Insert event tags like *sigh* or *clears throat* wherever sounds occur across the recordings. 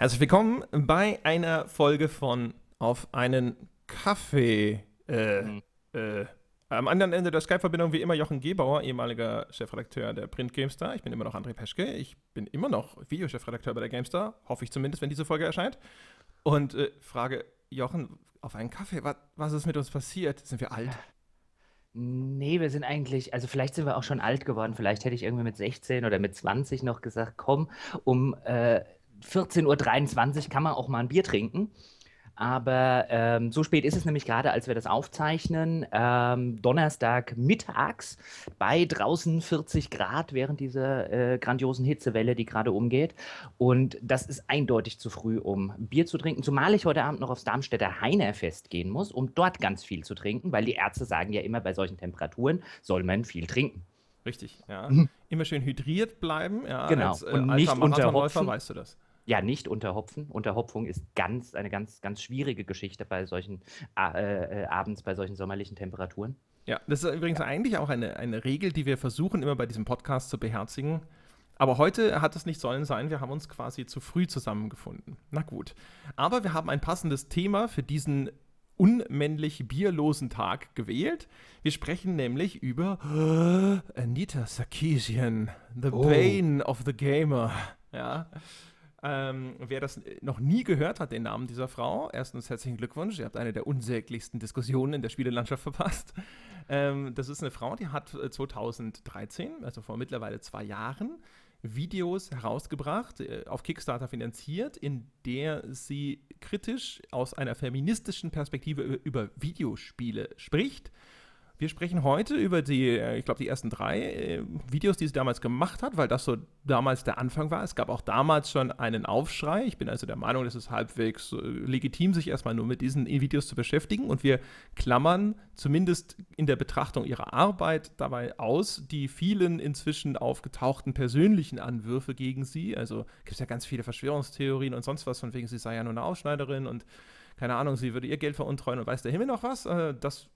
Herzlich willkommen bei einer Folge von Auf einen Kaffee. Äh, mhm. äh, am anderen Ende der Skype-Verbindung wie immer Jochen Gebauer, ehemaliger Chefredakteur der Print GameStar. Ich bin immer noch André Peschke. Ich bin immer noch Videochefredakteur bei der GameStar. Hoffe ich zumindest, wenn diese Folge erscheint. Und äh, frage Jochen, auf einen Kaffee, was, was ist mit uns passiert? Sind wir alt? Nee, wir sind eigentlich, also vielleicht sind wir auch schon alt geworden. Vielleicht hätte ich irgendwie mit 16 oder mit 20 noch gesagt, komm, um äh, 14.23 Uhr kann man auch mal ein Bier trinken. Aber ähm, so spät ist es nämlich gerade, als wir das aufzeichnen. Ähm, Donnerstag mittags bei draußen 40 Grad während dieser äh, grandiosen Hitzewelle, die gerade umgeht. Und das ist eindeutig zu früh, um Bier zu trinken. Zumal ich heute Abend noch aufs Darmstädter Heinerfest gehen muss, um dort ganz viel zu trinken, weil die Ärzte sagen ja immer, bei solchen Temperaturen soll man viel trinken. Richtig, ja. Mhm. Immer schön hydriert bleiben. Ja, genau. Als, äh, Und nicht unter weißt du das. Ja, nicht unterhopfen. Unterhopfung ist ganz, eine ganz, ganz schwierige Geschichte bei solchen äh, äh, abends, bei solchen sommerlichen Temperaturen. Ja, das ist übrigens ja. eigentlich auch eine, eine Regel, die wir versuchen, immer bei diesem Podcast zu beherzigen. Aber heute hat es nicht sollen sein. Wir haben uns quasi zu früh zusammengefunden. Na gut. Aber wir haben ein passendes Thema für diesen unmännlich bierlosen Tag gewählt. Wir sprechen nämlich über Anita Sarkeesian, the oh. Bane of the Gamer. Ja. Ähm, wer das noch nie gehört hat, den Namen dieser Frau, erstens herzlichen Glückwunsch. Ihr habt eine der unsäglichsten Diskussionen in der Spielelandschaft *laughs* verpasst. Ähm, das ist eine Frau, die hat 2013, äh, also vor mittlerweile zwei Jahren, Videos herausgebracht, äh, auf Kickstarter finanziert, in der sie kritisch aus einer feministischen Perspektive über Videospiele spricht wir sprechen heute über die, äh, ich glaube, die ersten drei äh, Videos, die sie damals gemacht hat, weil das so damals der Anfang war. Es gab auch damals schon einen Aufschrei. Ich bin also der Meinung, es ist halbwegs äh, legitim, sich erstmal nur mit diesen Videos zu beschäftigen. Und wir klammern zumindest in der Betrachtung ihrer Arbeit dabei aus, die vielen inzwischen aufgetauchten persönlichen Anwürfe gegen sie. Also gibt es ja ganz viele Verschwörungstheorien und sonst was, von wegen sie sei ja nur eine Ausschneiderin und keine Ahnung, sie würde ihr Geld veruntreuen und weiß der Himmel noch was. Das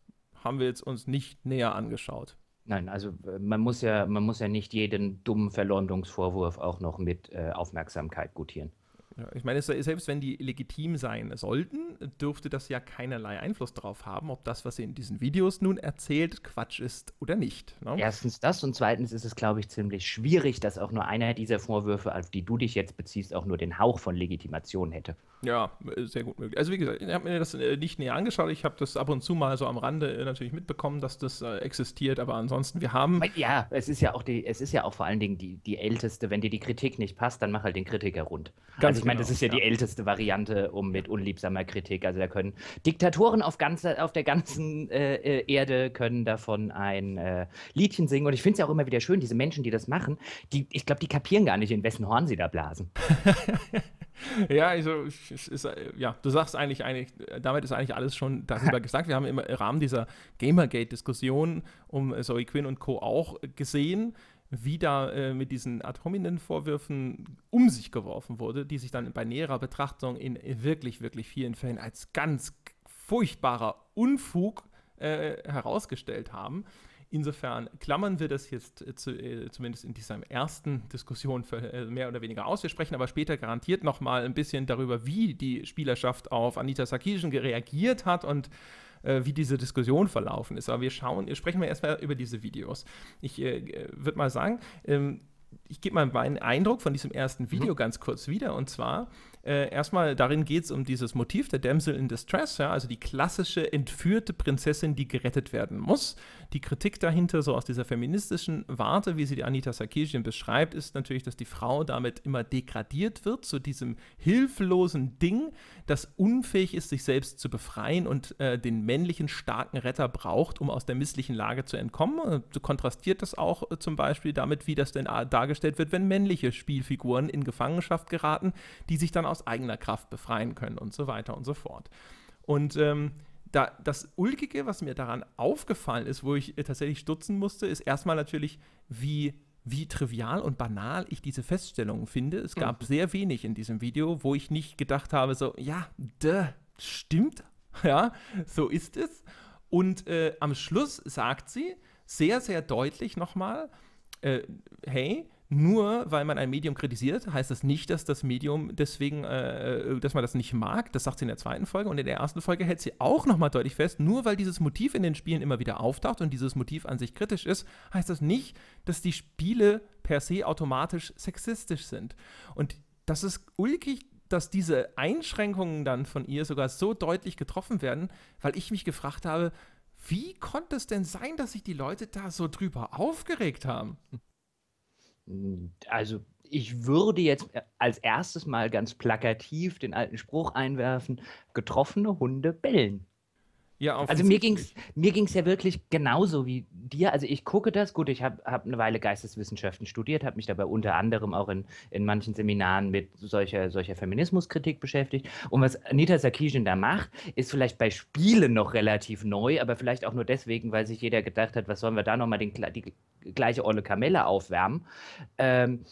haben wir jetzt uns nicht näher angeschaut. Nein, also äh, man muss ja, man muss ja nicht jeden dummen Verleumdungsvorwurf auch noch mit äh, Aufmerksamkeit gutieren. Ja, ich meine, selbst wenn die legitim sein sollten, dürfte das ja keinerlei Einfluss darauf haben, ob das, was sie in diesen Videos nun erzählt, Quatsch ist oder nicht. Ne? Erstens das und zweitens ist es, glaube ich, ziemlich schwierig, dass auch nur einer dieser Vorwürfe, auf die du dich jetzt beziehst, auch nur den Hauch von Legitimation hätte. Ja, sehr gut möglich. Also wie gesagt, ich habe mir das äh, nicht näher angeschaut. Ich habe das ab und zu mal so am Rande äh, natürlich mitbekommen, dass das äh, existiert, aber ansonsten, wir haben. Ja, es ist ja auch die, es ist ja auch vor allen Dingen die, die älteste, wenn dir die Kritik nicht passt, dann mach halt den Kritiker rund. Ganz also ich meine, genau, das ist ja, ja, die älteste Variante, um mit unliebsamer Kritik. Also da können Diktatoren auf, ganze, auf der ganzen äh, Erde können davon ein äh, Liedchen singen. Und ich finde es ja auch immer wieder schön, diese Menschen, die das machen, die, ich glaube, die kapieren gar nicht, in wessen Horn sie da blasen. *laughs* ja, also, ist, ja, du sagst eigentlich, eigentlich, damit ist eigentlich alles schon darüber *laughs* gesagt. Wir haben im Rahmen dieser Gamergate-Diskussion um Zoe Quinn und Co. auch gesehen, wie da äh, mit diesen Ad hominem-Vorwürfen um sich geworfen wurde, die sich dann bei näherer Betrachtung in wirklich, wirklich vielen Fällen als ganz furchtbarer Unfug äh, herausgestellt haben. Insofern klammern wir das jetzt äh, zu, äh, zumindest in dieser ersten Diskussion für, äh, mehr oder weniger aus. Wir sprechen aber später garantiert nochmal ein bisschen darüber, wie die Spielerschaft auf Anita Sarkeesian reagiert hat und äh, wie diese Diskussion verlaufen ist. Aber wir schauen, sprechen wir erstmal über diese Videos. Ich äh, würde mal sagen, ähm, ich gebe mal meinen Eindruck von diesem ersten Video mhm. ganz kurz wieder. Und zwar äh, erstmal, darin geht es um dieses Motiv der Damsel in Distress, ja, also die klassische entführte Prinzessin, die gerettet werden muss. Die Kritik dahinter, so aus dieser feministischen Warte, wie sie die Anita Sarkeesian beschreibt, ist natürlich, dass die Frau damit immer degradiert wird zu diesem hilflosen Ding, das unfähig ist, sich selbst zu befreien und äh, den männlichen starken Retter braucht, um aus der misslichen Lage zu entkommen. Du kontrastiert das auch äh, zum Beispiel damit, wie das denn dargestellt wird, wenn männliche Spielfiguren in Gefangenschaft geraten, die sich dann aus eigener Kraft befreien können und so weiter und so fort. Und ähm, da, das Ulkige, was mir daran aufgefallen ist, wo ich äh, tatsächlich stutzen musste, ist erstmal natürlich, wie, wie trivial und banal ich diese Feststellungen finde. Es gab mhm. sehr wenig in diesem Video, wo ich nicht gedacht habe, so, ja, duh, stimmt, *laughs* ja, so ist es. Und äh, am Schluss sagt sie sehr, sehr deutlich nochmal, äh, hey, nur weil man ein Medium kritisiert, heißt das nicht, dass das Medium deswegen, äh, äh, dass man das nicht mag. Das sagt sie in der zweiten Folge. Und in der ersten Folge hält sie auch nochmal deutlich fest, nur weil dieses Motiv in den Spielen immer wieder auftaucht und dieses Motiv an sich kritisch ist, heißt das nicht, dass die Spiele per se automatisch sexistisch sind. Und das ist ulkig, dass diese Einschränkungen dann von ihr sogar so deutlich getroffen werden, weil ich mich gefragt habe, wie konnte es denn sein, dass sich die Leute da so drüber aufgeregt haben? Also ich würde jetzt als erstes mal ganz plakativ den alten Spruch einwerfen, getroffene Hunde bellen. Ja, also mir ging es mir ging's ja wirklich genauso wie dir. Also ich gucke das, gut, ich habe hab eine Weile Geisteswissenschaften studiert, habe mich dabei unter anderem auch in, in manchen Seminaren mit solcher, solcher Feminismuskritik beschäftigt. Und was Anita Sarkeesian da macht, ist vielleicht bei Spielen noch relativ neu, aber vielleicht auch nur deswegen, weil sich jeder gedacht hat, was sollen wir da nochmal die gleiche olle Kamelle aufwärmen. Ähm,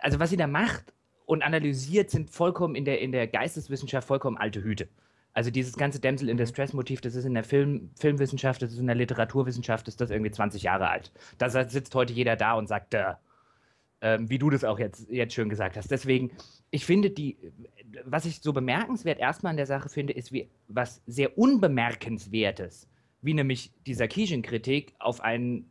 also was sie da macht und analysiert, sind vollkommen in der, in der Geisteswissenschaft vollkommen alte Hüte. Also dieses ganze Damsel in mhm. Distress Motiv, das ist in der Film, Filmwissenschaft, das ist in der Literaturwissenschaft, ist das irgendwie 20 Jahre alt. Da sitzt heute jeder da und sagt, äh, ähm, wie du das auch jetzt, jetzt schön gesagt hast. Deswegen, ich finde die, was ich so bemerkenswert erstmal an der Sache finde, ist wie was sehr Unbemerkenswertes, wie nämlich die Sarkeesian-Kritik auf ein,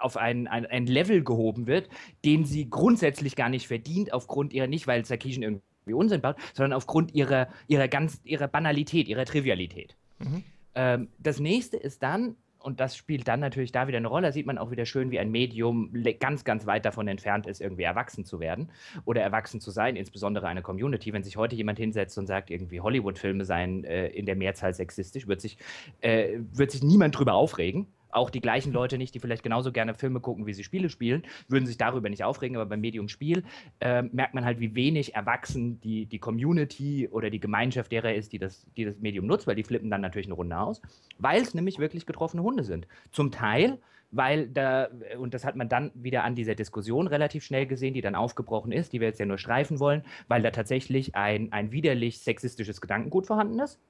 auf ein, ein, ein Level gehoben wird, den sie grundsätzlich gar nicht verdient, aufgrund ihrer, nicht weil Sarkeesian irgendwie wie Unsinn baut, sondern aufgrund ihrer, ihrer, ganz, ihrer Banalität, ihrer Trivialität. Mhm. Ähm, das nächste ist dann, und das spielt dann natürlich da wieder eine Rolle, da sieht man auch wieder schön, wie ein Medium ganz, ganz weit davon entfernt ist, irgendwie erwachsen zu werden oder erwachsen zu sein, insbesondere eine Community. Wenn sich heute jemand hinsetzt und sagt, irgendwie Hollywood-Filme seien äh, in der Mehrzahl sexistisch, wird sich, äh, wird sich niemand drüber aufregen auch die gleichen Leute nicht, die vielleicht genauso gerne Filme gucken, wie sie Spiele spielen, würden sich darüber nicht aufregen, aber beim Medium Spiel äh, merkt man halt, wie wenig erwachsen die, die Community oder die Gemeinschaft derer ist, die das, die das Medium nutzt, weil die flippen dann natürlich eine Runde aus, weil es nämlich wirklich getroffene Hunde sind. Zum Teil weil da, und das hat man dann wieder an dieser Diskussion relativ schnell gesehen, die dann aufgebrochen ist, die wir jetzt ja nur streifen wollen, weil da tatsächlich ein, ein widerlich sexistisches Gedankengut vorhanden ist.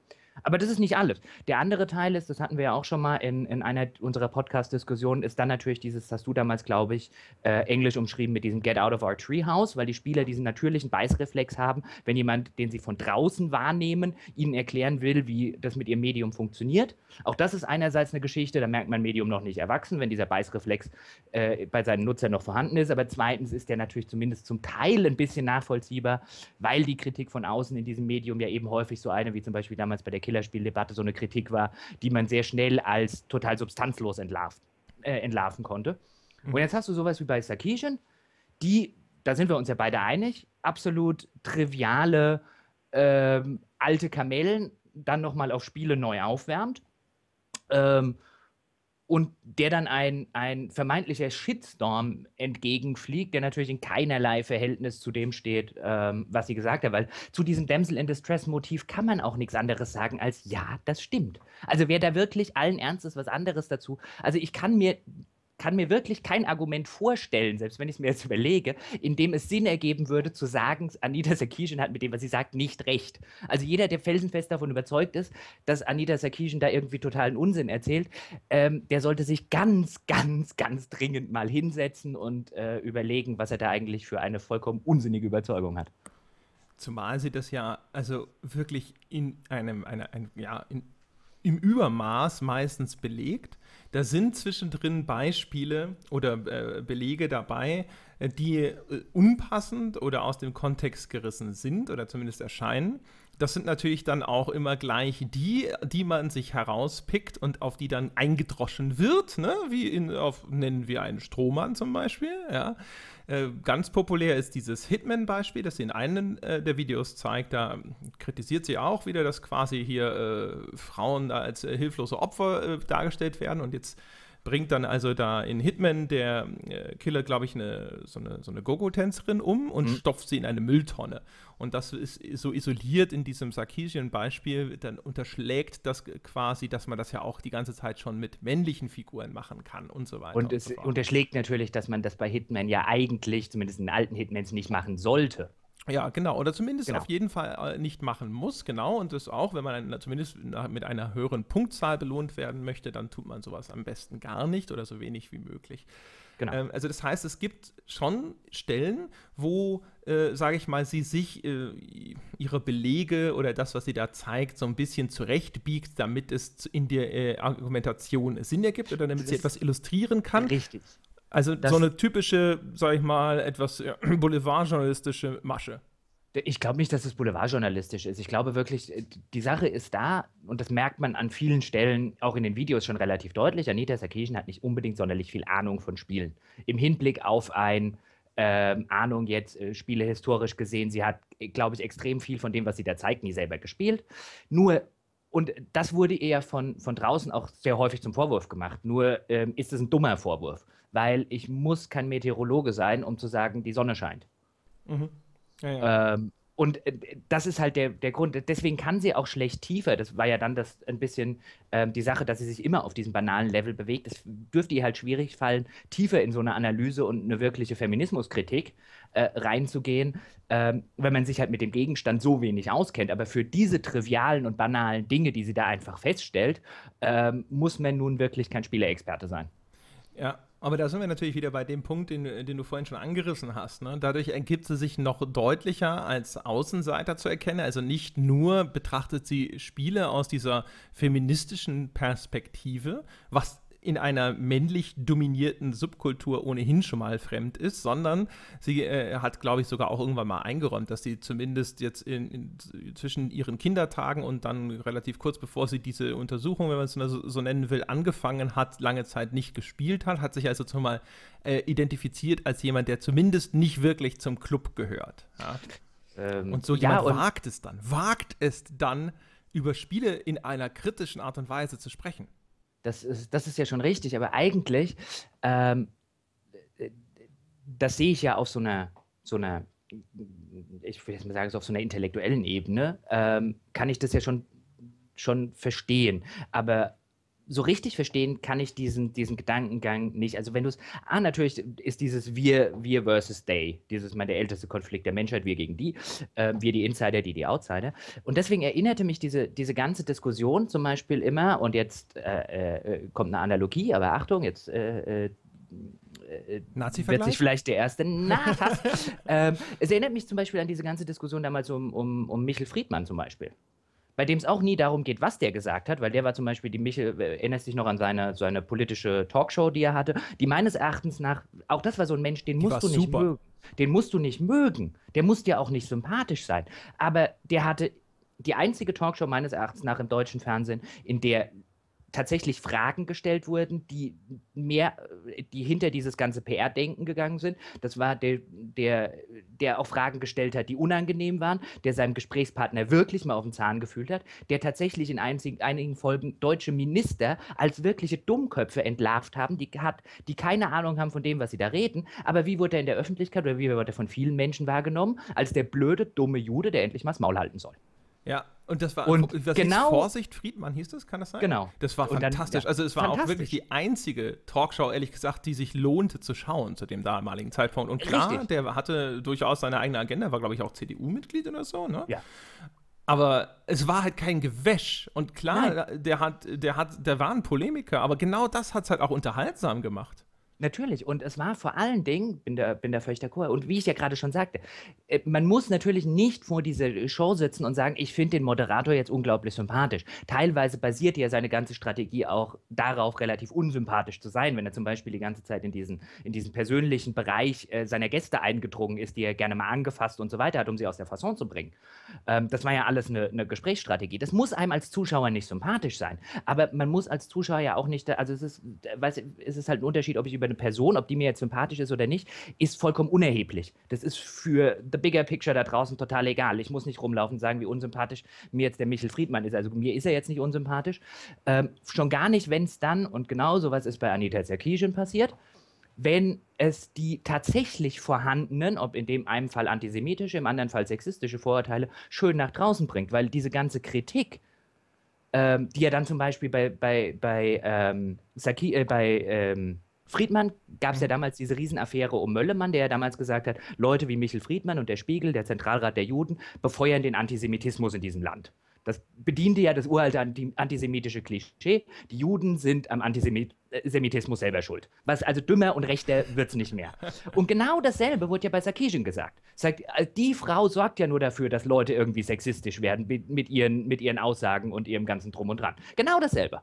Aber das ist nicht alles. Der andere Teil ist, das hatten wir ja auch schon mal in, in einer unserer Podcast-Diskussionen, ist dann natürlich dieses, hast du damals, glaube ich, äh, Englisch umschrieben mit diesem Get out of our treehouse, weil die Spieler diesen natürlichen Beißreflex haben, wenn jemand, den sie von draußen wahrnehmen, ihnen erklären will, wie das mit ihrem Medium funktioniert. Auch das ist einerseits eine Geschichte, da merkt man Medium noch nicht erwachsen, wenn dieser Beißreflex äh, bei seinen Nutzern noch vorhanden ist. Aber zweitens ist der natürlich zumindest zum Teil ein bisschen nachvollziehbar, weil die Kritik von außen in diesem Medium ja eben häufig so eine, wie zum Beispiel damals bei der Killerspieldebatte, so eine Kritik war, die man sehr schnell als total substanzlos entlarvt, äh, entlarven konnte. Mhm. Und jetzt hast du sowas wie bei Sarkeesian, die, da sind wir uns ja beide einig, absolut triviale ähm, alte Kamellen dann nochmal auf Spiele neu aufwärmt. Ähm, und der dann ein, ein vermeintlicher Shitstorm entgegenfliegt, der natürlich in keinerlei Verhältnis zu dem steht, ähm, was sie gesagt hat, weil zu diesem Damsel in Distress Motiv kann man auch nichts anderes sagen als ja, das stimmt. Also wer da wirklich allen Ernstes was anderes dazu, also ich kann mir kann mir wirklich kein Argument vorstellen, selbst wenn ich es mir jetzt überlege, in dem es Sinn ergeben würde, zu sagen, Anita Sarkeesian hat mit dem, was sie sagt, nicht recht. Also jeder, der felsenfest davon überzeugt ist, dass Anita Sarkeesian da irgendwie totalen Unsinn erzählt, ähm, der sollte sich ganz, ganz, ganz dringend mal hinsetzen und äh, überlegen, was er da eigentlich für eine vollkommen unsinnige Überzeugung hat. Zumal sie das ja also wirklich in einem, einer, ein, ja, in, im Übermaß meistens belegt da sind zwischendrin Beispiele oder äh, Belege dabei, äh, die äh, unpassend oder aus dem Kontext gerissen sind oder zumindest erscheinen. Das sind natürlich dann auch immer gleich die, die man sich herauspickt und auf die dann eingedroschen wird, ne? wie in, auf, nennen wir einen Strohmann zum Beispiel, ja. Äh, ganz populär ist dieses Hitman-Beispiel, das sie in einem äh, der Videos zeigt. Da kritisiert sie auch wieder, dass quasi hier äh, Frauen da als äh, hilflose Opfer äh, dargestellt werden. Und jetzt bringt dann also da in Hitman der äh, Killer, glaube ich, eine, so eine, so eine Gogo-Tänzerin um und mhm. stopft sie in eine Mülltonne. Und das ist so isoliert in diesem Sarkeesian-Beispiel, dann unterschlägt das quasi, dass man das ja auch die ganze Zeit schon mit männlichen Figuren machen kann und so weiter. Und, und es so unterschlägt natürlich, dass man das bei Hitman ja eigentlich, zumindest in alten Hitmans, nicht machen sollte. Ja, genau. Oder zumindest genau. auf jeden Fall äh, nicht machen muss, genau. Und das auch, wenn man zumindest mit einer höheren Punktzahl belohnt werden möchte, dann tut man sowas am besten gar nicht oder so wenig wie möglich. Genau. Ähm, also das heißt, es gibt schon Stellen, wo, äh, sage ich mal, sie sich äh, ihre Belege oder das, was sie da zeigt, so ein bisschen zurechtbiegt, damit es in der äh, Argumentation Sinn ergibt oder damit das sie etwas illustrieren kann. Richtig. Also das so eine typische, sage ich mal, etwas *clears throat* boulevardjournalistische Masche. Ich glaube nicht, dass es boulevardjournalistisch ist. Ich glaube wirklich, äh, die Sache ist da, und das merkt man an vielen Stellen, auch in den Videos schon relativ deutlich. Anita Sarkeesian hat nicht unbedingt sonderlich viel Ahnung von Spielen. Im Hinblick auf ein, ähm, Ahnung jetzt, äh, Spiele historisch gesehen, sie hat, äh, glaube ich, extrem viel von dem, was sie da zeigt, nie selber gespielt. Nur, und das wurde eher von, von draußen auch sehr häufig zum Vorwurf gemacht. Nur ähm, ist es ein dummer Vorwurf, weil ich muss kein Meteorologe sein, um zu sagen, die Sonne scheint. Mhm. Ja, ja. Ähm, und äh, das ist halt der, der Grund. Deswegen kann sie auch schlecht tiefer. Das war ja dann das ein bisschen ähm, die Sache, dass sie sich immer auf diesem banalen Level bewegt. Es dürfte ihr halt schwierig fallen, tiefer in so eine Analyse und eine wirkliche Feminismuskritik äh, reinzugehen, ähm, wenn man sich halt mit dem Gegenstand so wenig auskennt. Aber für diese trivialen und banalen Dinge, die sie da einfach feststellt, ähm, muss man nun wirklich kein Spielerexperte sein. Ja, aber da sind wir natürlich wieder bei dem Punkt, den, den du vorhin schon angerissen hast. Ne? Dadurch ergibt sie sich noch deutlicher als Außenseiter zu erkennen. Also nicht nur betrachtet sie Spiele aus dieser feministischen Perspektive, was in einer männlich dominierten Subkultur ohnehin schon mal fremd ist, sondern sie äh, hat, glaube ich, sogar auch irgendwann mal eingeräumt, dass sie zumindest jetzt in, in, zwischen ihren Kindertagen und dann relativ kurz bevor sie diese Untersuchung, wenn man es so, so, nennen will, angefangen hat, lange Zeit nicht gespielt hat, hat sich also zumal äh, identifiziert als jemand, der zumindest nicht wirklich zum Club gehört. Ja? Ähm, und so jemand ja, wagt es dann, wagt es dann, über Spiele in einer kritischen Art und Weise zu sprechen. Das ist, das ist ja schon richtig, aber eigentlich, ähm, das sehe ich ja auf so einer, so einer, ich will jetzt mal sagen, so auf so einer intellektuellen Ebene, ähm, kann ich das ja schon, schon verstehen. Aber so richtig verstehen kann ich diesen, diesen Gedankengang nicht. Also wenn du es, ah, natürlich ist dieses Wir, Wir versus They, dieses mal der älteste Konflikt der Menschheit, wir gegen die, äh, wir die Insider, die die Outsider. Und deswegen erinnerte mich diese, diese ganze Diskussion zum Beispiel immer, und jetzt äh, äh, kommt eine Analogie, aber Achtung, jetzt äh, äh, äh wird sich vielleicht der erste Na, *laughs* ähm, es erinnert mich zum Beispiel an diese ganze Diskussion damals um, um, um Michel Friedmann zum Beispiel bei dem es auch nie darum geht, was der gesagt hat, weil der war zum Beispiel, die Michel, äh, erinnerst dich noch an seine, seine politische Talkshow, die er hatte, die meines Erachtens nach, auch das war so ein Mensch, den die musst du nicht super. mögen. Den musst du nicht mögen. Der muss dir auch nicht sympathisch sein. Aber der hatte die einzige Talkshow meines Erachtens nach im deutschen Fernsehen, in der tatsächlich Fragen gestellt wurden, die mehr, die hinter dieses ganze PR-Denken gegangen sind. Das war der, der, der auch Fragen gestellt hat, die unangenehm waren, der seinem Gesprächspartner wirklich mal auf den Zahn gefühlt hat, der tatsächlich in einzigen, einigen Folgen deutsche Minister als wirkliche Dummköpfe entlarvt haben, die, hat, die keine Ahnung haben von dem, was sie da reden. Aber wie wurde er in der Öffentlichkeit oder wie wurde er von vielen Menschen wahrgenommen? Als der blöde, dumme Jude, der endlich mal das Maul halten soll. Ja, und das war und was genau, Vorsicht Friedmann hieß das, kann das sein? Genau. Das war fantastisch. Dann, ja, also es war auch wirklich die einzige Talkshow, ehrlich gesagt, die sich lohnte zu schauen zu dem damaligen Zeitpunkt. Und klar, Richtig. der hatte durchaus seine eigene Agenda, war glaube ich auch CDU-Mitglied oder so, ne? Ja. Aber es war halt kein Gewäsch. Und klar, der hat, der hat, der war ein Polemiker, aber genau das hat es halt auch unterhaltsam gemacht. Natürlich. Und es war vor allen Dingen, bin der, bin der völlig d'accord. Und wie ich ja gerade schon sagte, äh, man muss natürlich nicht vor dieser Show sitzen und sagen, ich finde den Moderator jetzt unglaublich sympathisch. Teilweise basiert ja seine ganze Strategie auch darauf, relativ unsympathisch zu sein, wenn er zum Beispiel die ganze Zeit in diesen, in diesen persönlichen Bereich äh, seiner Gäste eingedrungen ist, die er gerne mal angefasst und so weiter hat, um sie aus der Fasson zu bringen. Ähm, das war ja alles eine, eine Gesprächsstrategie. Das muss einem als Zuschauer nicht sympathisch sein. Aber man muss als Zuschauer ja auch nicht, also es ist, weiß, es ist halt ein Unterschied, ob ich über eine Person, ob die mir jetzt sympathisch ist oder nicht, ist vollkommen unerheblich. Das ist für the bigger picture da draußen total egal. Ich muss nicht rumlaufen und sagen, wie unsympathisch mir jetzt der Michel Friedmann ist. Also mir ist er jetzt nicht unsympathisch. Ähm, schon gar nicht, wenn es dann, und genau sowas ist bei Anita Zerkishin passiert, wenn es die tatsächlich vorhandenen, ob in dem einen Fall antisemitische, im anderen Fall sexistische Vorurteile, schön nach draußen bringt. Weil diese ganze Kritik, ähm, die ja dann zum Beispiel bei, bei, bei, ähm, Saki, äh, bei ähm, Friedmann gab es ja mhm. damals diese Riesenaffäre um Möllemann, der ja damals gesagt hat, Leute wie Michel Friedmann und der Spiegel, der Zentralrat der Juden, befeuern den Antisemitismus in diesem Land. Das bediente ja das uralte antisemitische Klischee. Die Juden sind am Antisemitismus selber schuld. Was also dümmer und rechter wird es nicht mehr. Und genau dasselbe wurde ja bei Sarkisian gesagt. Sagt, äh, die Frau sorgt ja nur dafür, dass Leute irgendwie sexistisch werden mit, ihren, mit ihren Aussagen und ihrem ganzen Drum und Dran. Genau dasselbe.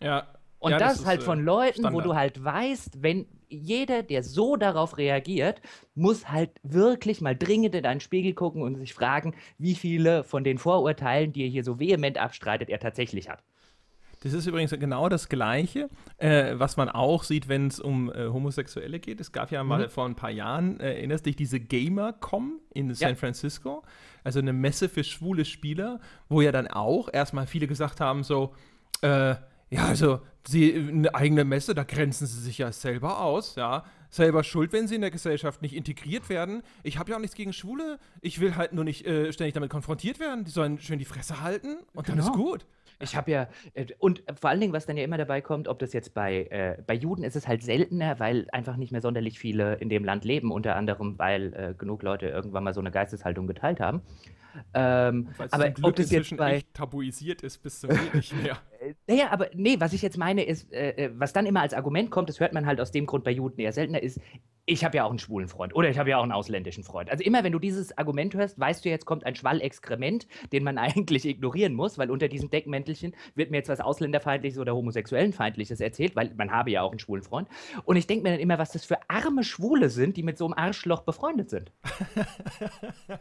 Ja, und ja, das, das halt von äh, Leuten, Standard. wo du halt weißt, wenn jeder, der so darauf reagiert, muss halt wirklich mal dringend in einen Spiegel gucken und sich fragen, wie viele von den Vorurteilen, die er hier so vehement abstreitet, er tatsächlich hat. Das ist übrigens genau das Gleiche, äh, was man auch sieht, wenn es um äh, Homosexuelle geht. Es gab ja mal mhm. vor ein paar Jahren, äh, erinnerst dich, diese Gamer-Com in San ja. Francisco, also eine Messe für schwule Spieler, wo ja dann auch erstmal viele gesagt haben, so, äh, ja, also sie, eine eigene Messe, da grenzen sie sich ja selber aus, ja. Selber schuld, wenn sie in der Gesellschaft nicht integriert werden. Ich habe ja auch nichts gegen Schwule. Ich will halt nur nicht äh, ständig damit konfrontiert werden. Die sollen schön die Fresse halten und genau. dann ist genau. gut. Ich habe ja, äh, und vor allen Dingen, was dann ja immer dabei kommt, ob das jetzt bei, äh, bei Juden ist es halt seltener, weil einfach nicht mehr sonderlich viele in dem Land leben, unter anderem, weil äh, genug Leute irgendwann mal so eine Geisteshaltung geteilt haben. Ähm, aber ob das jetzt bei tabuisiert ist, bis zum nicht mehr. *laughs* naja, aber nee, was ich jetzt meine ist, äh, äh, was dann immer als Argument kommt, das hört man halt aus dem Grund bei Juden eher seltener, ist, ich habe ja auch einen schwulen Freund oder ich habe ja auch einen ausländischen Freund. Also immer, wenn du dieses Argument hörst, weißt du, jetzt kommt ein Schwallexkrement, den man *laughs* eigentlich ignorieren muss, weil unter diesem Deckmäntelchen wird mir jetzt was Ausländerfeindliches oder Homosexuellenfeindliches erzählt, weil man habe ja auch einen schwulen Freund. Und ich denke mir dann immer, was das für arme Schwule sind, die mit so einem Arschloch befreundet sind. *laughs*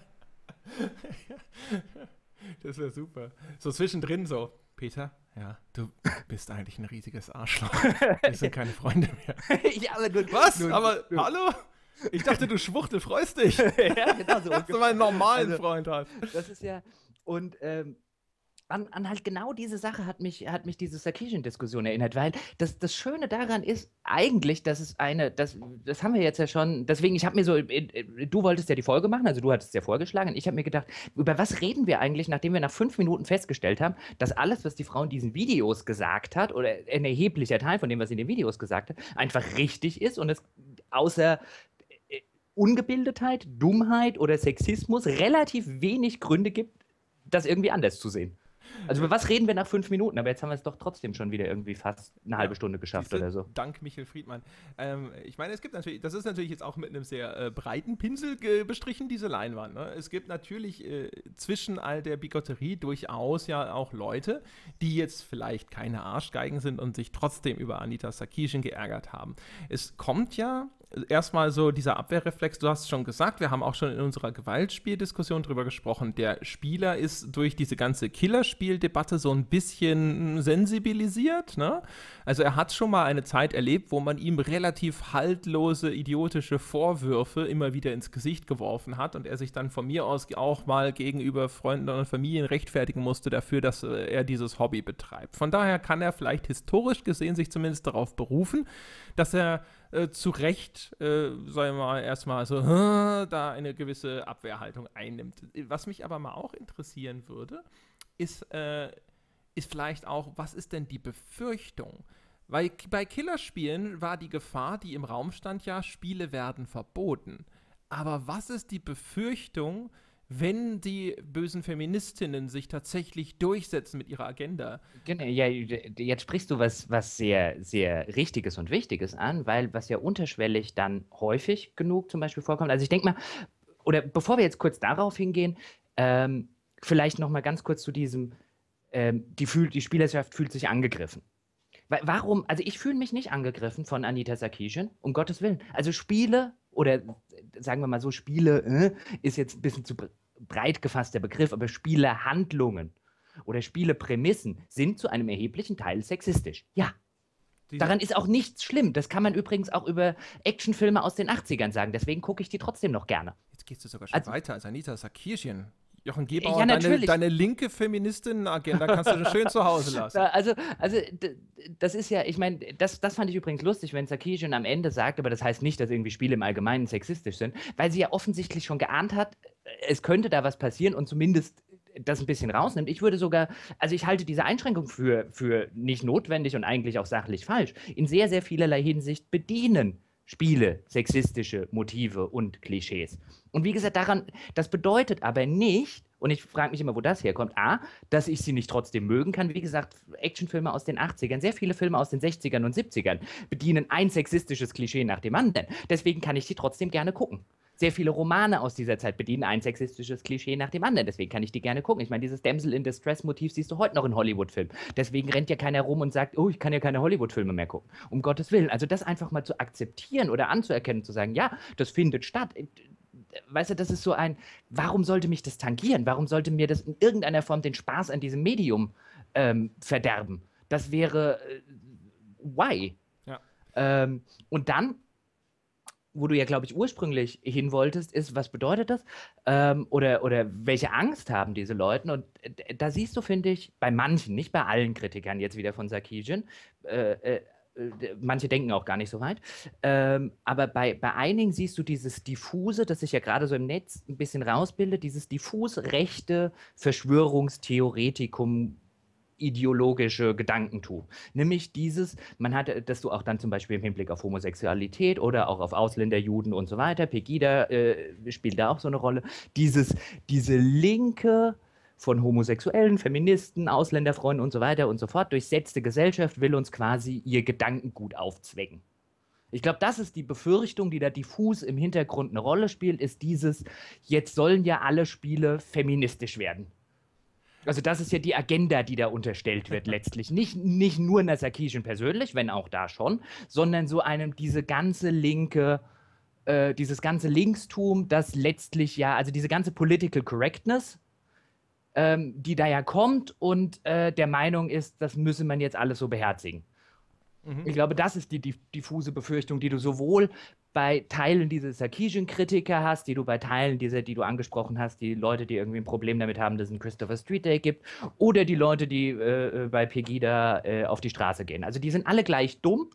das wäre super. So zwischendrin so, Peter, ja, du *laughs* bist eigentlich ein riesiges Arschloch. *laughs* Wir sind keine Freunde mehr. *laughs* ja, aber nur, Was? Nur, aber nur. hallo? Ich dachte, du Schwuchtel freust dich. ja, genau so. Dass du mal einen normalen also, Freund hast. Das ist ja. Und ähm, an, an, halt genau diese Sache hat mich, hat mich diese Sarkisian-Diskussion erinnert, weil das, das Schöne daran ist eigentlich, dass es eine, das, das haben wir jetzt ja schon, deswegen, ich habe mir so, äh, äh, du wolltest ja die Folge machen, also du hattest ja vorgeschlagen, ich habe mir gedacht, über was reden wir eigentlich, nachdem wir nach fünf Minuten festgestellt haben, dass alles, was die Frau in diesen Videos gesagt hat, oder ein erheblicher Teil von dem, was sie in den Videos gesagt hat, einfach richtig ist und es außer äh, Ungebildetheit, Dummheit oder Sexismus relativ wenig Gründe gibt, das irgendwie anders zu sehen. Also über was reden wir nach fünf Minuten? Aber jetzt haben wir es doch trotzdem schon wieder irgendwie fast eine halbe Stunde geschafft oder so. Dank Michael Friedmann. Ähm, ich meine, es gibt natürlich, das ist natürlich jetzt auch mit einem sehr äh, breiten Pinsel bestrichen, diese Leinwand. Ne? Es gibt natürlich äh, zwischen all der Bigotterie durchaus ja auch Leute, die jetzt vielleicht keine Arschgeigen sind und sich trotzdem über Anita Sarkeesian geärgert haben. Es kommt ja erstmal so dieser Abwehrreflex, du hast es schon gesagt, wir haben auch schon in unserer Gewaltspieldiskussion drüber gesprochen. Der Spieler ist durch diese ganze Killerspieldebatte so ein bisschen sensibilisiert. Ne? Also er hat schon mal eine Zeit erlebt, wo man ihm relativ haltlose, idiotische Vorwürfe immer wieder ins Gesicht geworfen hat und er sich dann von mir aus auch mal gegenüber Freunden und Familien rechtfertigen musste dafür, dass äh, er dieses Hobby betreibt. Von daher kann er vielleicht historisch gesehen sich zumindest darauf berufen, dass er äh, zu Recht, äh, sagen wir mal, erstmal so, *laughs* da eine gewisse Abwehrhaltung einnimmt. Was mich aber mal auch interessieren würde, ist, äh, ist vielleicht auch, was ist denn die Befürchtung? Weil bei Killerspielen war die Gefahr, die im Raum stand, ja, Spiele werden verboten. Aber was ist die Befürchtung, wenn die bösen Feministinnen sich tatsächlich durchsetzen mit ihrer Agenda. Genau, ja, jetzt sprichst du was, was sehr, sehr Richtiges und Wichtiges an, weil was ja unterschwellig dann häufig genug zum Beispiel vorkommt. Also ich denke mal, oder bevor wir jetzt kurz darauf hingehen, ähm, vielleicht noch mal ganz kurz zu diesem, ähm, die, fühl, die Spielerschaft fühlt sich angegriffen. Warum? Also ich fühle mich nicht angegriffen von Anita Sarkeesian, um Gottes Willen. Also Spiele oder sagen wir mal so, Spiele äh, ist jetzt ein bisschen zu breit gefasst der Begriff, aber Spielehandlungen oder Spieleprämissen sind zu einem erheblichen Teil sexistisch. Ja. Daran ist auch nichts schlimm. Das kann man übrigens auch über Actionfilme aus den 80ern sagen. Deswegen gucke ich die trotzdem noch gerne. Jetzt gehst du sogar schon also, weiter als Anita Sarkeesian. Jochen Gebauer, ja, deine, deine, linke Feministinnen-Agenda kannst du schön zu Hause *laughs* lassen. Also, also das ist ja, ich meine, das, das fand ich übrigens lustig, wenn Sarkeesian am Ende sagt, aber das heißt nicht, dass irgendwie Spiele im Allgemeinen sexistisch sind, weil sie ja offensichtlich schon geahnt hat, es könnte da was passieren und zumindest das ein bisschen rausnimmt. Ich würde sogar, also ich halte diese Einschränkung für, für nicht notwendig und eigentlich auch sachlich falsch. In sehr, sehr vielerlei Hinsicht bedienen Spiele sexistische Motive und Klischees. Und wie gesagt, daran, das bedeutet aber nicht, Und ich frage mich immer, wo das herkommt. A, dass ich sie nicht trotzdem mögen kann. Wie gesagt, Actionfilme aus den 80ern, sehr viele Filme aus den 60ern und 70ern bedienen ein sexistisches Klischee nach dem anderen. Deswegen kann ich sie trotzdem gerne gucken sehr viele Romane aus dieser Zeit bedienen ein sexistisches Klischee nach dem anderen. Deswegen kann ich die gerne gucken. Ich meine, dieses Damsel in Distress-Motiv siehst du heute noch in Hollywood-Filmen. Deswegen rennt ja keiner rum und sagt, oh, ich kann ja keine Hollywood-Filme mehr gucken. Um Gottes Willen. Also das einfach mal zu akzeptieren oder anzuerkennen, zu sagen, ja, das findet statt. Weißt du, das ist so ein, warum sollte mich das tangieren? Warum sollte mir das in irgendeiner Form den Spaß an diesem Medium ähm, verderben? Das wäre, äh, why? Ja. Ähm, und dann wo du ja, glaube ich, ursprünglich hin wolltest, ist, was bedeutet das? Ähm, oder, oder welche Angst haben diese Leute? Und äh, da siehst du, finde ich, bei manchen, nicht bei allen Kritikern jetzt wieder von Sarkisian, äh, äh, manche denken auch gar nicht so weit, ähm, aber bei, bei einigen siehst du dieses diffuse, das sich ja gerade so im Netz ein bisschen rausbildet, dieses diffus rechte Verschwörungstheoretikum ideologische Gedankentum. Nämlich dieses, man hat, dass du auch dann zum Beispiel im Hinblick auf Homosexualität oder auch auf Ausländer, Juden und so weiter, Pegida äh, spielt da auch so eine Rolle, dieses, diese linke von Homosexuellen, Feministen, Ausländerfreunden und so weiter und so fort durchsetzte Gesellschaft will uns quasi ihr Gedankengut aufzwecken. Ich glaube, das ist die Befürchtung, die da diffus im Hintergrund eine Rolle spielt, ist dieses, jetzt sollen ja alle Spiele feministisch werden. Also das ist ja die Agenda, die da unterstellt wird *laughs* letztlich. Nicht, nicht nur Nasakishin persönlich, wenn auch da schon, sondern so einem diese ganze linke, äh, dieses ganze Linkstum, das letztlich ja, also diese ganze Political Correctness, ähm, die da ja kommt und äh, der Meinung ist, das müsse man jetzt alles so beherzigen. Mhm. Ich glaube, das ist die, die diffuse Befürchtung, die du sowohl bei Teilen dieser Sarkeesian-Kritiker hast, die du bei Teilen dieser, die du angesprochen hast, die Leute, die irgendwie ein Problem damit haben, dass es einen Christopher Street Day gibt, oder die Leute, die äh, äh, bei Pegida äh, auf die Straße gehen. Also die sind alle gleich dumm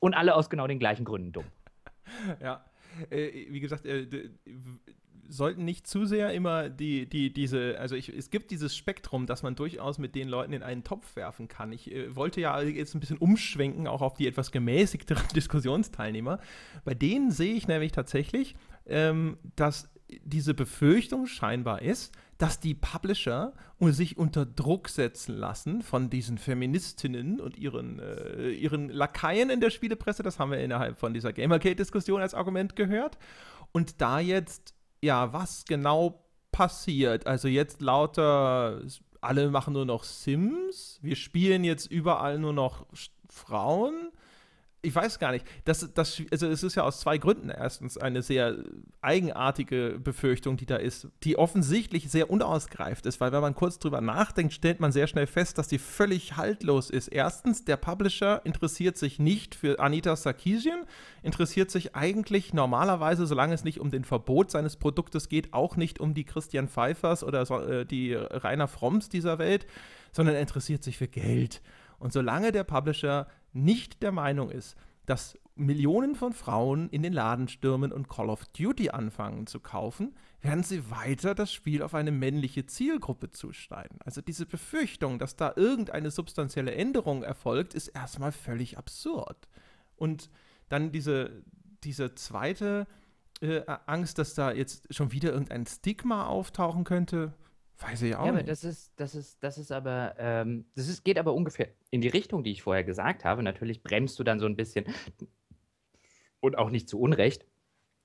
und alle aus genau den gleichen Gründen dumm. *laughs* Ja, äh, wie gesagt, äh, sollten nicht zu sehr immer die, die, diese, also ich, es gibt dieses Spektrum, dass man durchaus mit den Leuten in einen Topf werfen kann. Ich äh, wollte ja jetzt ein bisschen umschwenken, auch auf die etwas gemäßigteren *laughs* Diskussionsteilnehmer. Bei denen sehe ich nämlich tatsächlich, ähm, dass diese Befürchtung scheinbar ist, dass die Publisher sich unter Druck setzen lassen von diesen Feministinnen und ihren, äh, ihren Lakaien in der Spielepresse, das haben wir innerhalb von dieser Gamergate-Diskussion als Argument gehört, und da jetzt ja, was genau passiert. Also jetzt lauter, alle machen nur noch Sims, wir spielen jetzt überall nur noch Frauen ich weiß gar nicht. Das, das, also es ist ja aus zwei Gründen. Erstens eine sehr eigenartige Befürchtung, die da ist, die offensichtlich sehr unausgereift ist, weil wenn man kurz drüber nachdenkt, stellt man sehr schnell fest, dass die völlig haltlos ist. Erstens, der Publisher interessiert sich nicht für Anita Sarkeesian, interessiert sich eigentlich normalerweise, solange es nicht um den Verbot seines Produktes geht, auch nicht um die Christian Pfeiffers oder so, äh, die Rainer Fromms dieser Welt, sondern er interessiert sich für Geld. Und solange der Publisher nicht der Meinung ist, dass Millionen von Frauen in den Laden stürmen und Call of Duty anfangen zu kaufen, werden sie weiter das Spiel auf eine männliche Zielgruppe zuschneiden. Also diese Befürchtung, dass da irgendeine substanzielle Änderung erfolgt, ist erstmal völlig absurd. Und dann diese, diese zweite äh, Angst, dass da jetzt schon wieder irgendein Stigma auftauchen könnte, Weiß ich auch Ja, aber nicht. das ist, das ist, das ist aber, ähm, das ist, geht aber ungefähr in die Richtung, die ich vorher gesagt habe. Natürlich bremst du dann so ein bisschen und auch nicht zu Unrecht.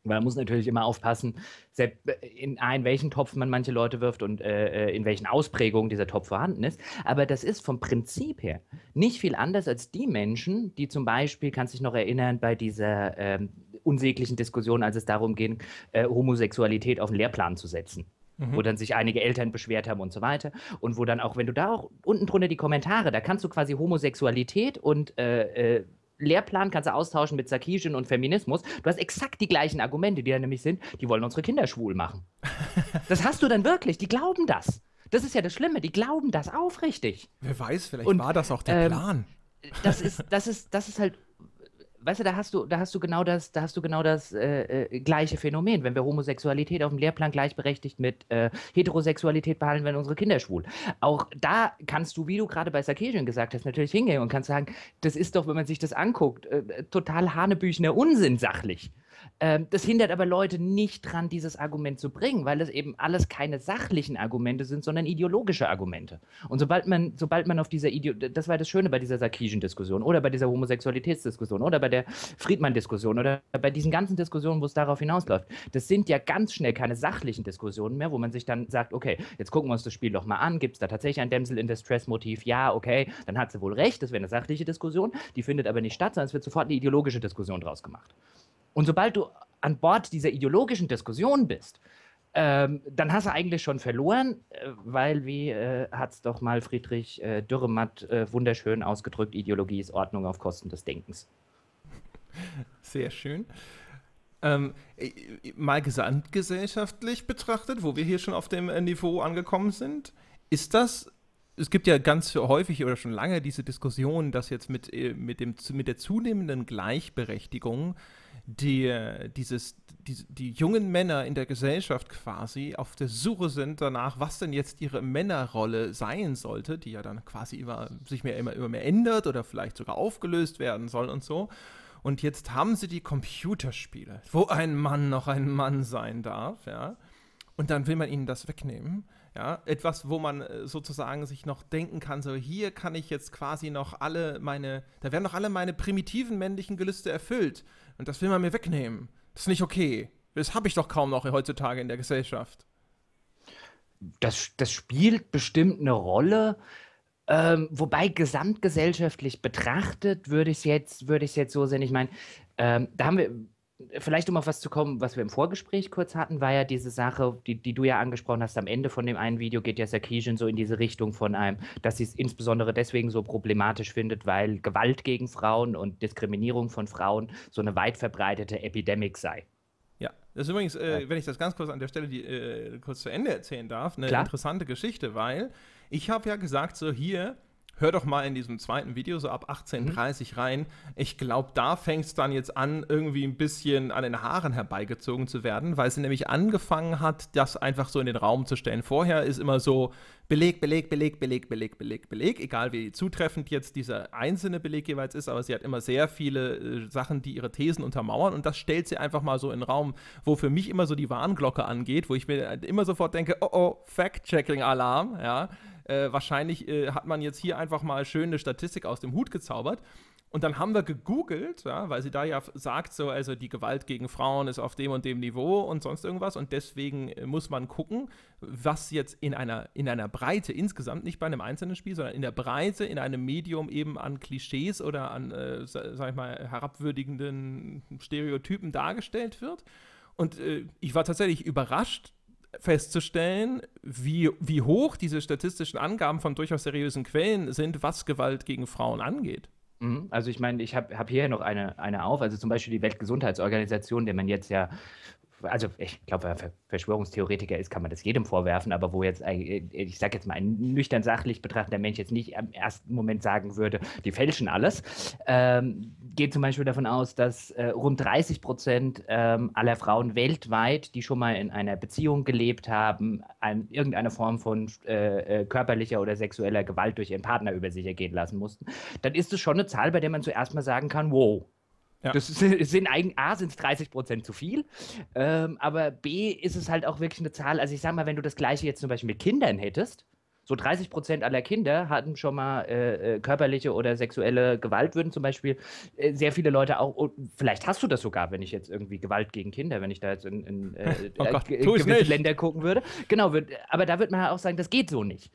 Weil man muss natürlich immer aufpassen, in, in welchen Topf man manche Leute wirft und äh, äh, in welchen Ausprägungen dieser Topf vorhanden ist. Aber das ist vom Prinzip her nicht viel anders als die Menschen, die zum Beispiel, kannst du dich noch erinnern, bei dieser ähm, unsäglichen Diskussion, als es darum ging, äh, Homosexualität auf den Lehrplan zu setzen mhm. wo dann sich einige Eltern beschwert haben und so weiter. Und wo dann auch, wenn du da auch unten drunter die Kommentare, da kannst du quasi Homosexualität und äh, äh, Lehrplan kannst du austauschen mit Sarkisian und Feminismus. Du hast exakt die gleichen Argumente, die da nämlich sind, die wollen unsere Kinder schwul machen. *laughs* das hast du dann wirklich, die glauben das. Das ist ja das Schlimme, die glauben das aufrichtig. Wer weiß, vielleicht und, war das auch der ähm, Plan. Das ist, das ist, das ist halt weißt du, da hast du, da hast du genau das, da hast du genau das äh, äh, gleiche Phänomen. Wenn wir Homosexualität auf dem Lehrplan gleichberechtigt mit äh, Heterosexualität behandeln, wenn unsere Kinder schwul. Auch da kannst du, wie du gerade bei Sarkisian gesagt hast, natürlich hingehen und kannst sagen, das ist doch, wenn man sich das anguckt, äh, total hanebüchener Unsinn sachlich. Ähm, das hindert aber Leute nicht dran, dieses Argument zu bringen, weil es eben alles keine sachlichen Argumente sind, sondern ideologische Argumente. Und sobald man, sobald man auf dieser Ideo das war das Schöne bei dieser Sarkisian-Diskussion oder bei dieser Homosexualitätsdiskussion oder bei der Friedmann-Diskussion oder bei diesen ganzen Diskussionen, wo es darauf hinausläuft. Das sind ja ganz schnell keine sachlichen Diskussionen mehr, wo man sich dann sagt, okay, jetzt gucken wir uns das Spiel doch mal an, gibt es da tatsächlich ein Dämsel in Distress-Motiv? Ja, okay, dann hat sie wohl recht, das wäre eine sachliche Diskussion, die findet aber nicht statt, sondern es wird sofort eine ideologische Diskussion draus gemacht. Und sobald du an Bord dieser ideologischen Diskussion bist, ähm, dann hast du eigentlich schon verloren, äh, weil, wie äh, hat es doch mal Friedrich äh, Dürrematt äh, wunderschön ausgedrückt, Ideologie ist Ordnung auf Kosten des Denkens. Sehr schön. Ähm, mal gesamtgesellschaftlich betrachtet, wo wir hier schon auf dem äh, Niveau angekommen sind, ist das es gibt ja ganz häufig oder schon lange diese Diskussion, dass jetzt mit, äh, mit, dem, mit der zunehmenden Gleichberechtigung die, dieses, die, die jungen Männer in der Gesellschaft quasi auf der Suche sind danach, was denn jetzt ihre Männerrolle sein sollte, die ja dann quasi immer, sich mehr, immer, immer mehr ändert oder vielleicht sogar aufgelöst werden soll und so. Und jetzt haben sie die Computerspiele, wo ein Mann noch ein Mann sein darf, ja. Und dann will man ihnen das wegnehmen. Ja, etwas, wo man äh, sozusagen sich noch denken kann, so hier kann ich jetzt quasi noch alle meine, da werden noch alle meine primitiven männlichen Gelüste erfüllt. Und das will man mir wegnehmen. Das ist nicht okay. Das habe ich doch kaum noch heutzutage in der Gesellschaft. Das, das spielt bestimmt eine Rolle. Ähm, wobei gesamtgesellschaftlich betrachtet würde ich es jetzt, würde jetzt so sehen. Ich meine, ähm, da haben wir vielleicht um auf was zu kommen, was wir im Vorgespräch kurz hatten, war ja diese Sache, die, die du ja angesprochen hast, am Ende von dem einen Video geht ja Sarkisian so in diese Richtung von einem, dass sie es insbesondere deswegen so problematisch findet, weil Gewalt gegen Frauen und Diskriminierung von Frauen so eine weit verbreitete Epidemie sei. Ja, das ist übrigens, äh, wenn ich das ganz kurz an der Stelle die, äh, kurz zu Ende erzählen darf, eine Klar. interessante Geschichte, weil ich habe ja gesagt, so hier, hör doch mal in diesem zweiten Video so ab 18.30 mhm. rein. Ich glaube, da fängt es dann jetzt an, irgendwie ein bisschen an den Haaren herbeigezogen zu werden, weil sie nämlich angefangen hat, das einfach so in den Raum zu stellen. Vorher ist immer so Beleg, Beleg, Beleg, Beleg, Beleg, Beleg, Beleg, egal wie zutreffend jetzt dieser einzelne Beleg jeweils ist, aber sie hat immer sehr viele äh, Sachen, die ihre Thesen untermauern und das stellt sie einfach mal so in den Raum, wo für mich immer so die Warnglocke angeht, wo ich mir immer sofort denke, oh oh, Fact-Checking-Alarm, ja äh, wahrscheinlich äh, hat man jetzt hier einfach mal schön eine Statistik aus dem Hut gezaubert. Und dann haben wir gegoogelt, ja, weil sie da ja sagt, so, also die Gewalt gegen Frauen ist auf dem und dem Niveau und sonst irgendwas. Und deswegen äh, muss man gucken, was jetzt in einer, in einer Breite insgesamt, nicht bei einem einzelnen Spiel, sondern in der Breite, in einem Medium eben an Klischees oder an, äh, sag ich mal, herabwürdigenden Stereotypen dargestellt wird. Und äh, ich war tatsächlich überrascht, festzustellen, wie, wie hoch diese statistischen Angaben von durchaus seriösen Quellen sind, was Gewalt gegen Frauen angeht. Mhm. Also ich meine, ich habe hab hier noch eine, eine auf, also zum Beispiel die Weltgesundheitsorganisation, der man jetzt ja also ich glaube, wer Verschwörungstheoretiker ist, kann man das jedem vorwerfen, aber wo jetzt, äh, ich sage jetzt mal, ein nüchtern sachlich betrachtender Mensch jetzt nicht im ersten Moment sagen würde, die fälschen alles, ähm, geht zum Beispiel davon aus, dass äh, rund 30 Prozent ähm, aller Frauen weltweit, die schon mal in einer Beziehung gelebt haben, ein, irgendeine Form von äh, äh, körperlicher oder sexueller Gewalt durch ihren Partner über sich ergehen lassen mussten, dann ist es schon eine Zahl, bei der man zuerst mal sagen kann, wow, ja. Das sind eigentlich, A, sind es 30 Prozent zu viel, ähm, aber B, ist es halt auch wirklich eine Zahl. Also ich sag mal, wenn du das Gleiche jetzt zum Beispiel mit Kindern hättest, so 30 Prozent aller Kinder hatten schon mal äh, äh, körperliche oder sexuelle Gewalt, würden zum Beispiel äh, sehr viele Leute auch, vielleicht hast du das sogar, wenn ich jetzt irgendwie Gewalt gegen Kinder, wenn ich da jetzt in, in äh, *laughs* oh Gott, gewisse Länder gucken würde. Genau, würd, aber da würde man auch sagen, das geht so nicht.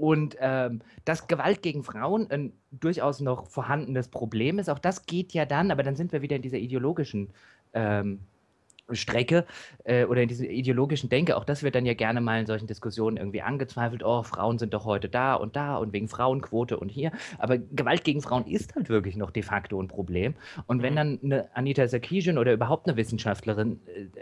Und ähm, dass Gewalt gegen Frauen ein durchaus noch vorhandenes Problem ist, auch das geht ja dann, aber dann sind wir wieder in dieser ideologischen ähm, Strecke äh, oder in dieser ideologischen Denke. Auch das wird dann ja gerne mal in solchen Diskussionen irgendwie angezweifelt. Oh, Frauen sind doch heute da und da und wegen Frauenquote und hier. Aber Gewalt gegen Frauen ist halt wirklich noch de facto ein Problem. Und wenn mhm. dann eine Anita Sarkeesian oder überhaupt eine Wissenschaftlerin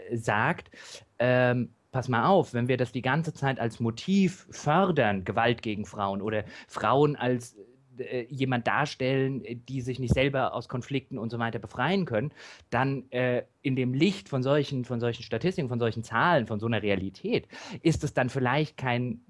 äh, sagt, ähm, pass mal auf, wenn wir das die ganze Zeit als Motiv fördern, Gewalt gegen Frauen oder Frauen als äh, jemand darstellen, die sich nicht selber aus Konflikten und so weiter befreien können, dann äh, in dem Licht von solchen, von solchen Statistiken, von solchen Zahlen, von so einer Realität, ist es dann vielleicht kein,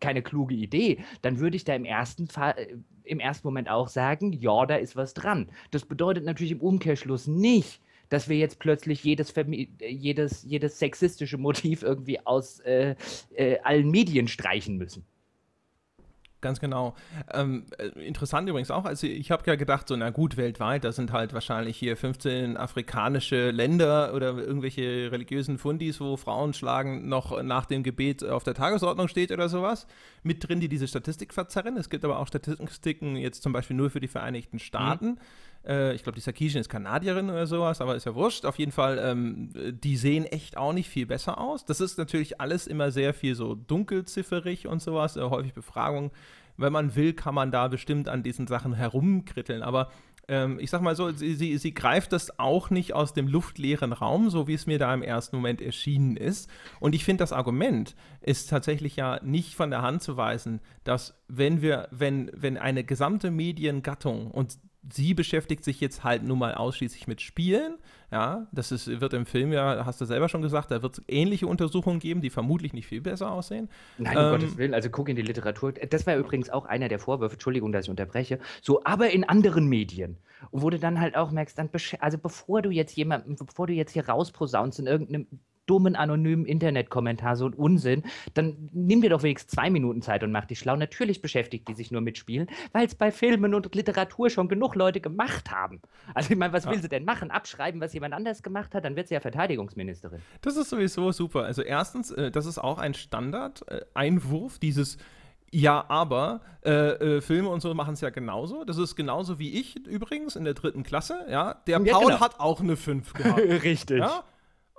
keine kluge Idee. Dann würde ich da im ersten Fall, äh, im ersten Moment auch sagen, ja, da ist was dran. Das bedeutet natürlich im Umkehrschluss nicht, dass wir jetzt plötzlich jedes, jedes, jedes sexistische Motiv irgendwie aus äh, äh, allen Medien streichen müssen. Ganz genau. Ähm, äh, interessant übrigens auch, also ich habe ja gedacht, so, na gut, weltweit, da sind halt wahrscheinlich hier 15 afrikanische Länder oder irgendwelche religiösen Fundis, wo Frauen schlagen noch nach dem Gebet auf der Tagesordnung steht oder sowas, mit drin, die diese Statistik verzerren. Es gibt aber auch Statistiken jetzt zum Beispiel nur für die Vereinigten Staaten. Mhm. Äh, ich glaube, die Sarkisian ist Kanadierin oder sowas, aber ist ja wurscht. Auf jeden Fall, ähm, die sehen echt auch nicht viel besser aus. Das ist natürlich alles immer sehr viel so dunkelzifferig und sowas, äh, häufig Befragungen. Wenn man will, kann man da bestimmt an diesen Sachen herumkritteln. Aber ähm, ich sag mal so, sie, sie, sie, greift das auch nicht aus dem luftleeren Raum, so wie es mir da im ersten Moment erschienen ist. Und ich finde, das Argument ist tatsächlich ja nicht von der Hand zu weisen, dass wenn wir, wenn, wenn eine gesamte Mediengattung und sie beschäftigt sich jetzt halt nun mal ausschließlich mit Spielen. Ja, das ist, wird im Film ja, hast du selber schon gesagt, da wird es ähnliche Untersuchungen geben, die vermutlich nicht viel besser aussehen. Nein, um ähm, Gottes Willen, also guck in die Literatur. Das war übrigens auch einer der Vorwürfe, Entschuldigung, dass ich unterbreche, so, aber in anderen Medien. Und wo du dann halt auch merkst, dann, also bevor du jetzt jemanden, bevor du jetzt hier rausprosaunst in irgendeinem dummen, anonymen Internetkommentar so ein Unsinn, dann nimm dir doch wenigstens zwei Minuten Zeit und mach dich schlau. Natürlich beschäftigt die sich nur mit Spielen, weil es bei Filmen und Literatur schon genug Leute gemacht haben. Also ich meine, was ja. will sie denn machen? Abschreiben, was jemand anders gemacht hat? Dann wird sie ja Verteidigungsministerin. Das ist sowieso super. Also erstens, äh, das ist auch ein Standard-Einwurf, äh, dieses ja, aber äh, äh, Filme und so machen es ja genauso. Das ist genauso wie ich übrigens in der dritten Klasse. Ja, der ja, Paul genau. hat auch eine 5 gehabt. *laughs* Richtig. Ja?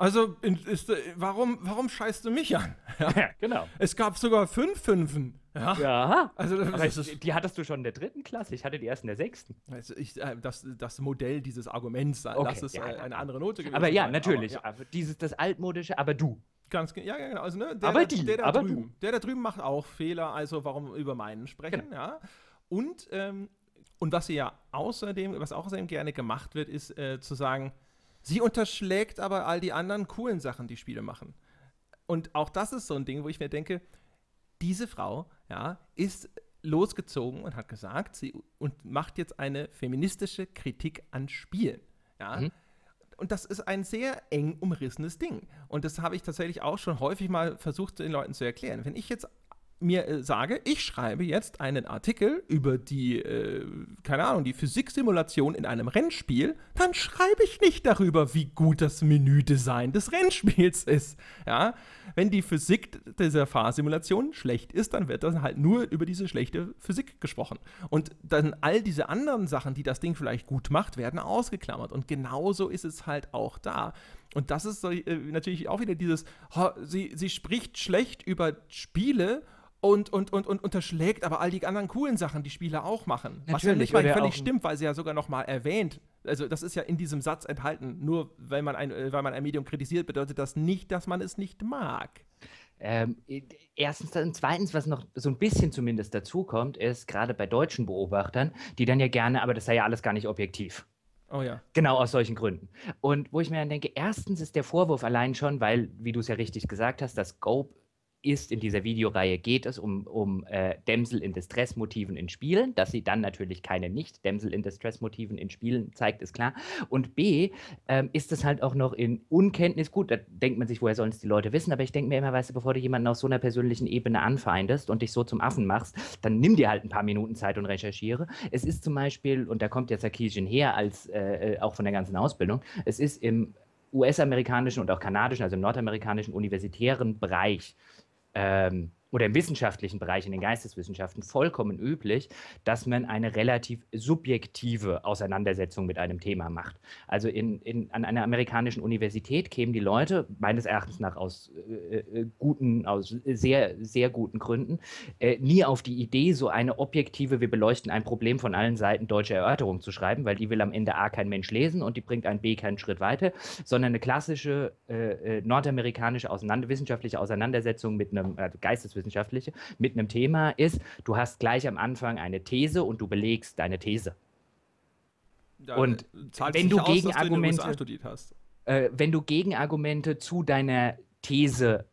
Also, ist, äh, warum, warum scheißt du mich an? *laughs* Ja, ja genau. Es gab sogar fünf Fünfen. Ja. ja. Also, das ist, die hattest du schon in der dritten Klasse. Ich hatte die erst in der sechsten. Also ich, äh, das, das Modell dieses Arguments, okay, lass es ja, äh, eine andere Note gewesen Aber ja, sein. natürlich. Aber, ja. Dieses, das altmodische, aber du. Ganz ja, genau. Also, ne, der, aber die, der, der aber drüben, du. Der da drüben macht auch Fehler, also warum über meinen sprechen, genau. ja. Und, ähm, und was sie ja außerdem, was außerdem gerne gemacht wird, ist äh, zu sagen, Sie unterschlägt aber all die anderen coolen Sachen, die Spiele machen. Und auch das ist so ein Ding, wo ich mir denke, diese Frau, ja, ist losgezogen und hat gesagt, sie und macht jetzt eine feministische Kritik an Spielen. Ja. Mhm. Und das ist ein sehr eng umrissenes Ding. Und das habe ich tatsächlich auch schon häufig mal versucht, den Leuten zu erklären. Wenn ich jetzt mir äh, sage, ich schreibe jetzt einen Artikel über die, äh, keine Ahnung, die Physiksimulation in einem Rennspiel, dann schreibe ich nicht darüber, wie gut das Menüdesign des Rennspiels ist. Ja? Wenn die Physik dieser Fahrsimulation schlecht ist, dann wird dann halt nur über diese schlechte Physik gesprochen. Und dann all diese anderen Sachen, die das Ding vielleicht gut macht, werden ausgeklammert. Und genauso ist es halt auch da. Und das ist äh, natürlich auch wieder dieses, sie, sie spricht schlecht über Spiele und, und, und, und unterschlägt aber all die anderen coolen Sachen, die Spieler auch machen. Natürlich, was ja nicht mal völlig stimmt, weil sie ja sogar noch mal erwähnt, also das ist ja in diesem Satz enthalten, nur weil man ein, äh, weil man ein Medium kritisiert, bedeutet das nicht, dass man es nicht mag. Ähm, erstens und zweitens, was noch so ein bisschen zumindest dazukommt, ist gerade bei deutschen Beobachtern, die dann ja gerne, aber das sei ja alles gar nicht objektiv. Oh ja. Genau aus solchen Gründen. Und wo ich mir dann denke, erstens ist der Vorwurf allein schon, weil, wie du es ja richtig gesagt hast, das Scope ist in dieser Videoreihe, geht es um, um äh, Dämsel in Distress-Motiven in Spielen. Dass sie dann natürlich keine Nicht-Dämsel in Distress-Motiven in Spielen zeigt, ist klar. Und B, ähm, ist es halt auch noch in Unkenntnis. Gut, da denkt man sich, woher sollen es die Leute wissen? Aber ich denke mir immer, weißt du, bevor du jemanden auf so einer persönlichen Ebene anfeindest und dich so zum Affen machst, dann nimm dir halt ein paar Minuten Zeit und recherchiere. Es ist zum Beispiel, und da kommt ja Sarkisian her, als äh, äh, auch von der ganzen Ausbildung, es ist im US-amerikanischen und auch kanadischen, also im nordamerikanischen universitären Bereich ähm, oder im wissenschaftlichen Bereich, in den Geisteswissenschaften, vollkommen üblich, dass man eine relativ subjektive Auseinandersetzung mit einem Thema macht. Also in, in, an einer amerikanischen Universität kämen die Leute, meines Erachtens nach aus äh, äh guten, aus sehr, sehr guten Gründen, äh, nie auf die Idee, so eine objektive, wir beleuchten ein Problem von allen Seiten deutsche Erörterung zu schreiben, weil die will am Ende A kein Mensch lesen und die bringt ein B keinen Schritt weiter, sondern eine klassische äh, äh nordamerikanische Auseinander wissenschaftliche Auseinandersetzung mit einem also Geisteswissenschaftlichen Wissenschaftliche, mit einem Thema ist, du hast gleich am Anfang eine These und du belegst deine These. Ja, und wenn du aus, Gegenargumente, äh, wenn du Gegenargumente zu deiner These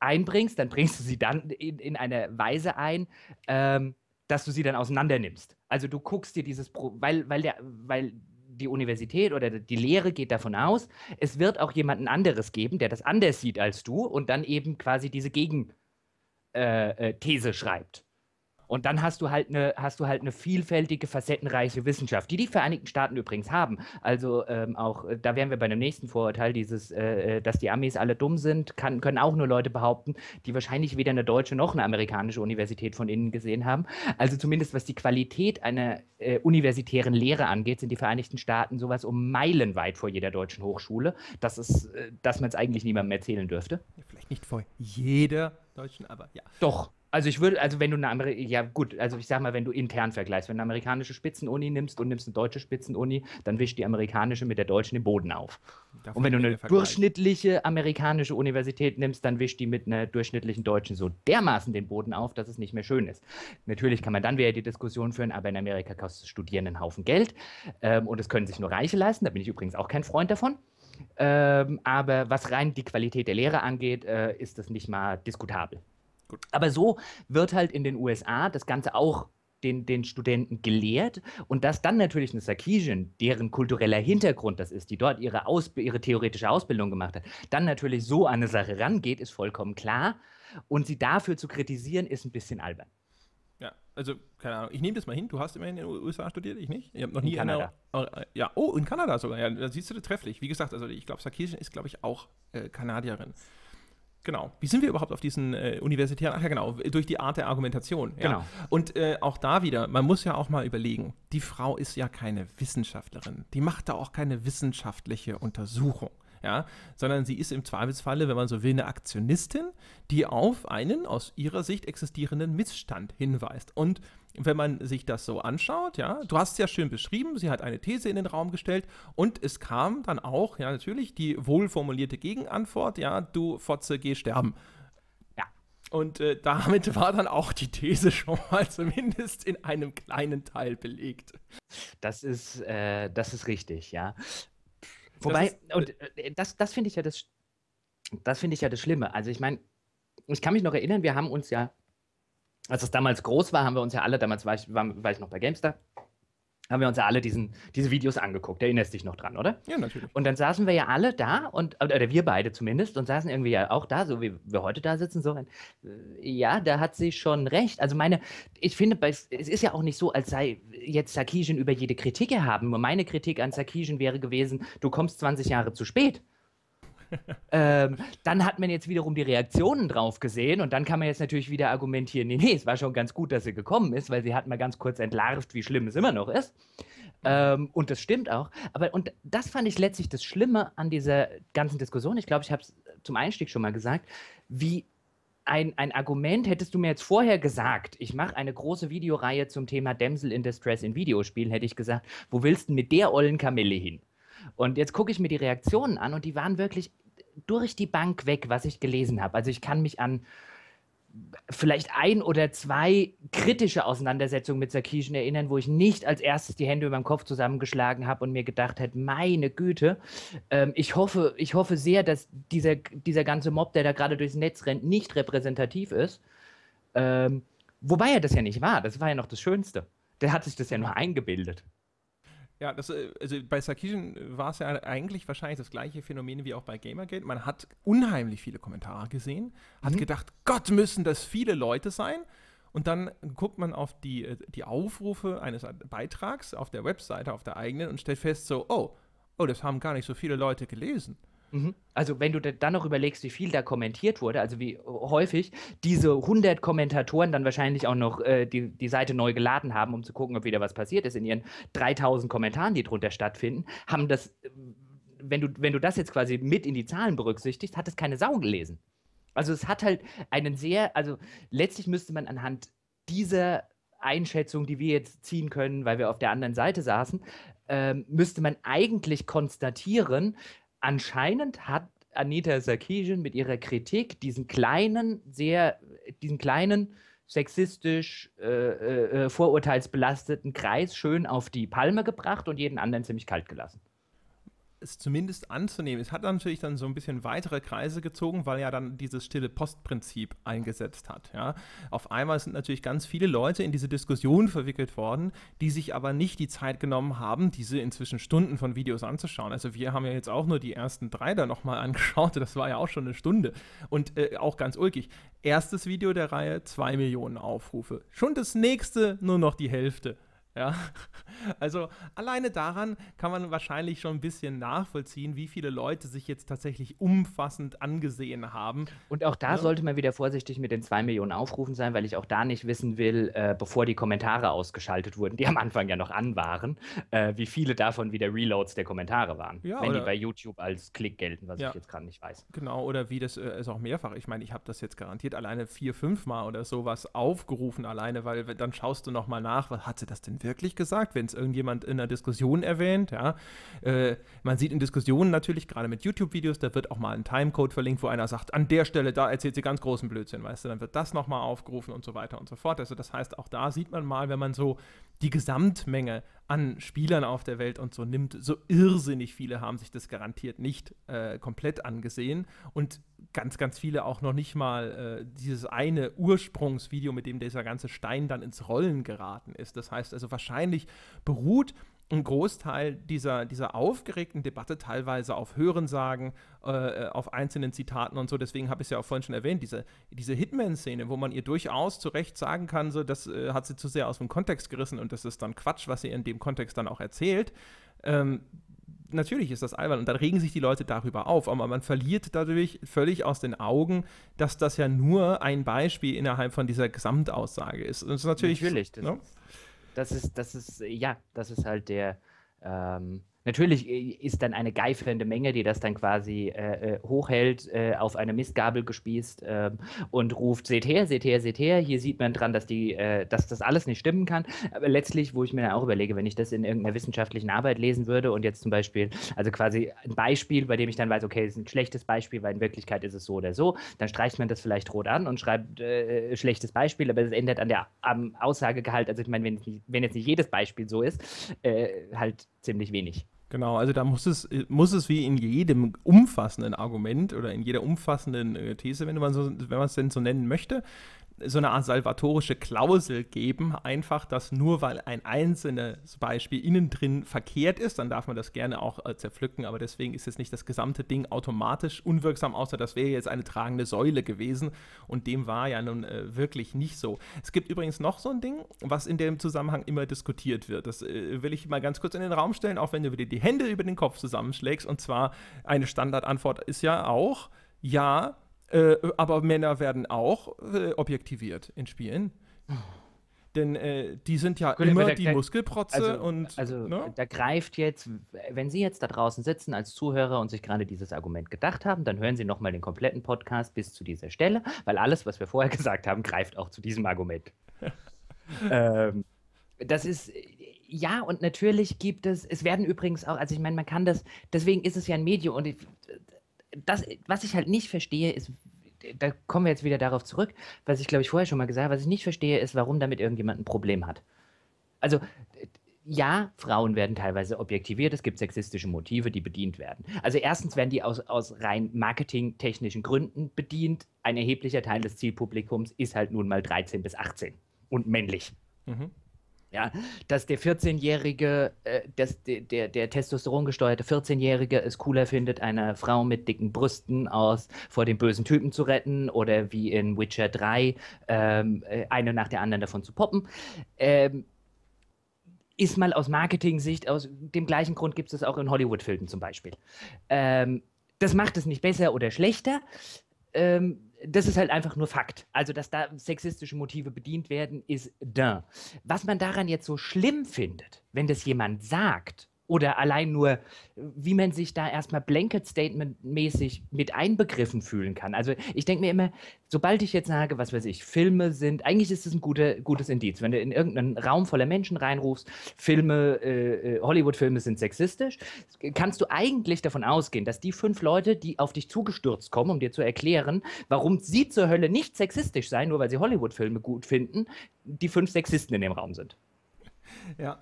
einbringst, dann bringst du sie dann in, in eine Weise ein, ähm, dass du sie dann auseinander nimmst. Also du guckst dir dieses, Pro weil, weil, der, weil die Universität oder die Lehre geht davon aus, es wird auch jemanden anderes geben, der das anders sieht als du und dann eben quasi diese Gegenthese äh, äh, schreibt. Und dann hast du halt eine, hast du halt eine vielfältige, facettenreiche Wissenschaft, die die Vereinigten Staaten übrigens haben. Also ähm, auch, äh, da wären wir bei dem nächsten Vorurteil, dieses, äh, äh, dass die Amis alle dumm sind, kann, können auch nur Leute behaupten, die wahrscheinlich weder eine deutsche noch eine amerikanische Universität von innen gesehen haben. Also zumindest was die Qualität einer äh, universitären Lehre angeht, sind die Vereinigten Staaten sowas um meilenweit vor jeder deutschen Hochschule, dass, es, äh, dass man es eigentlich niemandem erzählen dürfte. Vielleicht nicht vor jeder deutschen, aber ja. Doch, also ich würde, also wenn du eine Ameri ja gut, also ich sag mal, wenn du intern vergleichst, wenn du eine amerikanische Spitzenuni nimmst und nimmst eine deutsche Spitzenuni, dann wischt die amerikanische mit der deutschen den Boden auf. Davon und wenn du eine durchschnittliche amerikanische Universität nimmst, dann wischt die mit einer durchschnittlichen deutschen so dermaßen den Boden auf, dass es nicht mehr schön ist. Natürlich kann man dann wieder die Diskussion führen, aber in Amerika kostet Studieren einen Haufen Geld ähm, und es können sich nur Reiche leisten. Da bin ich übrigens auch kein Freund davon. Ähm, aber was rein die Qualität der Lehre angeht, äh, ist das nicht mal diskutabel. Gut. Aber so wird halt in den USA das Ganze auch den, den Studenten gelehrt und dass dann natürlich eine Sarkisian, deren kultureller Hintergrund das ist, die dort ihre, Ausb ihre theoretische Ausbildung gemacht hat, dann natürlich so an eine Sache rangeht, ist vollkommen klar. Und sie dafür zu kritisieren, ist ein bisschen albern. Ja, also, keine Ahnung, ich nehme das mal hin. Du hast immerhin in den USA studiert, ich nicht. Ich habe noch in nie Kanada. Eine, äh, ja, oh, in Kanada sogar. Ja, da siehst du das trefflich. Wie gesagt, also ich glaube, Sarkisian ist, glaube ich, auch äh, Kanadierin. Genau. Wie sind wir überhaupt auf diesen äh, universitären? Ach ja, genau, durch die Art der Argumentation. Ja. Genau. Und äh, auch da wieder, man muss ja auch mal überlegen, die Frau ist ja keine Wissenschaftlerin. Die macht da auch keine wissenschaftliche Untersuchung. Ja, sondern sie ist im Zweifelsfalle, wenn man so will, eine Aktionistin, die auf einen aus ihrer Sicht existierenden Missstand hinweist. Und wenn man sich das so anschaut, ja, du hast es ja schön beschrieben, sie hat eine These in den Raum gestellt und es kam dann auch, ja, natürlich die wohlformulierte Gegenantwort, ja, du Fotze, geh sterben. Ja. Und äh, damit war dann auch die These schon mal zumindest in einem kleinen Teil belegt. Das ist, äh, das ist richtig, ja. Wobei, das ist, äh, und äh, das, das finde ich ja das, das finde ich ja das Schlimme. Also ich meine, ich kann mich noch erinnern, wir haben uns ja als es damals groß war, haben wir uns ja alle, damals war ich, war, war ich noch bei GameStar, haben wir uns ja alle diesen, diese Videos angeguckt. Erinnerst dich noch dran, oder? Ja, natürlich. Und dann saßen wir ja alle da, und, oder wir beide zumindest, und saßen irgendwie ja auch da, so wie wir heute da sitzen, so ein, äh, ja, da hat sie schon recht. Also meine, ich finde, es ist ja auch nicht so, als sei jetzt Sarkisian über jede Kritik erhaben. Nur meine Kritik an Sarkisian wäre gewesen, du kommst 20 Jahre zu spät ähm, dann hat man jetzt wiederum die Reaktionen drauf gesehen und dann kann man jetzt natürlich wieder argumentieren, nee, nee, es war schon ganz gut, dass sie gekommen ist, weil sie hat mal ganz kurz entlarvt, wie schlimm es immer noch ist. Ähm, und das stimmt auch. Aber und das fand ich letztlich das Schlimme an dieser ganzen Diskussion. Ich glaube, ich habe es zum Einstieg schon mal gesagt, wie ein, ein Argument, hättest du mir jetzt vorher gesagt, ich mache eine große Videoreihe zum Thema Damsel in Distress in Videospielen, hätte ich gesagt, wo willst du mit der ollen Kamelle hin? Und jetzt gucke ich mir die Reaktionen an und die waren wirklich durch die Bank weg, was ich gelesen habe. Also ich kann mich an vielleicht ein oder zwei kritische Auseinandersetzungen mit Sarkisian erinnern, wo ich nicht als erstes die Hände über meinem Kopf zusammengeschlagen habe und mir gedacht hätte, meine Güte, ähm, ich, hoffe, ich hoffe sehr, dass dieser, dieser ganze Mob, der da gerade durchs Netz rennt, nicht repräsentativ ist. Ähm, wobei er das ja nicht war, das war ja noch das Schönste. Der hat sich das ja nur eingebildet. Ja, das, äh, also bei Sarkisian war es ja eigentlich wahrscheinlich das gleiche Phänomen wie auch bei Gamergate. Man hat unheimlich viele Kommentare gesehen, hat mhm. gedacht, Gott, müssen das viele Leute sein. Und dann guckt man auf die, äh, die Aufrufe eines Beitrags auf der Webseite, auf der eigenen und stellt fest, so, oh, oh, das haben gar nicht so viele Leute gelesen. Mhm. Also wenn du dann noch überlegst, wie viel da kommentiert wurde, also wie häufig diese 100 Kommentatoren dann wahrscheinlich auch noch äh, die, die Seite neu geladen haben, um zu gucken, ob wieder was passiert ist in ihren 3000 Kommentaren, die drunter stattfinden, haben das, wenn du, wenn du das jetzt quasi mit in die Zahlen berücksichtigst, hat es keine Sau gelesen. Also es hat halt einen sehr, also letztlich müsste man anhand dieser Einschätzung, die wir jetzt ziehen können, weil wir auf der anderen Seite saßen, ähm, müsste man eigentlich konstatieren, anscheinend hat Anita Sarkeesian mit ihrer Kritik diesen kleinen, sehr, diesen kleinen, sexistisch, äh, äh, äh, vorurteilsbelasteten Kreis schön auf die Palme gebracht und jeden anderen ziemlich kalt gelassen. Es zumindest anzunehmen. Es hat natürlich dann so ein bisschen weitere Kreise gezogen, weil ja dann dieses stille Postprinzip eingesetzt hat. Ja. Auf einmal sind natürlich ganz viele Leute in diese Diskussion verwickelt worden, die sich aber nicht die Zeit genommen haben, diese inzwischen Stunden von Videos anzuschauen. Also wir haben ja jetzt auch nur die ersten drei da nochmal *laughs* angeschaut. Das war ja auch schon eine Stunde. Und äh, auch ganz ulkig. Erstes Video der Reihe, zwei Millionen Aufrufe. Schon das nächste nur noch die Hälfte. Ja, *laughs* also alleine daran kann man wahrscheinlich schon ein bisschen nachvollziehen, wie viele Leute sich jetzt tatsächlich umfassend angesehen haben. Und auch da ja. sollte man wieder vorsichtig mit den zwei Millionen Aufrufen sein, weil ich auch da nicht wissen will, äh, bevor die Kommentare ausgeschaltet wurden, die am Anfang ja noch an waren, äh, wie viele davon wieder Reloads der Kommentare waren. Ja, wenn die bei YouTube als Klick gelten, was ja. ich jetzt gerade nicht weiß. Genau, oder wie das äh, ist auch mehrfach. Ich meine, ich habe das jetzt garantiert alleine vier, fünf Mal oder sowas aufgerufen, alleine, weil dann schaust du nochmal nach, was hat sie das denn wirklich gesagt, wenn es irgendjemand in einer Diskussion erwähnt. Ja. Äh, man sieht in Diskussionen natürlich, gerade mit YouTube-Videos, da wird auch mal ein Timecode verlinkt, wo einer sagt, an der Stelle, da erzählt sie ganz großen Blödsinn, weißt du, dann wird das nochmal aufgerufen und so weiter und so fort. Also das heißt, auch da sieht man mal, wenn man so die Gesamtmenge an Spielern auf der Welt und so nimmt, so irrsinnig viele haben sich das garantiert nicht äh, komplett angesehen und ganz, ganz viele auch noch nicht mal äh, dieses eine Ursprungsvideo, mit dem dieser ganze Stein dann ins Rollen geraten ist. Das heißt also wahrscheinlich beruht ein Großteil dieser, dieser aufgeregten Debatte teilweise auf Hörensagen, äh, auf einzelnen Zitaten und so. Deswegen habe ich es ja auch vorhin schon erwähnt, diese, diese Hitman-Szene, wo man ihr durchaus zu Recht sagen kann, so, das äh, hat sie zu sehr aus dem Kontext gerissen und das ist dann Quatsch, was sie in dem Kontext dann auch erzählt. Ähm, natürlich ist das albern und dann regen sich die Leute darüber auf, aber man verliert dadurch völlig aus den Augen, dass das ja nur ein Beispiel innerhalb von dieser Gesamtaussage ist. Und das ist natürlich. Natürlich. Das, ne? das, ist, das ist, ja, das ist halt der. Ähm Natürlich äh, ist dann eine geifernde Menge, die das dann quasi äh, äh, hochhält, äh, auf eine Mistgabel gespießt äh, und ruft, seht her, seht her, seht her. Hier sieht man dran, dass, die, äh, dass das alles nicht stimmen kann. Aber letztlich, wo ich mir dann auch überlege, wenn ich das in irgendeiner wissenschaftlichen Arbeit lesen würde und jetzt zum Beispiel, also quasi ein Beispiel, bei dem ich dann weiß, okay, ist ein schlechtes Beispiel, weil in Wirklichkeit ist es so oder so, dann streicht man das vielleicht rot an und schreibt schlechtes Beispiel, aber es ändert an der am Aussagegehalt, also ich meine, wenn, wenn, jetzt nicht jedes Beispiel so ist, halt ziemlich wenig. Genau, also da muss es, muss es wie in jedem umfassenden Argument oder in jeder umfassenden äh, These, wenn man so, wenn man es denn so nennen möchte, so eine Art salvatorische Klausel geben, einfach, dass nur weil ein einzelnes Beispiel innen drin verkehrt ist, dann darf man das gerne auch äh, zerpflücken, aber deswegen ist jetzt nicht das gesamte Ding automatisch unwirksam, außer das wäre jetzt eine tragende Säule gewesen und dem war ja nun äh, wirklich nicht so. Es gibt übrigens noch so ein Ding, was in dem Zusammenhang immer diskutiert wird. Das äh, will ich mal ganz kurz in den Raum stellen, auch wenn du wieder die Hände über den Kopf zusammenschlägst und zwar eine Standardantwort ist ja auch, ja, äh, aber Männer werden auch äh, objektiviert in Spielen. Denn äh, die sind ja Gut, immer die Muskelprotze also, und. Also ne? da greift jetzt, wenn Sie jetzt da draußen sitzen als Zuhörer und sich gerade dieses Argument gedacht haben, dann hören Sie nochmal den kompletten Podcast bis zu dieser Stelle, weil alles, was wir vorher *laughs* gesagt haben, greift auch zu diesem Argument. *laughs* ähm, das ist, ja, und natürlich gibt es, es werden übrigens auch, also ich meine, man kann das, deswegen ist es ja ein Medium und ich, das, was ich halt nicht verstehe, ist, da kommen wir jetzt wieder darauf zurück, was ich glaube ich vorher schon mal gesagt habe, was ich nicht verstehe, ist, warum damit irgendjemand ein Problem hat. Also, ja, Frauen werden teilweise objektiviert, es gibt sexistische Motive, die bedient werden. Also erstens werden die aus, aus rein marketingtechnischen Gründen bedient. Ein erheblicher Teil des Zielpublikums ist halt nun mal 13 bis 18 und männlich. Mhm. Ja, dass der 14-jährige, äh, der, der, der testosterongesteuerte 14-jährige es cooler findet, eine Frau mit dicken Brüsten aus vor den bösen Typen zu retten oder wie in Witcher 3 ähm, äh, eine nach der anderen davon zu poppen. Ähm, ist mal aus Marketing-Sicht, aus dem gleichen Grund gibt es auch in Hollywood-Filmen zum Beispiel. Ähm, das macht es nicht besser oder schlechter. Ähm, das ist halt einfach nur Fakt. Also, dass da sexistische Motive bedient werden, ist da. Was man daran jetzt so schlimm findet, wenn das jemand sagt oder allein nur, wie man sich da erstmal Blanket-Statement-mäßig mit einbegriffen fühlen kann. Also ich denke mir immer, sobald ich jetzt sage, was weiß ich, Filme sind, eigentlich ist das ein gute, gutes Indiz. Wenn du in irgendeinen Raum voller Menschen reinrufst, Filme, äh, äh, Hollywood-Filme sind sexistisch, kannst du eigentlich davon ausgehen, dass die fünf Leute, die auf dich zugestürzt kommen, um dir zu erklären, warum sie zur Hölle nicht sexistisch seien, nur weil sie Hollywood-Filme gut finden, die fünf Sexisten in dem Raum sind. Ja,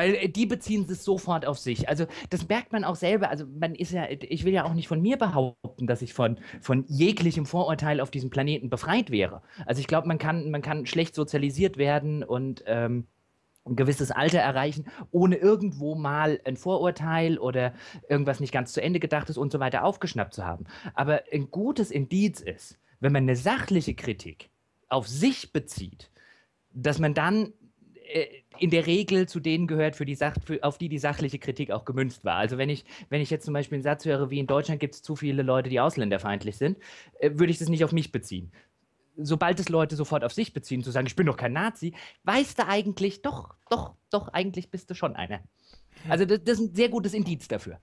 Weil äh, die beziehen es sofort auf sich. Also das merkt man auch selber. Also man ist ja, ich will ja auch nicht von mir behaupten, dass ich von, von jeglichem Vorurteil auf diesem Planeten befreit wäre. Also ich glaube, man kann, man kann schlecht sozialisiert werden und ähm, ein gewisses Alter erreichen, ohne irgendwo mal ein Vorurteil oder irgendwas nicht ganz zu Ende gedachtes und so weiter aufgeschnappt zu haben. Aber ein gutes Indiz ist, wenn man eine sachliche Kritik auf sich bezieht, dass man dann in der Regel zu denen gehört, für die Sach für, auf die die sachliche Kritik auch gemünzt war. Also wenn ich, wenn ich jetzt zum Beispiel einen Satz höre, wie in Deutschland gibt es zu viele Leute, die ausländerfeindlich sind, äh, würde ich das nicht auf mich beziehen. Sobald es Leute sofort auf sich beziehen, zu sagen, ich bin doch kein Nazi, weißt du eigentlich, doch, doch, doch, eigentlich bist du schon einer. Also das, das ist ein sehr gutes Indiz dafür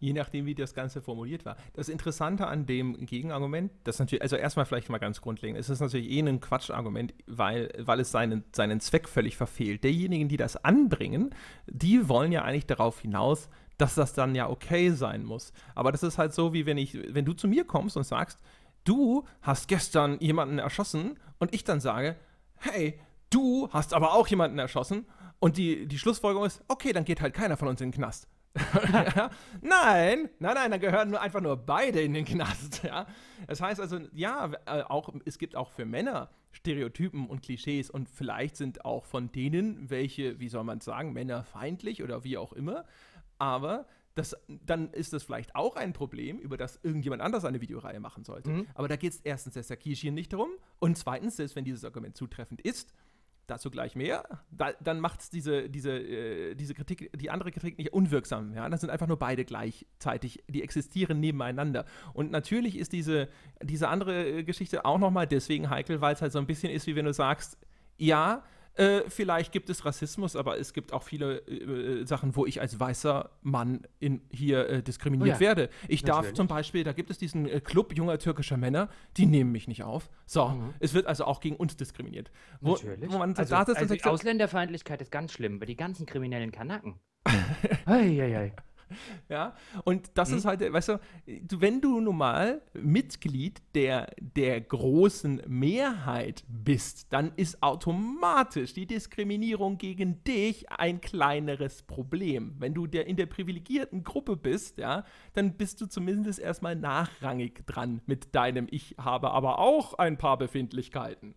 je nachdem, wie das Ganze formuliert war. Das Interessante an dem Gegenargument, das natürlich, also erstmal vielleicht mal ganz grundlegend, es ist natürlich eh ein Quatschargument, weil, weil es seinen, seinen Zweck völlig verfehlt. Derjenigen, die das anbringen, die wollen ja eigentlich darauf hinaus, dass das dann ja okay sein muss. Aber das ist halt so, wie wenn ich, wenn du zu mir kommst und sagst, du hast gestern jemanden erschossen und ich dann sage, hey, du hast aber auch jemanden erschossen und die, die Schlussfolgerung ist, okay, dann geht halt keiner von uns in den Knast. *laughs* nein, nein, nein, dann gehören nur einfach nur beide in den Knast. Ja? Das heißt also, ja, äh, auch, es gibt auch für Männer Stereotypen und Klischees und vielleicht sind auch von denen welche, wie soll man sagen, männerfeindlich oder wie auch immer. Aber das, dann ist das vielleicht auch ein Problem, über das irgendjemand anders eine Videoreihe machen sollte. Mhm. Aber da geht es erstens der Sarkisian nicht darum und zweitens, selbst wenn dieses Argument zutreffend ist, dazu gleich mehr, da, dann macht es diese, diese, äh, diese Kritik, die andere Kritik nicht unwirksam. Ja? Das sind einfach nur beide gleichzeitig, die existieren nebeneinander. Und natürlich ist diese, diese andere äh, Geschichte auch nochmal deswegen heikel, weil es halt so ein bisschen ist, wie wenn du sagst, ja, äh, vielleicht gibt es Rassismus, aber es gibt auch viele äh, Sachen, wo ich als weißer Mann in, hier äh, diskriminiert oh ja, werde. Ich natürlich. darf zum Beispiel, da gibt es diesen äh, Club junger türkischer Männer, die nehmen mich nicht auf. So, mhm. es wird also auch gegen uns diskriminiert. Wo, natürlich. Wo man so also, da also Ausländerfeindlichkeit ist ganz schlimm, weil die ganzen kriminellen Kanaken. *laughs* ei, ei, ei. *laughs* Ja, und das mhm. ist halt, weißt du, wenn du nun mal Mitglied der, der großen Mehrheit bist, dann ist automatisch die Diskriminierung gegen dich ein kleineres Problem. Wenn du der, in der privilegierten Gruppe bist, ja, dann bist du zumindest erstmal nachrangig dran mit deinem Ich habe aber auch ein paar Befindlichkeiten.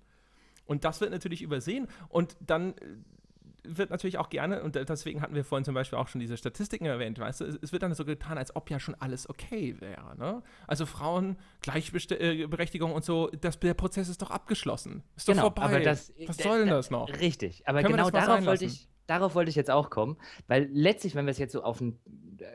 Und das wird natürlich übersehen. Und dann wird natürlich auch gerne, und deswegen hatten wir vorhin zum Beispiel auch schon diese Statistiken erwähnt, weißt du, es wird dann so getan, als ob ja schon alles okay wäre. Ne? Also Frauen, Gleichberechtigung äh, und so, das, der Prozess ist doch abgeschlossen. Ist doch genau, vorbei. Aber das, Was soll denn das noch? Richtig, aber Können genau darauf wollte ich, darauf wollte ich jetzt auch kommen, weil letztlich, wenn wir es jetzt so auf ein,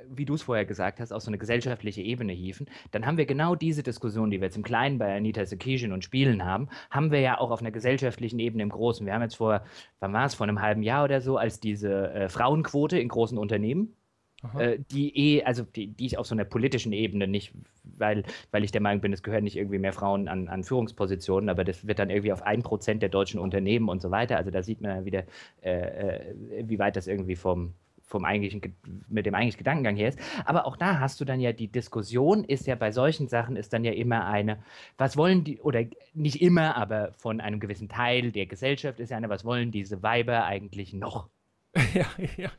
wie du es vorher gesagt hast, auf so eine gesellschaftliche Ebene hieven, dann haben wir genau diese Diskussion, die wir jetzt im Kleinen bei Anita Sarkeesian und Spielen haben, haben wir ja auch auf einer gesellschaftlichen Ebene im Großen. Wir haben jetzt vor, wann war es, vor einem halben Jahr oder so, als diese äh, Frauenquote in großen Unternehmen äh, die eh, also die, die ich auf so einer politischen Ebene nicht, weil, weil ich der Meinung bin, es gehören nicht irgendwie mehr Frauen an, an Führungspositionen, aber das wird dann irgendwie auf ein Prozent der deutschen Unternehmen und so weiter. Also da sieht man ja wieder, äh, äh, wie weit das irgendwie vom, vom eigentlichen, mit dem eigentlichen Gedankengang her ist. Aber auch da hast du dann ja die Diskussion, ist ja bei solchen Sachen ist dann ja immer eine, was wollen die, oder nicht immer, aber von einem gewissen Teil der Gesellschaft ist ja eine, was wollen diese Weiber eigentlich noch? *laughs* ja, ja.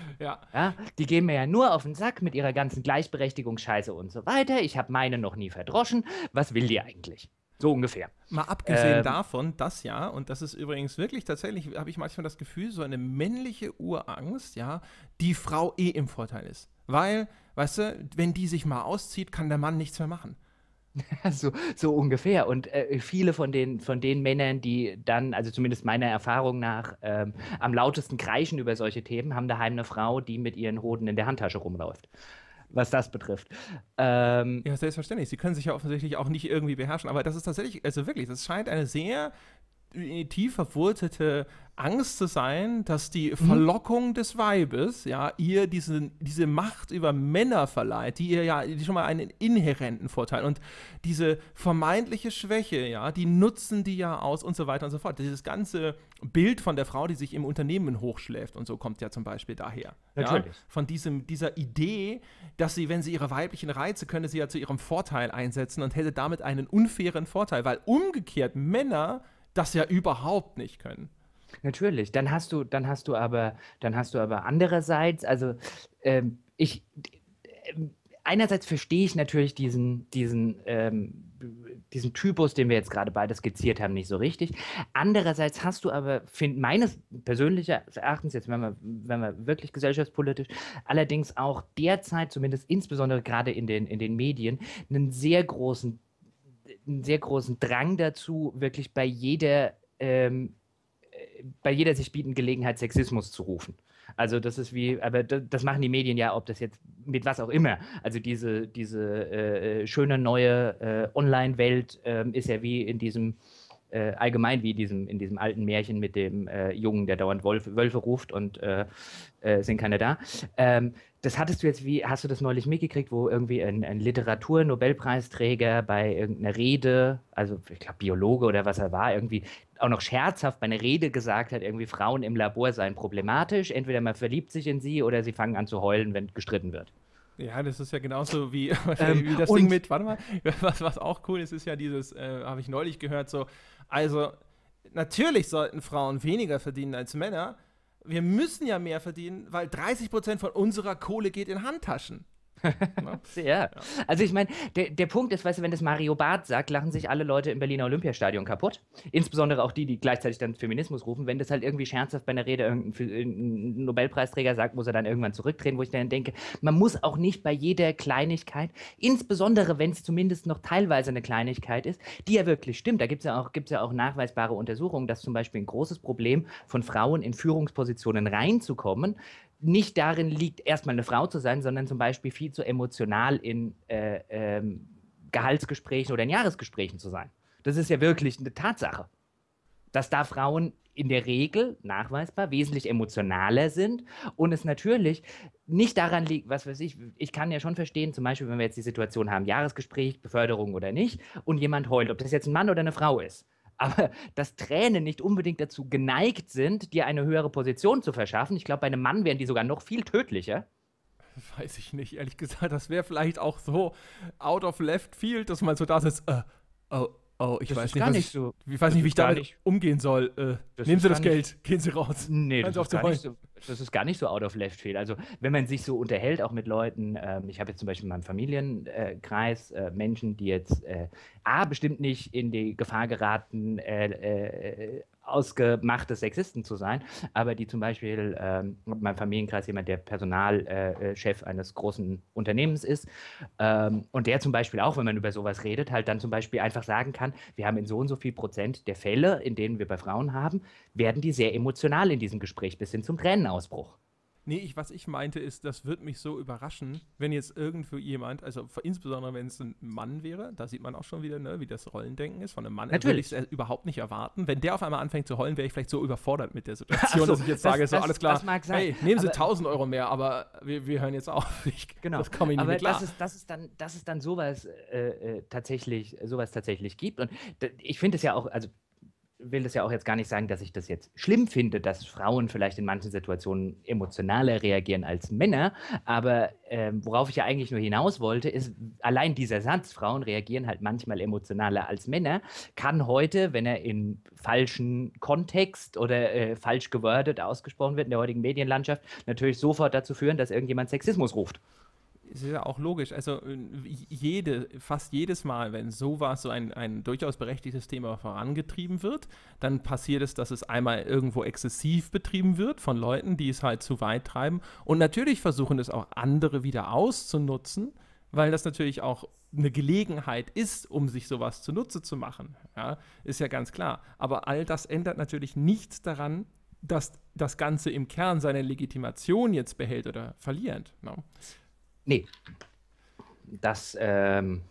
*laughs* Ja. ja. Die gehen mir ja nur auf den Sack mit ihrer ganzen Gleichberechtigungsscheiße und so weiter. Ich habe meine noch nie verdroschen. Was will die eigentlich? So ungefähr. Mal abgesehen ähm, davon, dass ja, und das ist übrigens wirklich tatsächlich, habe ich manchmal das Gefühl, so eine männliche Urangst, ja, die Frau eh im Vorteil ist. Weil, weißt du, wenn die sich mal auszieht, kann der Mann nichts mehr machen. *laughs* so, so ungefähr. Und äh, viele von den, von den Männern, die dann, also zumindest meiner Erfahrung nach, ähm, am lautesten kreischen über solche Themen, haben daheim eine Frau, die mit ihren Hoden in der Handtasche rumläuft. Was das betrifft. Ähm, ja, selbstverständlich. Sie können sich ja offensichtlich auch nicht irgendwie beherrschen, aber das ist tatsächlich, also wirklich, das scheint eine sehr tief verwurzelte Angst zu sein, dass die mhm. Verlockung des Weibes ja ihr diese, diese Macht über Männer verleiht, die ihr ja die schon mal einen inhärenten Vorteil und diese vermeintliche Schwäche, ja, die nutzen die ja aus und so weiter und so fort. Dieses ganze Bild von der Frau, die sich im Unternehmen hochschläft und so kommt ja zum Beispiel daher. Natürlich. Ja? Von diesem, dieser Idee, dass sie, wenn sie ihre weiblichen Reize, könne sie ja zu ihrem Vorteil einsetzen und hätte damit einen unfairen Vorteil, weil umgekehrt Männer das ja überhaupt nicht können. Natürlich. Dann hast du, dann hast du aber, dann hast du aber andererseits, also ähm, ich, einerseits verstehe ich natürlich diesen, diesen, ähm, diesen Typus, den wir jetzt gerade beide skizziert haben, nicht so richtig. Andererseits hast du aber, find, meines persönlichen Erachtens, jetzt wenn wir, wenn wir wirklich gesellschaftspolitisch, allerdings auch derzeit, zumindest insbesondere gerade in den, in den Medien, einen sehr großen, einen sehr großen Drang dazu, wirklich bei jeder ähm, bei jeder sich bietenden Gelegenheit Sexismus zu rufen. Also das ist wie, aber das machen die Medien ja, ob das jetzt mit was auch immer. Also diese, diese äh, schöne neue äh, Online-Welt äh, ist ja wie in diesem äh, allgemein wie diesem, in diesem alten Märchen mit dem äh, Jungen, der dauernd Wolf, Wölfe ruft und äh, äh, sind keine da. Ähm, das hattest du jetzt, wie hast du das neulich mitgekriegt, wo irgendwie ein, ein Literatur-Nobelpreisträger bei irgendeiner Rede, also ich glaube Biologe oder was er war, irgendwie auch noch scherzhaft bei einer Rede gesagt hat, irgendwie Frauen im Labor seien problematisch, entweder man verliebt sich in sie oder sie fangen an zu heulen, wenn gestritten wird. Ja, das ist ja genauso wie, ähm, *laughs* wie das Ding mit, warte mal, *laughs* was, was auch cool ist, ist ja dieses, äh, habe ich neulich gehört, so, also natürlich sollten Frauen weniger verdienen als Männer. Wir müssen ja mehr verdienen, weil 30 Prozent von unserer Kohle geht in Handtaschen. *laughs* ja. ja. Also ich meine, der, der Punkt ist, weißt du, wenn das Mario Barth sagt, lachen sich alle Leute im Berliner Olympiastadion kaputt. Insbesondere auch die, die gleichzeitig dann Feminismus rufen. Wenn das halt irgendwie scherzhaft bei einer Rede irgendein Nobelpreisträger sagt, muss er dann irgendwann zurückdrehen, wo ich dann denke, man muss auch nicht bei jeder Kleinigkeit, insbesondere wenn es zumindest noch teilweise eine Kleinigkeit ist, die ja wirklich stimmt. Da gibt es ja, auch, ja auch nachweisbare Untersuchungen, dass zum Beispiel ein großes Problem von Frauen in Führungspositionen reinzukommen, nicht darin liegt, erstmal eine Frau zu sein, sondern zum Beispiel viel zu emotional in äh, ähm, Gehaltsgesprächen oder in Jahresgesprächen zu sein. Das ist ja wirklich eine Tatsache. Dass da Frauen in der Regel nachweisbar wesentlich emotionaler sind und es natürlich nicht daran liegt, was weiß ich, ich kann ja schon verstehen, zum Beispiel, wenn wir jetzt die Situation haben, Jahresgespräch, Beförderung oder nicht, und jemand heult, ob das jetzt ein Mann oder eine Frau ist aber *laughs* dass Tränen nicht unbedingt dazu geneigt sind, dir eine höhere Position zu verschaffen. Ich glaube, bei einem Mann wären die sogar noch viel tödlicher. Weiß ich nicht, ehrlich gesagt. Das wäre vielleicht auch so out of left field, dass man so da sitzt, äh, oh, Oh, ich das weiß nicht, nicht so, ich, weiß nicht, wie ich damit nicht, umgehen soll. Äh, nehmen Sie das Geld, gehen Sie raus. Nee, das ist, gar nicht so, das ist, gar nicht so out of left field. Also, wenn man sich so unterhält, auch mit Leuten, ähm, ich habe jetzt zum Beispiel in meinem Familienkreis äh, Menschen, die jetzt äh, A, bestimmt nicht in die Gefahr geraten, äh, äh, ausgemachtes Sexisten zu sein, aber die zum Beispiel, ähm, mein Familienkreis jemand, der Personalchef äh, eines großen Unternehmens ist ähm, und der zum Beispiel auch, wenn man über sowas redet, halt dann zum Beispiel einfach sagen kann, wir haben in so und so viel Prozent der Fälle, in denen wir bei Frauen haben, werden die sehr emotional in diesem Gespräch bis hin zum Tränenausbruch. Nee, ich, was ich meinte ist, das wird mich so überraschen, wenn jetzt irgendwo jemand, also insbesondere wenn es ein Mann wäre, da sieht man auch schon wieder, ne, wie das Rollendenken ist. Von einem Mann würde ich es überhaupt nicht erwarten. Wenn der auf einmal anfängt zu heulen, wäre ich vielleicht so überfordert mit der *laughs* Situation, so, dass ich jetzt das, sage, das, so alles klar, hey, nehmen Sie aber, 1000 Euro mehr, aber wir, wir hören jetzt auf. *laughs* Ich, genau, das komme ich nicht aber klar. Das ist, das ist dann, dass es dann sowas äh, äh, tatsächlich, sowas tatsächlich gibt. Und ich finde es ja auch, also will das ja auch jetzt gar nicht sagen, dass ich das jetzt schlimm finde, dass Frauen vielleicht in manchen Situationen emotionaler reagieren als Männer. Aber äh, worauf ich ja eigentlich nur hinaus wollte, ist allein dieser Satz, Frauen reagieren halt manchmal emotionaler als Männer, kann heute, wenn er in falschen Kontext oder äh, falsch gewordet ausgesprochen wird in der heutigen Medienlandschaft, natürlich sofort dazu führen, dass irgendjemand Sexismus ruft ist ja auch logisch. Also äh, jede, fast jedes Mal, wenn sowas, so ein, ein durchaus berechtigtes Thema vorangetrieben wird, dann passiert es, dass es einmal irgendwo exzessiv betrieben wird von Leuten, die es halt zu weit treiben. Und natürlich versuchen es auch andere wieder auszunutzen, weil das natürlich auch eine Gelegenheit ist, um sich sowas zunutze zu machen. Ja, ist ja ganz klar. Aber all das ändert natürlich nichts daran, dass das Ganze im Kern seine Legitimation jetzt behält oder verliert. No? Ne? Nee. Das, ähm,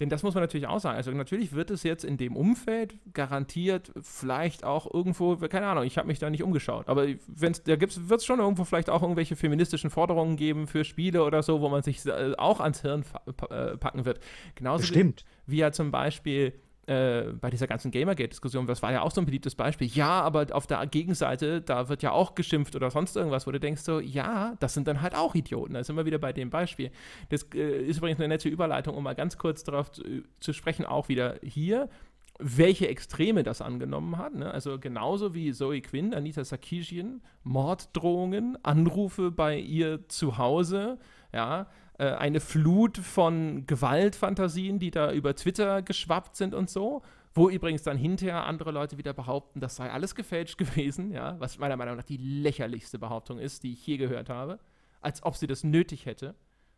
denn das muss man natürlich auch sagen. Also natürlich wird es jetzt in dem Umfeld garantiert vielleicht auch irgendwo, keine Ahnung, ich habe mich da nicht umgeschaut, aber wenn's, da wird es schon irgendwo vielleicht auch irgendwelche feministischen Forderungen geben für Spiele oder so, wo man sich äh, auch ans Hirn äh, packen wird. Genauso Bestimmt. wie, wie ja zum Beispiel äh, bei dieser ganzen Gamergate-Diskussion, das war ja auch so ein beliebtes Beispiel. Ja, aber auf der Gegenseite, da wird ja auch geschimpft oder sonst irgendwas, wo du denkst so, ja, das sind dann halt auch Idioten. Da sind wir wieder bei dem Beispiel. Das äh, ist übrigens eine nette Überleitung, um mal ganz kurz darauf zu, zu sprechen, auch wieder hier welche Extreme das angenommen hat. Ne? Also genauso wie Zoe Quinn, Anita Sarkeesian, Morddrohungen, Anrufe bei ihr zu Hause, ja, äh, eine Flut von Gewaltfantasien, die da über Twitter geschwappt sind und so. Wo übrigens dann hinterher andere Leute wieder behaupten, das sei alles gefälscht *laughs* gewesen, ja, was meiner Meinung nach die lächerlichste Behauptung ist, die ich je gehört habe, als ob sie das nötig hätte.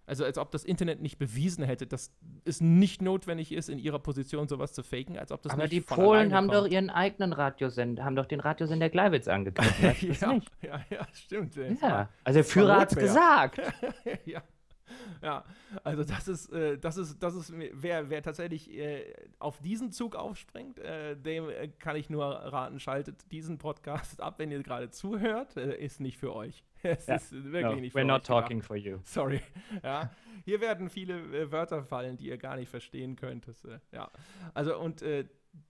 Also als ob das Internet nicht bewiesen hätte, dass es nicht notwendig ist, in ihrer Position sowas zu faken, als ob das Aber nicht die Polen haben kommt. doch ihren eigenen Radiosender, haben doch den Radiosender Gleiwitz *laughs* angegriffen. ja, ja, ja, stimmt. Ja, also der Führer hat es gesagt. *laughs* ja. *laughs* Ja, also das ist, äh, das ist, das ist, wer, wer tatsächlich äh, auf diesen Zug aufspringt, äh, dem äh, kann ich nur raten, schaltet diesen Podcast ab, wenn ihr gerade zuhört, äh, ist nicht für euch. *laughs* Es Ja. ist wirklich No, nicht für we're euch. not gedacht. talking for you. *laughs* Sorry. Ja, hier werden viele äh, Wörter fallen, die ihr gar nicht verstehen könnt. Das, ja, also und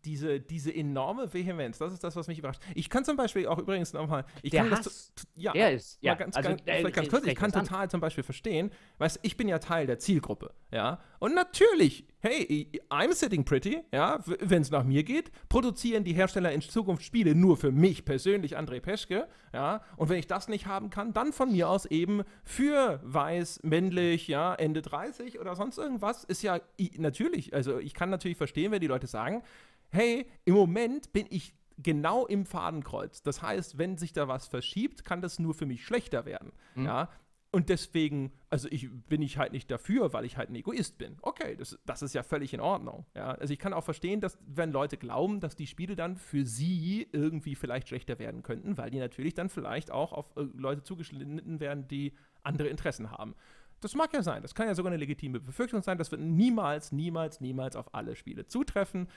diese, diese enorme Vehemenz, das ist das, was mich überrascht. Ich kann zum Beispiel auch übrigens nochmal, ich Der kann das, Hass, t- ja, der ist, ja, ganz, also, ganz, äh, vielleicht ganz re- kurz, ich kann an. total zum Beispiel verstehen, weißt ich bin ja Teil der Zielgruppe, ja, und natürlich, hey, I'm sitting pretty, ja, wenn es nach mir geht, produzieren die Hersteller in Zukunft Spiele nur für mich persönlich, André Peschke, ja, und wenn ich das nicht haben kann, dann von mir aus eben für weiß, männlich, ja, Ende 30 oder sonst irgendwas, ist ja natürlich, also ich kann natürlich verstehen, wenn die Leute sagen, hey, im Moment bin ich genau im Fadenkreuz. Das heißt, wenn sich da was verschiebt, kann das nur für mich schlechter werden. Ja. Und deswegen, also ich bin ich halt nicht dafür, weil ich halt ein Egoist bin. Okay, das, das ist ja völlig in Ordnung. Ja. Also ich kann auch verstehen, dass wenn Leute glauben, dass die Spiele dann für sie irgendwie vielleicht schlechter werden könnten, weil die natürlich dann vielleicht auch auf äh, Leute zugeschnitten werden, die andere Interessen haben. Das mag ja sein. Das kann ja sogar eine legitime Befürchtung sein. Das wird niemals, niemals, niemals auf alle Spiele zutreffen.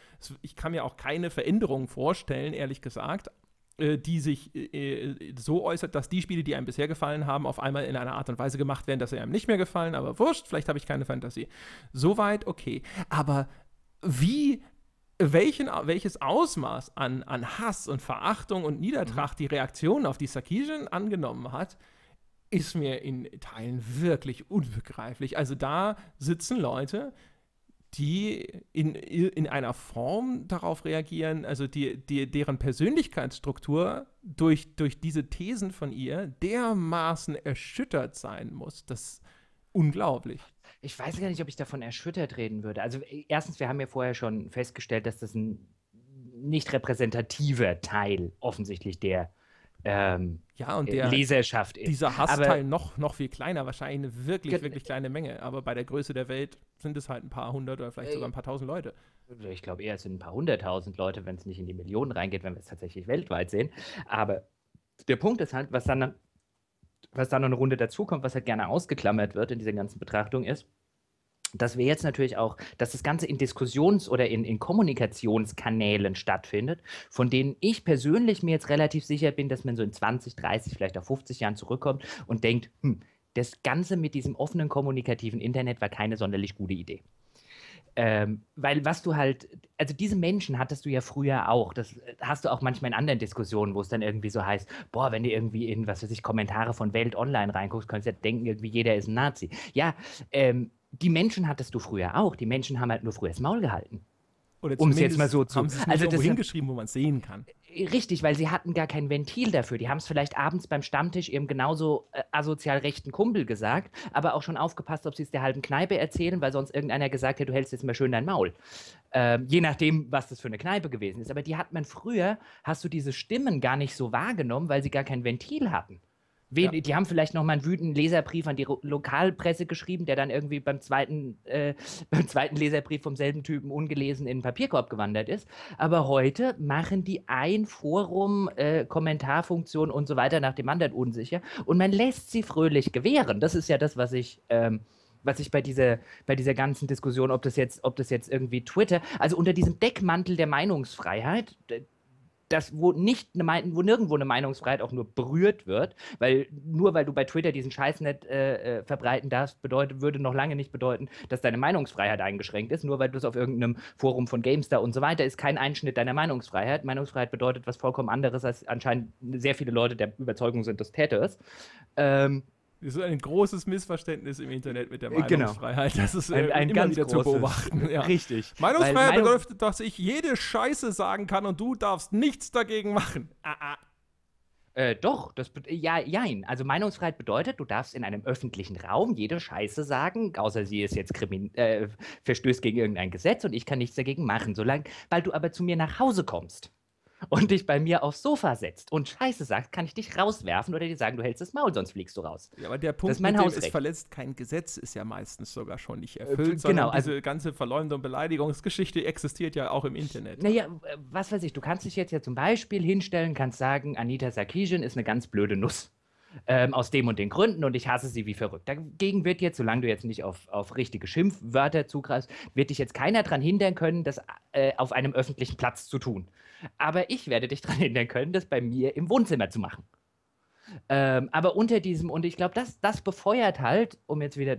Ich kann mir auch keine Veränderungen vorstellen, ehrlich gesagt, äh, die sich äh, so äußert, dass die Spiele, die einem bisher gefallen haben, auf einmal in einer Art und Weise gemacht werden, dass sie einem nicht mehr gefallen. Aber wurscht, vielleicht habe ich keine Fantasie. Soweit okay. Aber wie welchen, welches Ausmaß an, an Hass und Verachtung und Niedertracht die Reaktion auf die Sarkeesian angenommen hat, ist mir in Teilen wirklich unbegreiflich. Also da sitzen Leute, die in, in einer Form darauf reagieren, also die, die, deren Persönlichkeitsstruktur durch, durch diese Thesen von ihr dermaßen erschüttert sein muss. Das ist unglaublich. Ich weiß gar nicht, ob ich davon erschüttert reden würde. Also äh, erstens, wir haben ja vorher schon festgestellt, dass das ein nicht repräsentativer Teil offensichtlich der ähm, Ja, und der, Leserschaft ist. dieser Aber- Hassteil noch, noch viel kleiner, wahrscheinlich eine wirklich, wirklich kleine Menge. Aber bei der Größe der Welt sind es halt ein paar hundert oder vielleicht Äh, sogar ein paar tausend Leute. Ich glaube eher, es sind ein paar hunderttausend Leute, wenn es nicht in die Millionen reingeht, wenn wir es tatsächlich weltweit sehen. Aber der Punkt ist halt, was dann, was dann noch eine Runde dazukommt, was halt gerne ausgeklammert wird in dieser ganzen Betrachtung ist, dass wir jetzt natürlich auch, dass das Ganze in Diskussions- oder in, in Kommunikationskanälen stattfindet, von denen ich persönlich mir jetzt relativ sicher bin, dass man so in 20, 30, vielleicht auch 50 Jahren zurückkommt und denkt, hm, das Ganze mit diesem offenen kommunikativen Internet war keine sonderlich gute Idee. Ähm, weil was du halt, also diese Menschen hattest du ja früher auch. Das äh, hast du auch manchmal in anderen Diskussionen, wo es dann irgendwie so heißt, boah, wenn du irgendwie in, was weiß ich, Kommentare von Welt Online reinguckst, kannst du ja denken, irgendwie jeder ist ein Nazi. Ja, ähm, die Menschen hattest du früher auch. Die Menschen haben halt nur früher das Maul gehalten. Oder um's jetzt mal so zu- Haben sie es also das- hingeschrieben, wo man es sehen kann. Richtig, weil sie hatten gar kein Ventil dafür. Die haben es vielleicht abends beim Stammtisch ihrem genauso äh, asozial rechten Kumpel gesagt, aber auch schon aufgepasst, ob sie es der halben Kneipe erzählen, weil sonst irgendeiner gesagt hat, du hältst jetzt mal schön dein Maul. Ähm, je nachdem, was das für eine Kneipe gewesen ist. Aber die hat man früher, hast du diese Stimmen gar nicht so wahrgenommen, weil sie gar kein Ventil hatten. Wen, Ja. Die haben vielleicht noch mal einen wütenden Leserbrief an die Ro Lokalpresse geschrieben, der dann irgendwie beim zweiten, äh, *laughs* beim zweiten Leserbrief vom selben Typen ungelesen in den Papierkorb gewandert ist. Aber heute machen die ein Forum, äh, Kommentarfunktion und so weiter nach dem anderen unsicher und man lässt sie fröhlich gewähren. Das ist ja das, was ich. Ähm, was ich bei dieser, bei dieser ganzen Diskussion, ob das jetzt, ob das jetzt irgendwie Twitter, also unter diesem Deckmantel der Meinungsfreiheit, das, wo nicht eine wo nirgendwo eine Meinungsfreiheit auch nur berührt wird, weil nur weil du bei Twitter diesen Scheiß nicht äh, äh, verbreiten darfst, bedeutet, würde noch lange nicht bedeuten, dass deine Meinungsfreiheit eingeschränkt ist. Nur weil du es auf irgendeinem Forum von GameStar und so weiter ist kein Einschnitt deiner Meinungsfreiheit. Meinungsfreiheit bedeutet was vollkommen anderes, als anscheinend sehr viele Leute der Überzeugung sind, das täte es. Ähm, Das ist ein großes Missverständnis im Internet mit der äh, genau. Meinungsfreiheit. Genau. Das ist ein, äh, ein immer wieder großes, zu beobachten. Ja. Richtig. Meinungsfreiheit Meinung bedeutet, dass ich jede Scheiße sagen kann und du darfst nichts dagegen machen. Ah, ah. Äh, doch, das ja, jein. Also Meinungsfreiheit bedeutet, du darfst in einem öffentlichen Raum jede Scheiße sagen, außer sie ist jetzt krimin äh, verstößt gegen irgendein Gesetz und ich kann nichts dagegen machen, solange, weil du aber zu mir nach Hause kommst und dich bei mir aufs Sofa setzt und Scheiße sagt, kann ich dich rauswerfen oder dir sagen, du hältst das Maul, sonst fliegst du raus. Ja, aber der Punkt, das ist mein mit dem es verletzt kein Gesetz, ist ja meistens sogar schon nicht äh, erfüllt, äh, genau, also diese ganze Verleumdung, Beleidigungsgeschichte existiert ja auch im Internet. Naja, was weiß ich, du kannst dich jetzt ja zum Beispiel hinstellen, kannst sagen, Anita Sarkeesian ist eine ganz blöde Nuss. Ähm, aus dem und den Gründen und ich hasse sie wie verrückt. Dagegen wird jetzt, solange du jetzt nicht auf, auf richtige Schimpfwörter zugreifst, wird dich jetzt keiner daran hindern können, das äh, auf einem öffentlichen Platz zu tun. Aber ich werde dich *laughs* daran hindern können, das bei mir im Wohnzimmer zu machen. Ähm, aber unter diesem, und ich glaube, das, das befeuert halt, um jetzt wieder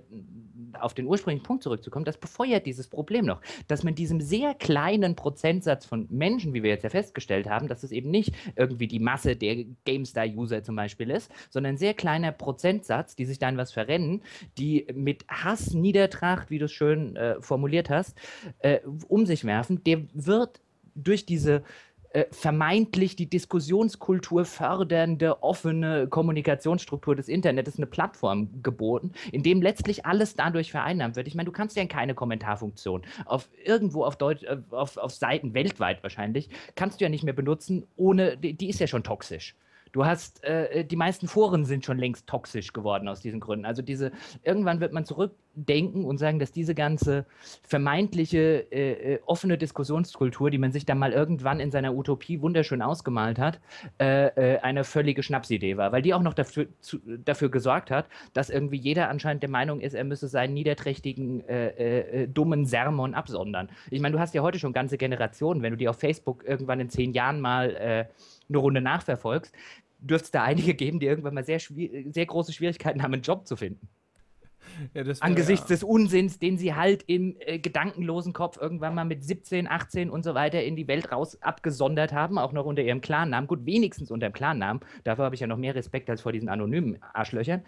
auf den ursprünglichen Punkt zurückzukommen, das befeuert dieses Problem noch, dass man diesem sehr kleinen Prozentsatz von Menschen, wie wir jetzt ja festgestellt haben, dass es eben nicht irgendwie die Masse der GameStar-User zum Beispiel ist, sondern ein sehr kleiner Prozentsatz, die sich dann was verrennen, die mit Hass, Niedertracht, wie du es schön äh, formuliert hast, äh, um sich werfen, der wird durch diese äh, vermeintlich die Diskussionskultur fördernde, offene Kommunikationsstruktur des Internets eine Plattform geboten, in dem letztlich alles dadurch vereinnahmt wird. Ich meine, du kannst ja keine Kommentarfunktion auf irgendwo auf Deutsch, äh, auf, auf Seiten weltweit wahrscheinlich, kannst du ja nicht mehr benutzen, ohne, die, die ist ja schon toxisch. Du hast, äh, die meisten Foren sind schon längst toxisch geworden aus diesen Gründen. Also diese, irgendwann wird man zurückdenken und sagen, dass diese ganze vermeintliche äh, äh, offene Diskussionskultur, die man sich dann mal irgendwann in seiner Utopie wunderschön ausgemalt hat, äh, äh eine völlige Schnapsidee war, weil die auch noch dafür, zu, dafür gesorgt hat, dass irgendwie jeder anscheinend der Meinung ist, er müsse seinen niederträchtigen, äh, dummen Sermon absondern. Ich meine, du hast ja heute schon ganze Generationen, wenn du die auf Facebook irgendwann in zehn Jahren mal eine Runde nachverfolgst, dürfte es da einige geben, die irgendwann mal sehr, sehr große Schwierigkeiten haben, einen Job zu finden. Ja, Angesichts ja. des Unsinns, den sie halt im äh, gedankenlosen Kopf irgendwann mal mit 17, 18 und so weiter in die Welt raus abgesondert haben, auch noch unter ihrem Klarnamen. Gut, wenigstens unter dem Klarnamen. Dafür habe ich ja noch mehr Respekt als vor diesen anonymen Arschlöchern.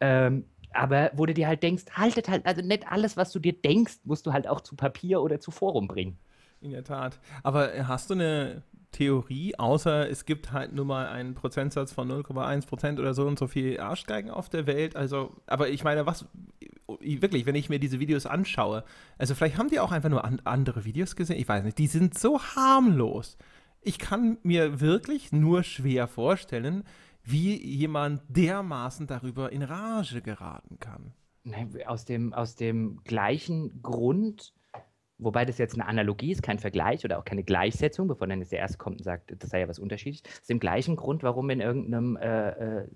Ähm, aber wo du dir halt denkst, haltet halt, also nicht alles, was du dir denkst, musst du halt auch zu Papier oder zu Forum bringen. In der Tat. Aber hast du eine Theorie, außer es gibt halt nur mal einen Prozentsatz von 0,1 Prozent oder so und so viel Arschgeigen auf der Welt. Also, aber ich meine, was wirklich, wenn ich mir diese Videos anschaue, also vielleicht haben die auch einfach nur an, andere Videos gesehen, ich weiß nicht, die sind so harmlos. Ich kann mir wirklich nur schwer vorstellen, wie jemand dermaßen darüber in Rage geraten kann. Aus dem, aus dem gleichen Grund, wobei das jetzt eine Analogie ist, kein Vergleich oder auch keine Gleichsetzung, bevor dann jetzt der Erste kommt und sagt, das sei ja was unterschiedliches, ist dem gleichen Grund, warum in irgendeinem äh, äh,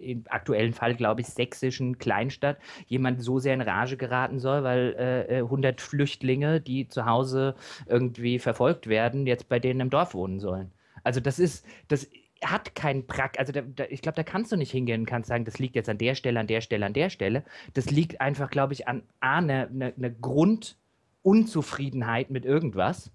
im aktuellen Fall, glaube ich, sächsischen Kleinstadt jemand so sehr in Rage geraten soll, weil äh, 100 äh, Flüchtlinge, die zu Hause irgendwie verfolgt werden, jetzt bei denen im Dorf wohnen sollen. Also das ist, das hat keinen Prack, also da, da, ich glaube, da kannst du nicht hingehen und kannst sagen, das liegt jetzt an der Stelle, an der Stelle, an der Stelle. Das liegt einfach, glaube ich, an A, eine, eine, eine Grund- Unzufriedenheit mit irgendwas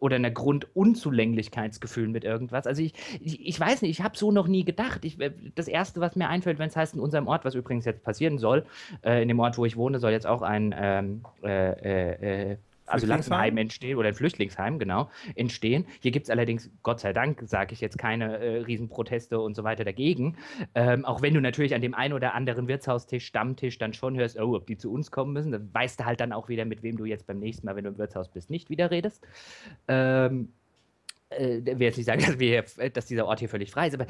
oder einer Grundunzulänglichkeitsgefühl mit irgendwas. Also ich, ich, ich weiß nicht, ich habe so noch nie gedacht. Ich, das Erste, was mir einfällt, wenn es heißt, in unserem Ort, was übrigens jetzt passieren soll, äh, in dem Ort, wo ich wohne, soll jetzt auch ein ähm, äh, äh, äh Asylantenheim entstehen oder ein Flüchtlingsheim, genau, entstehen. Hier gibt es allerdings, Gott sei Dank, sage ich jetzt, keine äh, Riesenproteste und so weiter dagegen. Ähm, auch wenn du natürlich an dem einen oder anderen Wirtshaustisch, Stammtisch dann schon hörst, oh, ob die zu uns kommen müssen, dann weißt du halt dann auch wieder, mit wem du jetzt beim nächsten Mal, wenn du im Wirtshaus bist, nicht wieder redest. Ähm, äh, will jetzt nicht sagen, *laughs* dass, wir, dass dieser Ort hier völlig frei ist, aber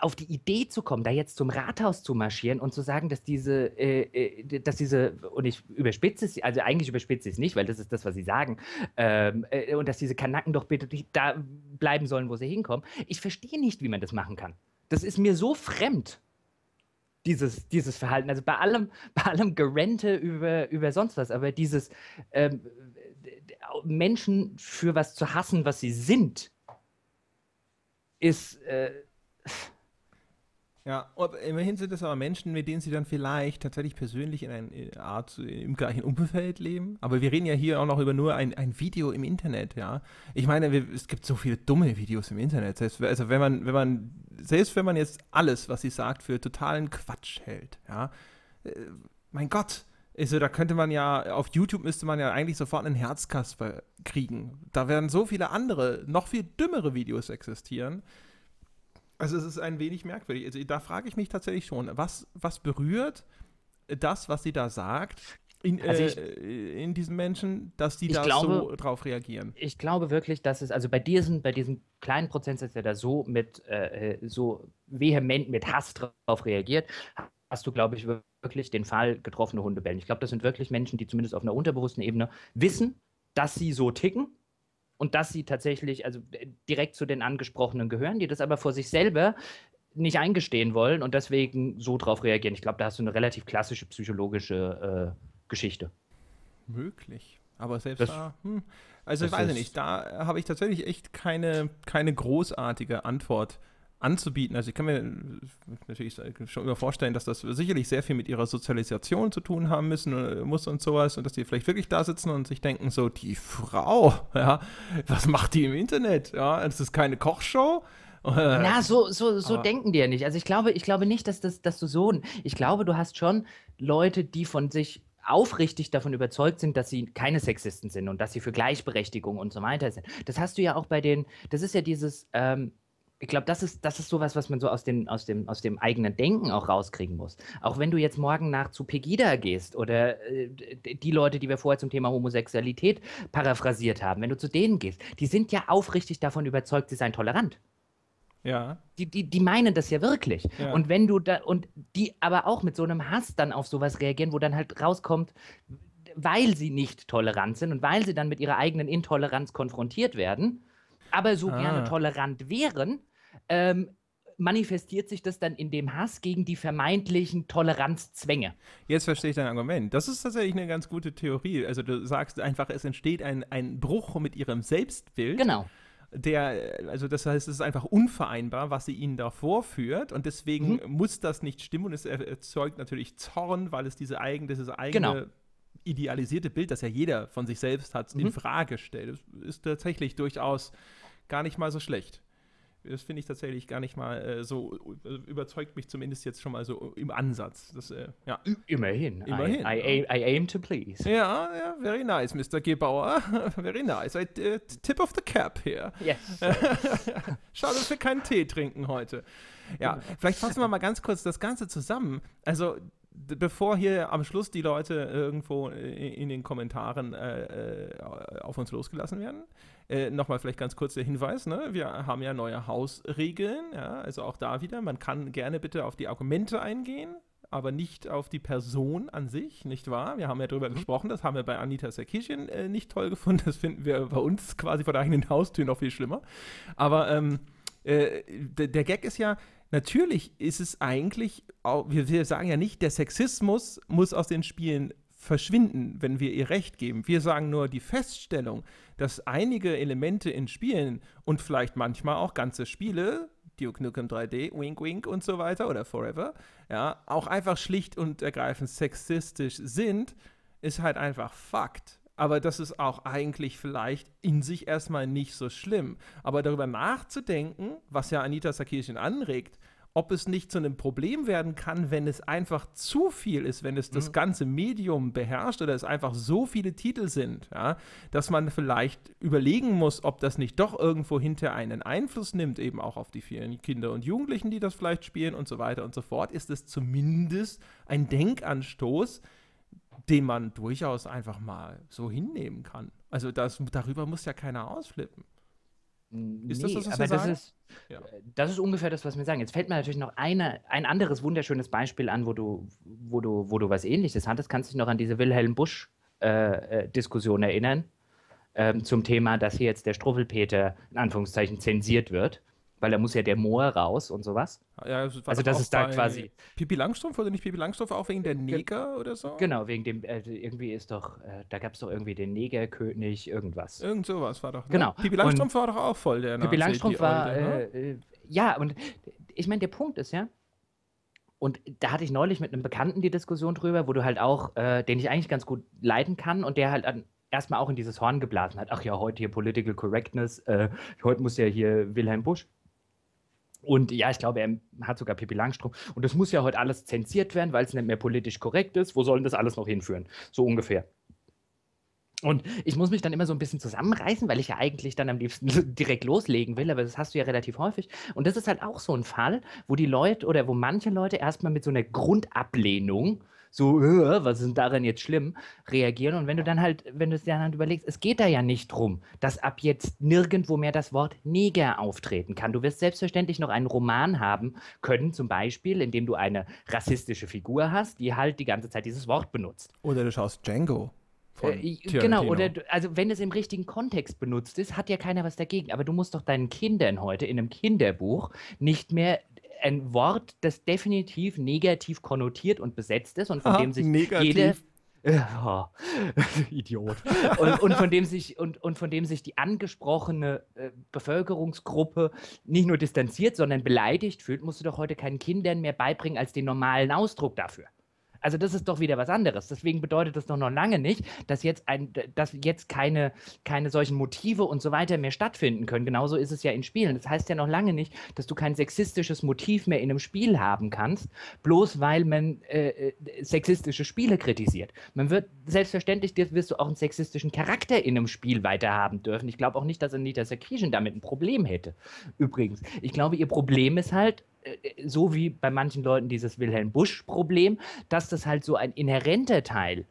auf die Idee zu kommen, da jetzt zum Rathaus zu marschieren und zu sagen, dass diese, äh, äh dass diese, und ich überspitze es, also eigentlich überspitze ich es nicht, weil das ist das, was sie sagen, ähm, äh, und dass diese Kanaken doch bitte da bleiben sollen, wo sie hinkommen. Ich verstehe nicht, wie man das machen kann. Das ist mir so fremd dieses, dieses Verhalten. Also bei allem, *laughs* bei allem Gerente über, über sonst was, aber dieses, ähm, Menschen für was zu hassen, was sie sind, ist. Äh, ja, immerhin sind es aber Menschen, mit denen sie dann vielleicht tatsächlich persönlich in einer äh, Art im gleichen Umfeld leben. Aber wir reden ja hier auch noch über nur ein, ein Video im Internet, ja. Ich meine, wir, es gibt so viele dumme Videos im Internet. Das heißt, also wenn man, wenn man selbst wenn man jetzt alles, was sie sagt, für totalen Quatsch hält, ja, äh, mein Gott, also da könnte man ja, auf YouTube müsste man ja eigentlich sofort einen Herzkasper kriegen. Da werden so viele andere, noch viel dümmere Videos existieren. Also es ist ein wenig merkwürdig. Also da frage ich mich tatsächlich schon, was, was berührt das, was sie da sagt, in, also ich, äh, in diesen Menschen, dass die da glaube, so drauf reagieren? Ich glaube wirklich, dass es, also bei diesen, bei diesem kleinen Prozentsatz, der da so mit, äh, so vehement mit Hass drauf reagiert, hast du, glaube ich, wirklich den Fall getroffene Hundebellen. Ich glaube, das sind wirklich Menschen, die zumindest auf einer unterbewussten Ebene wissen, dass sie so ticken und dass sie tatsächlich, also direkt zu den Angesprochenen gehören, die das aber vor sich selber nicht eingestehen wollen und deswegen so drauf reagieren. Ich glaube, da hast du eine relativ klassische psychologische äh, Geschichte. Möglich. Aber selbst das, da, hm, also ich weiß nicht, da habe ich tatsächlich echt keine, keine großartige Antwort anzubieten. Also ich kann mir natürlich schon immer vorstellen, dass das sicherlich sehr viel mit ihrer Sozialisation zu tun haben müssen äh, muss und sowas und dass die vielleicht wirklich da sitzen und sich denken so, die Frau, *laughs* ja, was macht die im Internet? Ja, das ist keine Kochshow. *laughs* Na, so, so, so denken die ja nicht. Also ich glaube, ich glaube nicht, dass, das, dass du so, ich glaube, du hast schon Leute, die von sich aufrichtig davon überzeugt sind, dass sie keine Sexisten sind und dass sie für Gleichberechtigung und so weiter sind. Das hast du ja auch bei den, das ist ja dieses, ähm, ich glaube, das ist, das ist sowas, was man so aus, den, aus, dem, aus dem eigenen Denken auch rauskriegen muss. Auch wenn du jetzt morgen nach zu Pegida gehst oder äh, die Leute, die wir vorher zum Thema Homosexualität paraphrasiert haben, wenn du zu denen gehst, die sind ja aufrichtig davon überzeugt, sie seien tolerant. Ja. Die, die, die meinen das ja wirklich. Ja. Und wenn du da, und die aber auch mit so einem Hass dann auf sowas reagieren, wo dann halt rauskommt, weil sie nicht tolerant sind und weil sie dann mit ihrer eigenen Intoleranz konfrontiert werden, aber so ah. gerne tolerant wären, ähm, manifestiert sich das dann in dem Hass gegen die vermeintlichen Toleranzzwänge. Jetzt verstehe ich dein Argument. Das ist tatsächlich eine ganz gute Theorie. Also du sagst einfach, es entsteht ein, ein Bruch mit ihrem Selbstbild. Genau der, also das heißt, es ist einfach unvereinbar, was sie ihnen da vorführt und deswegen mhm. muss das nicht stimmen und es erzeugt natürlich Zorn, weil es diese eigen, dieses eigene genau. idealisierte Bild, das ja jeder von sich selbst hat, mhm. in Frage stellt. Das ist tatsächlich durchaus gar nicht mal so schlecht. Das finde ich tatsächlich gar nicht mal äh, so, äh, überzeugt mich zumindest jetzt schon mal so im Ansatz. Das, äh, ja. Immerhin. Immerhin. I, I, aim, I, aim, to please. Ja, ja, very nice, Mr. Gebauer. *laughs* very nice. I, uh, tip of the cap here. Yes. *laughs* Schade, dass wir keinen Tee trinken heute. Ja, vielleicht fassen wir mal ganz kurz das Ganze zusammen. Also, bevor hier am Schluss die Leute irgendwo in den Kommentaren äh, äh, auf uns losgelassen werden, äh, Nochmal vielleicht ganz kurz der Hinweis, ne? wir haben ja neue Hausregeln, ja? also auch da wieder, man kann gerne bitte auf die Argumente eingehen, aber nicht auf die Person an sich, nicht wahr? Wir haben ja darüber mhm. gesprochen, das haben wir bei Anita Sarkisian äh, nicht toll gefunden, das finden wir bei uns quasi vor der eigenen Haustür noch viel schlimmer. Aber ähm, äh, der Gag ist ja, natürlich ist es eigentlich, wir, wir sagen ja nicht, der Sexismus muss aus den Spielen verschwinden, wenn wir ihr Recht geben. Wir sagen nur die Feststellung, dass einige Elemente in Spielen und vielleicht manchmal auch ganze Spiele, Duke Nukem 3D, Wink Wink und so weiter oder Forever, ja, auch einfach schlicht und ergreifend sexistisch sind, ist halt einfach Fakt. Aber das ist auch eigentlich vielleicht in sich erstmal nicht so schlimm. Aber darüber nachzudenken, was ja Anita Sarkeesian anregt, ob es nicht zu einem Problem werden kann, wenn es einfach zu viel ist, wenn es das mhm. ganze Medium beherrscht oder es einfach so viele Titel sind, ja, dass man vielleicht überlegen muss, ob das nicht doch irgendwo hinter einen Einfluss nimmt, eben auch auf die vielen Kinder und Jugendlichen, die das vielleicht spielen und so weiter und so fort, ist es zumindest ein Denkanstoß, den man durchaus einfach mal so hinnehmen kann. Also das, darüber muss ja keiner ausflippen. Ist nee, das, was aber das ist, ja. das ist ungefähr das, was wir sagen. Jetzt fällt mir natürlich noch eine, ein anderes wunderschönes Beispiel an, wo du, wo du, wo du was ähnliches hattest. Kannst du dich noch an diese Wilhelm Busch-Diskussion äh, äh erinnern? Ähm, zum Thema, dass hier jetzt der Struffelpeter in Anführungszeichen zensiert wird weil da muss ja der Moor raus und sowas. Ja, das also das ist da quasi. Pipi Langstrumpf oder nicht Pipi Langstrumpf auch wegen der Neger oder so? Genau, wegen dem, äh, irgendwie ist doch, äh, da gab es doch irgendwie den Negerkönig, irgendwas. Irgend sowas war doch. Ne? Genau. Pipi Langstrumpf und war doch auch voll der Pipi Langstrumpf war, Alte, ne? äh, äh, ja, und ich meine, der Punkt ist ja, und da hatte ich neulich mit einem Bekannten die Diskussion drüber, wo du halt auch, äh, den ich eigentlich ganz gut leiden kann und der halt an, erstmal auch in dieses Horn geblasen hat. Ach ja, heute hier Political Correctness, äh, heute muss ja hier Wilhelm Busch Und ja, ich glaube, er hat sogar Pippi Langstrom. Und das muss ja heute alles zensiert werden, weil es nicht mehr politisch korrekt ist. Wo soll denn das alles noch hinführen? So ungefähr. Und ich muss mich dann immer so ein bisschen zusammenreißen, weil ich ja eigentlich dann am liebsten *laughs* direkt loslegen will, aber das hast du ja relativ häufig. Und das ist halt auch so ein Fall, wo die Leute oder wo manche Leute erstmal mit so einer Grundablehnung so, äh, was ist denn daran jetzt schlimm, reagieren. Und wenn du dann halt, wenn du es dir dann überlegst, es geht da ja nicht drum, dass ab jetzt nirgendwo mehr das Wort Neger auftreten kann. Du wirst selbstverständlich noch einen Roman haben können, zum Beispiel, in dem du eine rassistische Figur hast, die halt die ganze Zeit dieses Wort benutzt. Oder du schaust Django. Äh, genau, oder also wenn es im richtigen Kontext benutzt ist, hat ja keiner was dagegen. Aber du musst doch deinen Kindern heute in einem Kinderbuch nicht mehr ein Wort, das definitiv negativ konnotiert und besetzt ist und von Aha, dem sich negativ. jede *laughs* ja, *laughs* Idiot. Und, und, von dem sich, und, und von dem sich die angesprochene äh, Bevölkerungsgruppe nicht nur distanziert, sondern beleidigt fühlt, musst du doch heute keinen Kindern mehr beibringen als den normalen Ausdruck dafür. Also das ist doch wieder was anderes. Deswegen bedeutet das doch noch lange nicht, dass jetzt, ein, dass jetzt keine, keine solchen Motive und so weiter mehr stattfinden können. Genauso ist es ja in Spielen. Das heißt ja noch lange nicht, dass du kein sexistisches Motiv mehr in einem Spiel haben kannst, bloß weil man äh, äh sexistische Spiele kritisiert. Man wird selbstverständlich, wirst du auch einen sexistischen Charakter in einem Spiel weiterhaben dürfen. Ich glaube auch nicht, dass Anita Sarkeesian damit ein Problem hätte. Übrigens, ich glaube, ihr Problem ist halt, so wie bei manchen Leuten dieses Wilhelm Busch-Problem, dass das halt so ein inhärenter Teil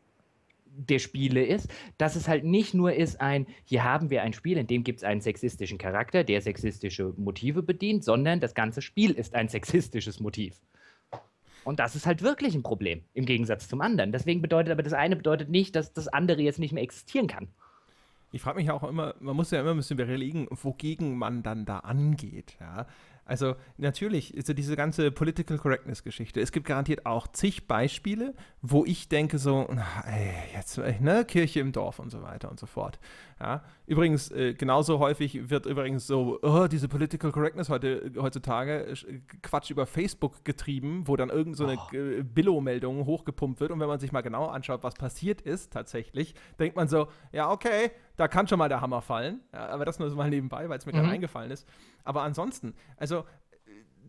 der Spiele ist, dass es halt nicht nur ist ein, hier haben wir ein Spiel, in dem gibt es einen sexistischen Charakter, der sexistische Motive bedient, sondern das ganze Spiel ist ein *laughs* sexistisches Motiv. Und das ist halt wirklich ein Problem, im Gegensatz zum anderen. Deswegen bedeutet aber das eine bedeutet nicht, dass das andere jetzt nicht mehr existieren kann. Ich frage mich auch immer, man muss ja immer ein bisschen überlegen, wogegen man dann da angeht. Ja? Also natürlich, so diese ganze Political Correctness-Geschichte. Es gibt garantiert auch zig Beispiele, wo ich denke so, ey, jetzt, ne, Kirche im Dorf und so weiter und so fort. Ja? Übrigens, äh, genauso häufig wird übrigens so, oh, diese Political Correctness heute, heutzutage äh, Quatsch über Facebook getrieben, wo dann irgend so eine oh. Billo-Meldung hochgepumpt wird und wenn man sich mal genau anschaut, was passiert ist tatsächlich, denkt man so, ja, okay, da kann schon mal der Hammer fallen. Ja, aber das nur so mal nebenbei, weil es mir mhm. gerade eingefallen ist. Aber ansonsten, also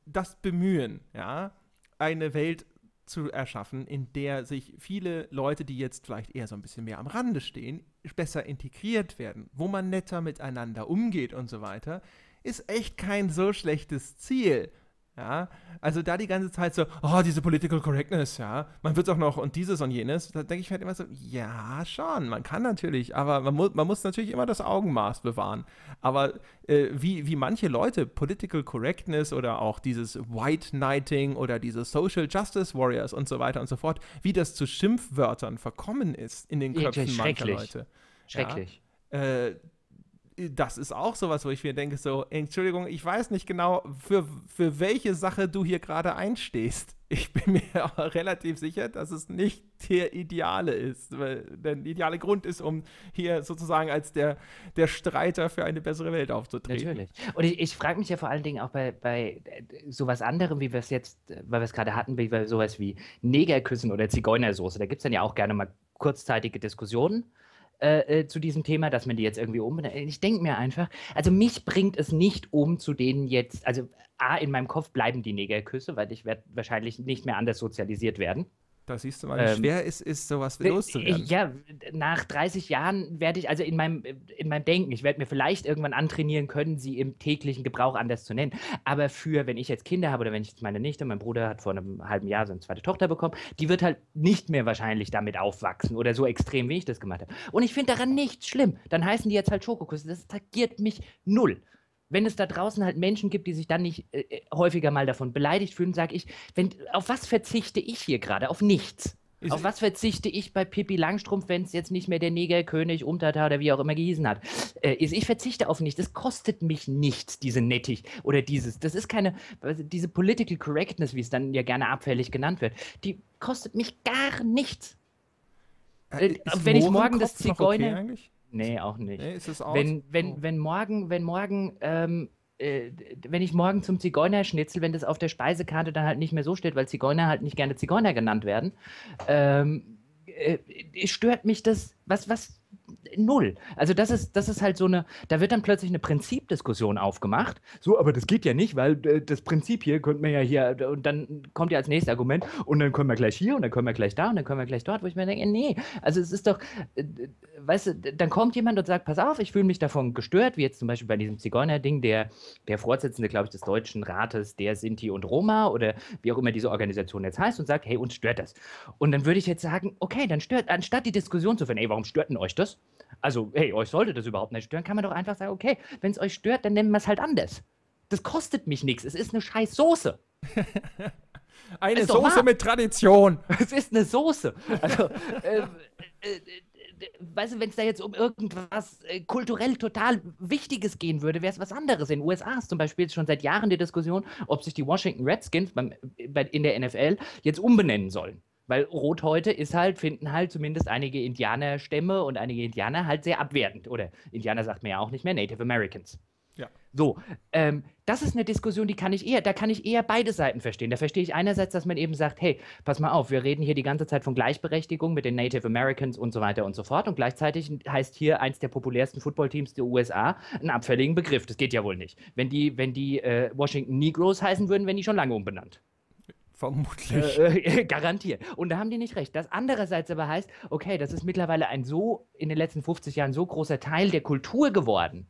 das Bemühen, ja, eine Welt zu erschaffen, in der sich viele Leute, die jetzt vielleicht eher so ein bisschen mehr am Rande stehen, besser integriert werden, wo man netter miteinander umgeht und so weiter, ist echt kein so schlechtes Ziel. Ja, also da die ganze Zeit so, oh, diese Political Correctness, ja, man wird auch noch und dieses und jenes, da denke ich halt immer so, ja, schon, man kann natürlich, aber man, mu man muss natürlich immer das Augenmaß bewahren. Aber äh, wie, wie manche Leute Political Correctness oder auch dieses White Knighting oder diese Social Justice Warriors und so weiter und so fort, wie das zu Schimpfwörtern verkommen ist in den Köpfen mancher Leute. Schrecklich. Ja, äh, das ist auch sowas, wo ich mir denke, so, Entschuldigung, ich weiß nicht genau, für, für welche Sache du hier gerade einstehst. *laughs* Ich bin mir *laughs* aber relativ sicher, dass es nicht der ideale ist, weil der ideale Grund ist, um hier sozusagen als der, der Streiter für eine bessere Welt aufzutreten. Natürlich. Und ich, ich frage mich ja vor allen Dingen auch bei, bei sowas anderem, wie wir es jetzt, weil wir es gerade hatten, wie bei sowas wie Negerküssen oder Zigeunersoße, da gibt es dann ja auch gerne mal kurzzeitige Diskussionen äh, äh, zu diesem Thema, dass man die jetzt irgendwie um. Ich denke mir einfach, also mich bringt es nicht um, zu denen jetzt, also A, in meinem Kopf bleiben die Negerküsse, weil ich werde wahrscheinlich nicht mehr anders sozialisiert werden. Da siehst du mal, wie ähm, schwer es ist, sowas loszuwerden. Ja, nach 30 Jahren werde ich, also in meinem, in meinem Denken, ich werde mir vielleicht irgendwann antrainieren können, sie im täglichen Gebrauch anders zu nennen. Aber für, wenn ich jetzt Kinder habe oder wenn ich jetzt meine Nichte, mein Bruder hat vor einem halben Jahr so eine zweite Tochter bekommen, die wird halt nicht mehr wahrscheinlich damit aufwachsen oder so extrem, wie ich das gemacht habe. Und ich finde daran nichts schlimm. Dann heißen die jetzt halt Schokoküsse. Das tagiert mich null wenn es da draußen halt Menschen gibt, die sich dann nicht äh, äh häufiger mal davon beleidigt fühlen, sage ich, wenn, auf was verzichte ich hier gerade? Auf nichts. Ist auf was verzichte ich bei Pippi Langstrumpf, wenn es jetzt nicht mehr der Negerkönig, Umtata oder wie auch immer gehießen hat? Äh, ich verzichte auf nichts. Das kostet mich nichts, diese Nettig oder dieses. Das ist keine, diese Political Correctness, wie es dann ja gerne abfällig genannt wird, die kostet mich gar nichts. Äh, wenn ich morgen das Zigeuner. Okay Nee, auch nicht. Nee, ist es aus? Wenn, wenn, oh. wenn morgen, wenn morgen, ähm, äh, wenn ich morgen zum Zigeunerschnitzel, wenn das auf der Speisekarte dann halt nicht mehr so steht, weil Zigeuner halt nicht gerne Zigeuner genannt werden, ähm, äh, stört mich das, was, was null. Also das ist, das ist halt so eine, da wird dann plötzlich eine Prinzipdiskussion aufgemacht. So, aber das geht ja nicht, weil äh, das Prinzip hier könnte man ja hier, und dann kommt ja als nächstes Argument, und dann können wir gleich hier, und dann können wir gleich da, und dann können wir gleich dort, wo ich mir denke, nee, also es ist doch, äh, weißt du, dann kommt jemand und sagt, pass auf, ich fühle mich davon gestört, wie jetzt zum Beispiel bei diesem Zigeuner-Ding, der, der Vorsitzende, glaube ich, des Deutschen Rates der Sinti und Roma oder wie auch immer diese Organisation jetzt heißt und sagt, hey, uns stört das. Und dann würde ich jetzt sagen, okay, dann stört, anstatt die Diskussion zu führen, ey, warum stört denn euch das? Also, hey, euch sollte das überhaupt nicht stören, kann man doch einfach sagen, okay, wenn es euch stört, dann nennen wir es halt anders. Das kostet mich nichts. Es ist eine scheiß Soße. *laughs* eine Soße mit Tradition. *laughs* Es ist eine Soße. Also, äh, äh, weißt du, wenn es da jetzt um irgendwas äh, kulturell total Wichtiges gehen würde, wäre es was anderes. In den USA ist zum Beispiel schon seit Jahren die Diskussion, ob sich die Washington Redskins beim, bei, in der NFL jetzt umbenennen sollen. Weil Rot heute ist halt, finden halt zumindest einige Indianerstämme und einige Indianer halt sehr abwertend. Oder Indianer sagt man ja auch nicht mehr, Native Americans. Ja. So, ähm, das ist eine Diskussion, die kann ich eher, da kann ich eher beide Seiten verstehen. Da verstehe ich einerseits, dass man eben sagt, hey, pass mal auf, wir reden hier die ganze Zeit von Gleichberechtigung mit den Native Americans und so weiter und so fort. Und gleichzeitig heißt hier eins der populärsten Footballteams der USA einen abfälligen Begriff. Das geht ja wohl nicht. Wenn die, wenn die äh, Washington Negroes heißen würden, wären die schon lange umbenannt. Vermutlich. Äh, äh, *laughs* garantiert. Und da haben die nicht recht. Das andererseits aber heißt, okay, das ist mittlerweile ein so, in den letzten 50 Jahren so großer Teil der Kultur geworden,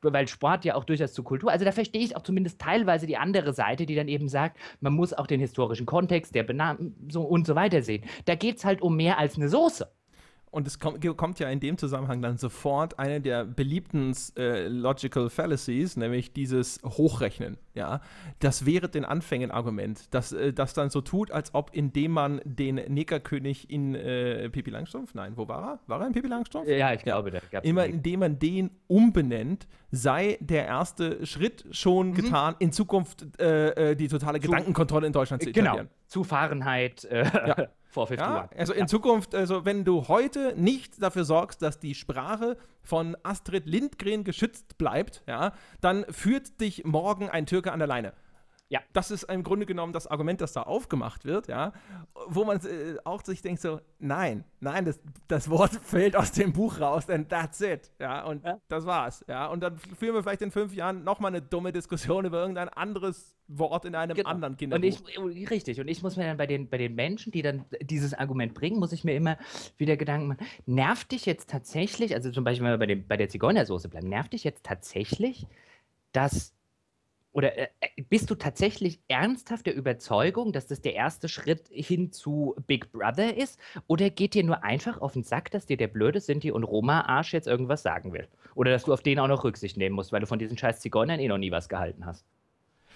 weil Sport ja auch durchaus zur Kultur, also da verstehe ich auch zumindest teilweise die andere Seite, die dann eben sagt, man muss auch den historischen Kontext der Benamen so und so weiter sehen. Da geht es halt um mehr als eine Soße. Und es kommt, kommt, ja in dem Zusammenhang dann sofort eine der beliebten äh, Logical Fallacies, nämlich dieses Hochrechnen. Ja, das wäre den Anfängen Argument, dass äh, das dann so tut, als ob indem man den Negerkönig in äh, Pippi Langstrumpf, nein, wo war er? War er in Pippi Langstrumpf? Ja, ich glaube, ja. da Immer indem man den umbenennt, sei der erste Schritt schon mhm. getan, in Zukunft äh, äh die totale zu, Gedankenkontrolle in Deutschland zu etablieren. Genau, zu Fahrenheit. Äh, ja. *laughs* vor 51. Ja, also in ja. Zukunft, also wenn du heute nicht dafür sorgst, dass die Sprache von Astrid Lindgren geschützt bleibt, ja, dann führt dich morgen ein Türke an der Leine. Ja. Das ist im Grunde genommen das Argument, das da aufgemacht wird, ja, wo man äh, auch sich denkt so, nein, nein, das, das Wort *laughs* fällt aus dem Buch raus, and that's it, ja, und ja. das war's, ja, und dann führen wir vielleicht in fünf Jahren nochmal eine dumme Diskussion über irgendein anderes Wort in einem genau. anderen Kinderbuch. Und ich, richtig, und ich muss mir dann bei den, bei den Menschen, die dann dieses Argument bringen, muss ich mir immer wieder Gedanken machen, nervt dich jetzt tatsächlich, also zum Beispiel, wenn wir bei, dem, bei der Zigeunersoße bleiben, nervt dich jetzt tatsächlich, dass oder äh, äh, bist du tatsächlich ernsthaft der Überzeugung, dass das der erste Schritt hin zu Big Brother ist? Oder geht dir nur einfach auf den Sack, dass dir der blöde Sinti und Roma-Arsch jetzt irgendwas sagen will? Oder dass du auf den auch noch Rücksicht nehmen musst, weil du von diesen scheiß Zigeunern eh noch nie was gehalten hast?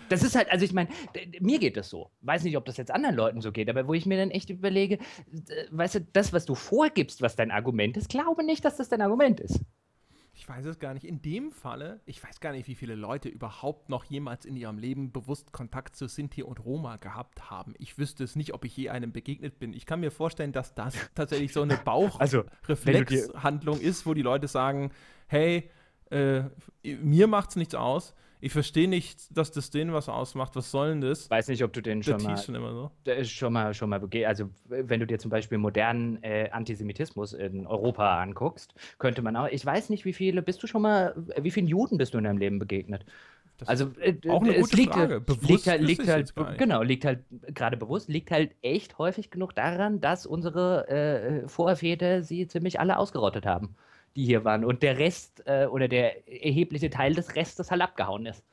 Das ist halt, also ich meine, mir geht das so. Weiß nicht, ob das jetzt anderen Leuten so geht, aber wo ich mir dann echt überlege, weißt du, das, was du vorgibst, was dein Argument ist, glaube nicht, dass das dein Argument ist ich weiß es gar nicht. In dem Falle, ich weiß gar nicht, wie viele Leute überhaupt noch jemals in ihrem Leben bewusst Kontakt zu Sinti und Roma gehabt haben. Ich wüsste es nicht, ob ich je einem begegnet bin. Ich kann mir vorstellen, dass das *laughs* tatsächlich so eine Bauchreflexhandlung also, ist, wo die Leute sagen, hey, äh, mir es nichts aus ich verstehe nicht, dass das denen was ausmacht. Was soll denn das? Weiß nicht, ob du den schon mal, schon immer so. schon mal, schon mal, also wenn du dir zum Beispiel modernen äh, Antisemitismus in Europa anguckst, könnte man auch, ich weiß nicht, wie viele, bist du schon mal, wie vielen Juden bist du in deinem Leben begegnet? Das also äh, auch eine gute liegt, Frage. Bewusst liegt halt, liegt halt genau, liegt halt gerade bewusst, liegt halt echt häufig genug daran, dass unsere äh, Vorväter sie ziemlich alle ausgerottet haben die hier waren. Und der Rest äh, oder der erhebliche Teil des Restes halt abgehauen ist.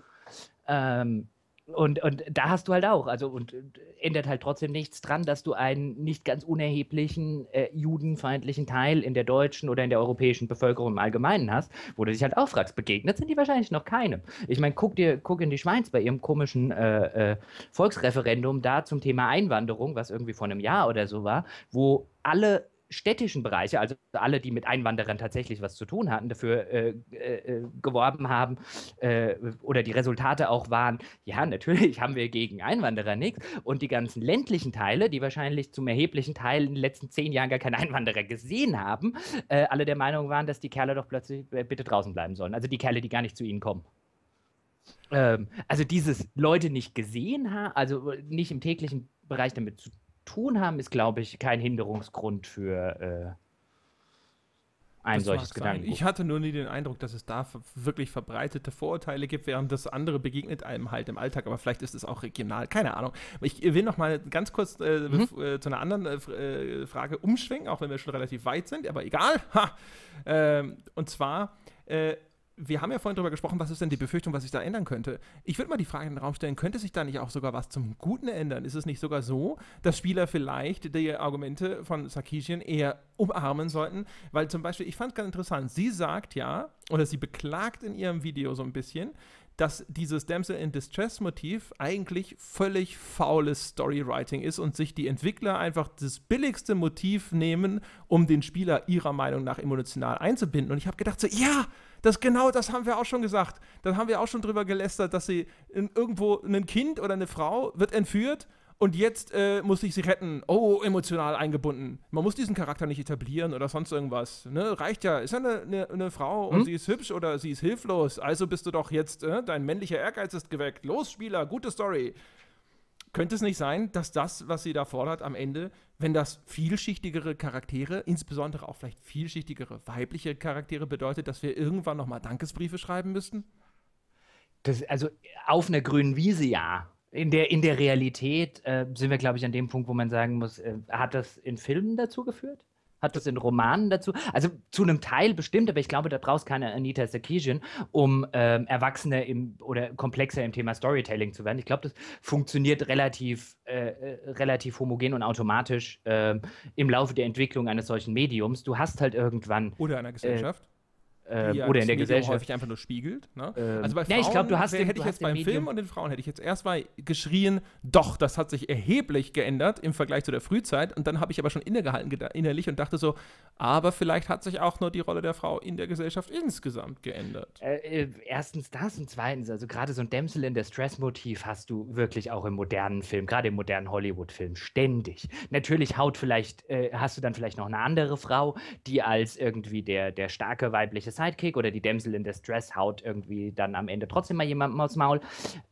Ähm, und, und da hast du halt auch, also und ändert halt trotzdem nichts dran, dass du einen nicht ganz unerheblichen äh, judenfeindlichen Teil in der deutschen oder in der europäischen Bevölkerung im Allgemeinen hast, wo du dich halt auch fragst, begegnet sind die wahrscheinlich noch keinem. Ich meine, guck dir, guck in die Schweiz bei ihrem komischen äh, äh, Volksreferendum da zum Thema Einwanderung, was irgendwie vor einem Jahr oder so war, wo alle städtischen Bereiche, also alle, die mit Einwanderern tatsächlich was zu tun hatten, dafür äh, äh, geworben haben äh, oder die Resultate auch waren, ja, natürlich haben wir gegen Einwanderer nichts und die ganzen ländlichen Teile, die wahrscheinlich zum erheblichen Teil in den letzten zehn Jahren gar keine Einwanderer gesehen haben, äh, alle der Meinung waren, dass die Kerle doch plötzlich äh, bitte draußen bleiben sollen. Also die Kerle, die gar nicht zu ihnen kommen. Ähm, also dieses Leute nicht gesehen haben, also nicht im täglichen Bereich damit zu tun haben, ist, glaube ich, kein Hinderungsgrund für äh, ein das solches Gedankengut. Ich hatte nur nie den Eindruck, dass es da wirklich verbreitete Vorurteile gibt, während das andere begegnet einem halt im Alltag. Aber vielleicht ist es auch regional, keine Ahnung. Ich will noch mal ganz kurz äh, mhm. äh, zu einer anderen äh, Frage umschwenken, auch wenn wir schon relativ weit sind, aber egal. Ähm, und zwar äh, wir haben ja vorhin darüber gesprochen, was ist denn die Befürchtung, was sich da ändern könnte. Ich würde mal die Frage in den Raum stellen, könnte sich da nicht auch sogar was zum Guten ändern? Ist es nicht sogar so, dass Spieler vielleicht die Argumente von Sarkisian eher umarmen sollten? Weil zum Beispiel, ich fand es ganz interessant, sie sagt ja, oder sie beklagt in ihrem Video so ein bisschen, dass dieses Damsel in Distress Motiv eigentlich völlig faules Storywriting ist und sich die Entwickler einfach das billigste Motiv nehmen, um den Spieler ihrer Meinung nach emotional einzubinden. Und ich habe gedacht so, ja, das genau, das haben wir auch schon gesagt. Da haben wir auch schon drüber gelästert, dass sie irgendwo ein Kind oder eine Frau wird entführt und jetzt äh, muss ich sie retten. Oh, emotional eingebunden. Man muss diesen Charakter nicht etablieren oder sonst irgendwas. Ne? Reicht ja. Ist ja eine, eine, eine Frau und hm? sie ist hübsch oder sie ist hilflos. Also bist du doch jetzt, äh, dein männlicher Ehrgeiz ist geweckt. Los, Spieler, gute Story. Könnte es nicht sein, dass das, was sie da fordert, am Ende, wenn das vielschichtigere Charaktere, insbesondere auch vielleicht vielschichtigere weibliche Charaktere bedeutet, dass wir irgendwann nochmal Dankesbriefe schreiben müssten? Das, also auf einer grünen Wiese ja in der, in der Realität äh, sind wir, glaube ich, an dem Punkt, wo man sagen muss, äh, hat das in Filmen dazu geführt? Hat das in Romanen dazu? Also zu einem Teil bestimmt, aber ich glaube, da brauchst keine Anita Sarkeesian, um ähm, erwachsener im, oder komplexer im Thema Storytelling zu werden. Ich glaube, das funktioniert relativ, äh, äh relativ homogen und automatisch äh, im Laufe der Entwicklung eines solchen Mediums. Du hast halt irgendwann. Oder einer Gesellschaft. Äh, ja, oder in der Medium Gesellschaft. häufig einfach nur spiegelt. Ne? Ähm, also bei Frauen ja, ich glaube, du hast den, hätte ich jetzt beim Film und den Frauen hätte ich jetzt erstmal geschrien, doch, das hat sich erheblich geändert im Vergleich zu der Frühzeit. Und dann habe ich aber schon innegehalten innerlich und dachte so, aber vielleicht hat sich auch nur die Rolle der Frau in der Gesellschaft insgesamt geändert. Äh, äh, erstens das und zweitens, also gerade so ein Dämsel in der Stress-Motiv hast du wirklich auch im modernen Film, gerade im modernen Hollywood-Film, ständig. Natürlich haut vielleicht, äh, hast du dann vielleicht noch eine andere Frau, die als irgendwie der, der starke weibliche Sidekick oder die Damsel in Distress haut irgendwie dann am Ende trotzdem mal jemandem aus Maul.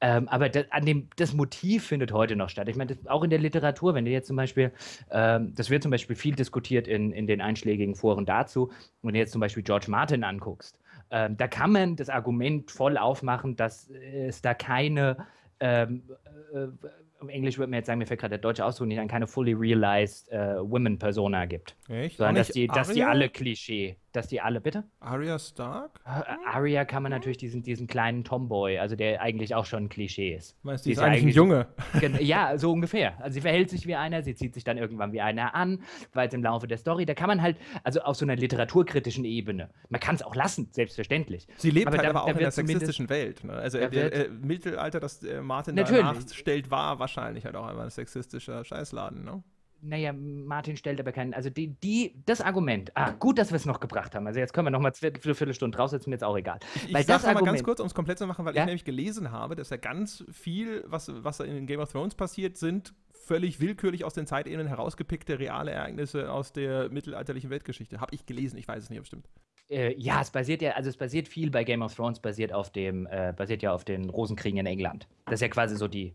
Ähm, aber das, an dem, das Motiv findet heute noch statt. Ich meine, auch in der Literatur, wenn du jetzt zum Beispiel, ähm, das wird zum Beispiel viel diskutiert in, in den einschlägigen Foren dazu, wenn du jetzt zum Beispiel George Martin anguckst, ähm, da kann man das Argument voll aufmachen, dass es da keine ähm, äh, im Englisch würde man jetzt sagen, mir fällt gerade der deutsche Ausdruck nicht an, keine fully realized äh, Women-Persona gibt. Echt? Sondern dass die, dass die alle Klischee dass die alle, bitte? Arya Stark? Äh, Arya kann man natürlich diesen, diesen kleinen Tomboy, also der eigentlich auch schon ein Klischee ist. Meinst du, die ist, ist eigentlich ein Junge? *laughs* ja, so ungefähr. Also sie verhält sich wie einer, sie zieht sich dann irgendwann wie einer an, weil es im Laufe der Story, da kann man halt, also auf so einer literaturkritischen Ebene, man kann es auch lassen, selbstverständlich. Sie lebt aber halt da, aber auch in der sexistischen Welt. Ne? Also der äh, Mittelalter, das äh, Martin natürlich. da nachstellt, war wahrscheinlich halt auch einmal ein sexistischer Scheißladen, ne? Naja, Martin stellt aber keinen. Also die, die, das Argument, ah, gut, dass wir es noch gebracht haben. Also jetzt können wir noch mal eine Viertelstunde draufsetzen, mir jetzt auch egal. Ich, weil ich das mal ganz kurz, um es komplett zu machen, weil ja? ich nämlich gelesen habe, dass ja ganz viel, was, was in Game of Thrones passiert, sind völlig willkürlich aus den Zeitebenen herausgepickte reale Ereignisse aus der mittelalterlichen Weltgeschichte. Habe ich gelesen, ich weiß es nicht bestimmt. Äh, ja, es basiert ja, also es basiert viel bei Game of Thrones, basiert auf dem, äh, basiert ja auf den Rosenkriegen in England. Das ist ja quasi so die,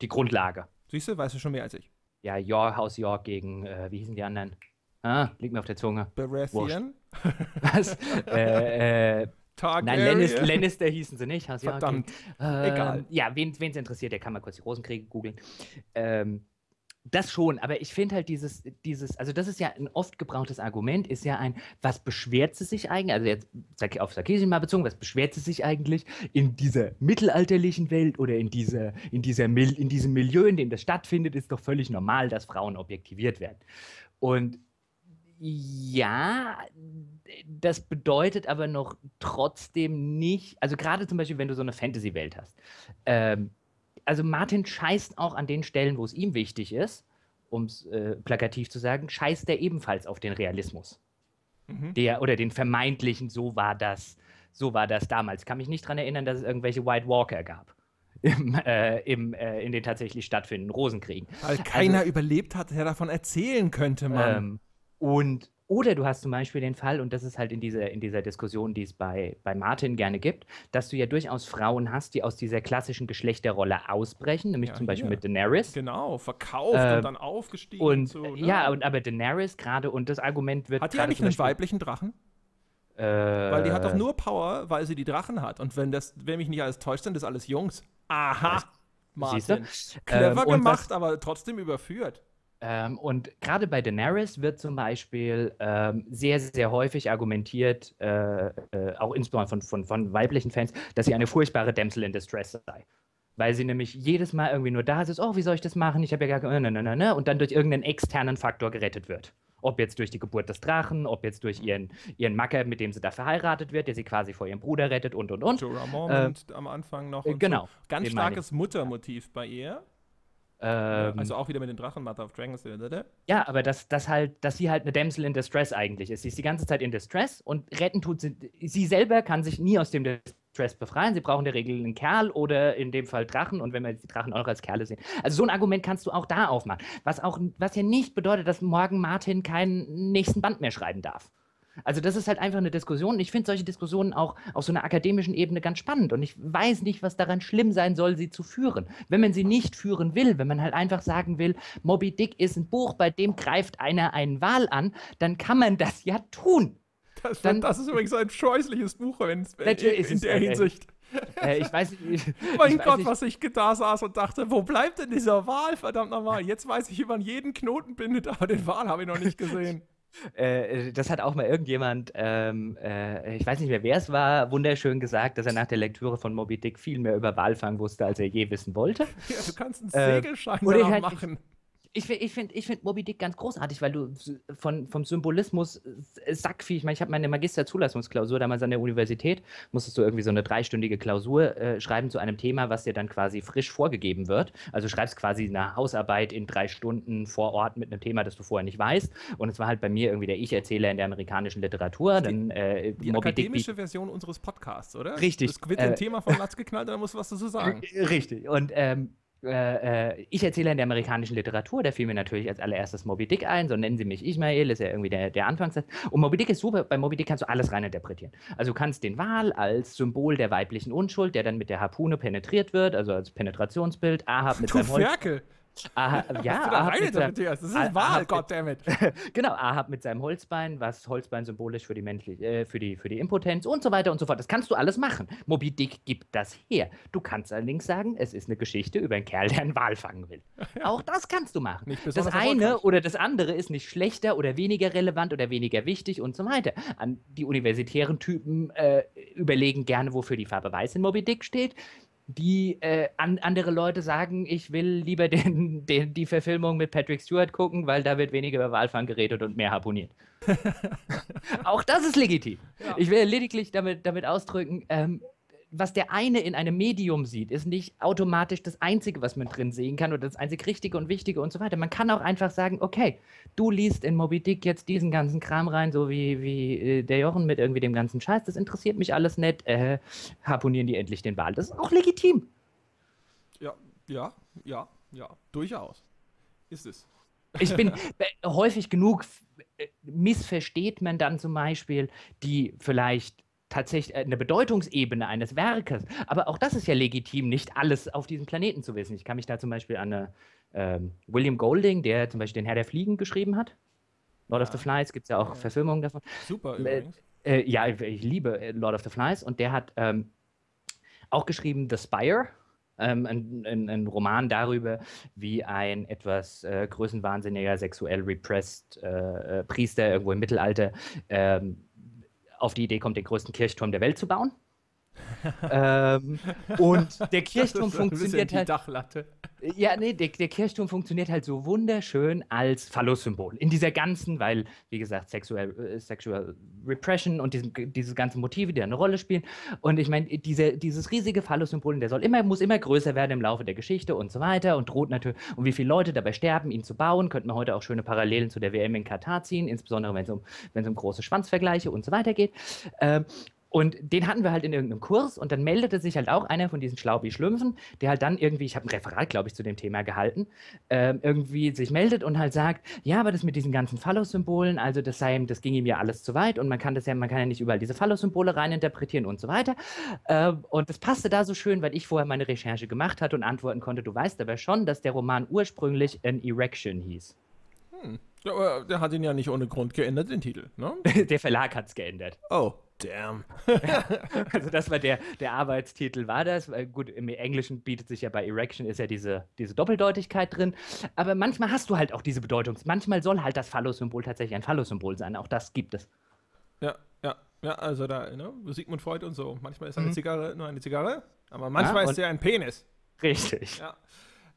die Grundlage. Siehst du, weißt du schon mehr als ich ja, York, Haus York gegen, äh, wie hießen die anderen? Ah, liegt mir auf der Zunge. Baratheon? Was? *laughs* äh, äh, Nein, Lannister, Lannister hießen sie nicht. Haus Verdammt. Äh, Egal. Ja, wen es interessiert, der kann mal kurz die Rosenkriege googeln. Ähm, das schon, aber ich finde halt dieses, dieses, also das ist ja ein oft gebrauchtes Argument, ist ja ein, was beschwert sie sich eigentlich, also jetzt auf Sarkisian mal bezogen, was beschwert sie sich eigentlich in dieser mittelalterlichen Welt oder in, dieser, in, dieser, in diesem Milieu, in dem das stattfindet, ist doch völlig normal, dass Frauen objektiviert werden. Und ja, das bedeutet aber noch trotzdem nicht, also gerade zum Beispiel, wenn du so eine Fantasy-Welt hast, ähm, also Martin scheißt auch an den Stellen, wo es ihm wichtig ist, um es äh, plakativ zu sagen, scheißt er ebenfalls auf den Realismus. Mhm. Der, oder den vermeintlichen, so war das, so war das damals. Ich kann mich nicht daran erinnern, dass es irgendwelche White Walker gab. *laughs* Im, äh, im, äh, in den tatsächlich stattfindenden Rosenkriegen. Weil keiner also, überlebt hat, der davon erzählen könnte, man. Ähm, und oder du hast zum Beispiel den Fall, und das ist halt in dieser, in dieser Diskussion, die es bei, bei Martin gerne gibt, dass du ja durchaus Frauen hast, die aus dieser klassischen Geschlechterrolle ausbrechen, nämlich ja, zum Beispiel hier. mit Daenerys. Genau, verkauft äh, und dann aufgestiegen. Und, so, ne? Ja, und, aber Daenerys gerade, und das Argument wird. Hat die eigentlich einen weiblichen Drachen? Äh, weil die hat doch nur Power, weil sie die Drachen hat. Und wenn das, wenn mich nicht alles täuscht, sind das alles Jungs. Aha! Martin. Clever ähm, gemacht, was, aber trotzdem überführt. Ähm, und gerade bei Daenerys wird zum Beispiel ähm, sehr, sehr häufig argumentiert, äh, äh, auch insbesondere von, von, von weiblichen Fans, dass sie eine furchtbare Damsel in Distress sei weil sie nämlich jedes Mal irgendwie nur da ist, oh, wie soll ich das machen? Ich habe ja gar keine, ne, ne, ne, und dann durch irgendeinen externen Faktor gerettet wird. Ob jetzt durch die Geburt des Drachen, ob jetzt durch ihren, ihren Macker, mit dem sie da verheiratet wird, der sie quasi vor ihrem Bruder rettet und und und. Jorah Mormont äh, am Anfang noch. genau. So. Ganz starkes Muttermotiv bei ihr. Ähm, also auch wieder mit den Drachen, Mother of Dragons. Ja, aber dass, dass, halt, dass sie halt eine Damsel in Distress eigentlich ist. Sie ist die ganze Zeit in Distress und retten tut sie. Sie selber kann sich nie aus dem Distress befreien. Sie brauchen in der Regel einen Kerl oder in dem Fall Drachen und wenn wir die Drachen auch noch als Kerle sehen. Also so ein Argument kannst du auch da aufmachen. Was, auch, was ja nicht bedeutet, dass morgen Martin keinen nächsten Band mehr schreiben darf. Also das ist halt einfach eine Diskussion. Ich finde solche Diskussionen auch auf so einer akademischen Ebene ganz spannend. Und ich weiß nicht, was daran schlimm sein soll, sie zu führen. Wenn man sie nicht führen will, wenn man halt einfach sagen will, Moby Dick ist ein Buch, bei dem greift einer einen Wal an, dann kann man das ja tun. Das, dann, das ist übrigens ein scheußliches Buch in, in, in der Hinsicht. Äh, ich weiß nicht. *laughs* mein Gott, nicht. was ich da saß und dachte, wo bleibt denn dieser Wal? Verdammt nochmal. Jetzt weiß ich, wie man jeden Knoten bindet, aber den Wal habe ich noch nicht gesehen. Äh, das hat auch mal irgendjemand, ähm, äh, ich weiß nicht mehr, wer es war, wunderschön gesagt, dass er nach der Lektüre von Moby Dick viel mehr über Walfang wusste, als er je wissen wollte. Ja, du kannst einen äh, Segelschein äh, halt, machen. Ich, ich finde ich find Moby Dick ganz großartig, weil du von, vom Symbolismus Sackvieh, ich meine, ich habe meine Magisterzulassungsklausur damals an der Universität, musstest du irgendwie so eine dreistündige Klausur äh, schreiben zu einem Thema, was dir dann quasi frisch vorgegeben wird. Also du schreibst quasi eine Hausarbeit in drei Stunden vor Ort mit einem Thema, das du vorher nicht weißt. Und es war halt bei mir irgendwie der Ich-Erzähler in der amerikanischen Literatur. Dann, äh, die Moby akademische Dick, Version unseres Podcasts, oder? Richtig. Es wird ein äh, Thema vom Latz geknallt, da musst du was dazu sagen. Richtig. Und ähm, äh, äh, ich erzähle in der amerikanischen Literatur, da fiel mir natürlich als allererstes Moby Dick ein, so nennen sie mich Ismail, ist ja irgendwie der, der Anfangssatz. Und Moby Dick ist super, bei Moby Dick kannst du alles reininterpretieren. Also du kannst den Wal als Symbol der weiblichen Unschuld, der dann mit der Harpune penetriert wird, also als Penetrationsbild, Ahab mit du seinem Ferkel. Aha, *laughs* ja, Ahab mit seinem, das ist Wahl, Ahab goddammit. *laughs* genau, Ahab mit seinem Holzbein, was Holzbein symbolisch für die, männlich, äh, für, die, für die Impotenz und so weiter und so fort. Das kannst du alles machen. Moby Dick gibt das her. Du kannst allerdings sagen, es ist eine Geschichte über einen Kerl, der einen Wal fangen will. *laughs* Auch das kannst du machen. das eine oder das andere ist nicht schlechter oder weniger relevant oder weniger wichtig und so weiter. An die universitären Typen äh, überlegen gerne, wofür die Farbe weiß in Moby Dick steht die äh, an, andere Leute sagen, ich will lieber den, *laughs* den, die Verfilmung mit Patrick Stewart gucken, weil da wird weniger über Walfang geredet und mehr harponiert. *laughs* Auch das ist legitim. Ja. Ich will lediglich damit, damit ausdrücken, ähm, was der eine in einem Medium sieht, ist nicht automatisch das Einzige, was man drin sehen kann oder das einzig Richtige und Wichtige und so weiter. Man kann auch einfach sagen, okay, du liest in Moby Dick jetzt diesen ganzen Kram rein, so wie, wie äh, der Jochen mit irgendwie dem ganzen Scheiß, das interessiert mich alles nicht, äh, harponieren die endlich den Wal. Das ist auch legitim. Ja, ja, ja, ja, durchaus. Ist es. Ich bin *laughs* häufig genug, äh, missversteht man dann zum Beispiel die vielleicht tatsächlich eine Bedeutungsebene eines Werkes. Aber auch das ist ja legitim, nicht alles auf diesem Planeten zu wissen. Ich kann mich da zum Beispiel an eine, ähm, William Golding, der zum Beispiel den Herr der Fliegen geschrieben hat. Lord ja. of the Flies gibt es ja auch ja. Verfilmungen davon. Super äh, übrigens. Äh, ja, ich liebe äh, Lord of the Flies und der hat ähm, auch geschrieben The Spire. Ähm, ein, ein, ein, Roman darüber, wie ein etwas äh, größenwahnsinniger, sexuell repressed äh, äh, Priester irgendwo im Mittelalter ähm, auf die Idee kommt, den größten Kirchturm der Welt zu bauen. *laughs* ähm, und *laughs* der Kirchturm funktioniert halt. Dachlatte. Ja, nee, der, der, Kirchturm funktioniert halt so wunderschön als Phallus-Symbol. In dieser ganzen, weil, wie gesagt, Sexual, äh, Sexual Repression und diesem, diese ganzen Motive, die eine Rolle spielen. Und ich meine, diese, dieses riesige Phallus-Symbol, der soll immer, muss immer größer werden im Laufe der Geschichte und so weiter und droht natürlich, und wie viele Leute dabei sterben, ihn zu bauen, könnte man heute auch schöne Parallelen zu der WM in Katar ziehen, insbesondere wenn es um, um große Schwanzvergleiche und so weiter geht. Ähm, und den hatten wir halt in irgendeinem Kurs und dann meldete sich halt auch einer von diesen Schlaubi-Schlümpfen, der halt dann irgendwie, ich habe ein Referat, glaube ich, zu dem Thema gehalten, äh, irgendwie sich meldet und halt sagt, ja, aber das mit diesen ganzen Phallus-Symbolen, also das sei, das ging ihm ja alles zu weit und man kann das ja, man kann ja nicht überall diese Phallus-Symbole reininterpretieren und so weiter. Äh, und das passte da so schön, weil ich vorher meine Recherche gemacht hatte und antworten konnte, du weißt aber schon, dass der Roman ursprünglich An Erection hieß. Hm. Ja, aber der hat ihn ja nicht ohne Grund geändert, den Titel, ne? *laughs* der Verlag hat es geändert. Oh. Damn. *laughs* also das war der, der Arbeitstitel war das. Gut, im Englischen bietet sich ja bei Erection ist ja diese, diese Doppeldeutigkeit drin. Aber manchmal hast du halt auch diese Bedeutung. Manchmal soll halt das Phallus-Symbol tatsächlich ein Phallus-Symbol sein. Auch das gibt es. Ja, ja, ja, also da, ne, Sigmund Freud und so. Manchmal ist eine mhm. Zigarre nur eine Zigarre, aber manchmal ja, ist sie ein Penis. Richtig. Ja.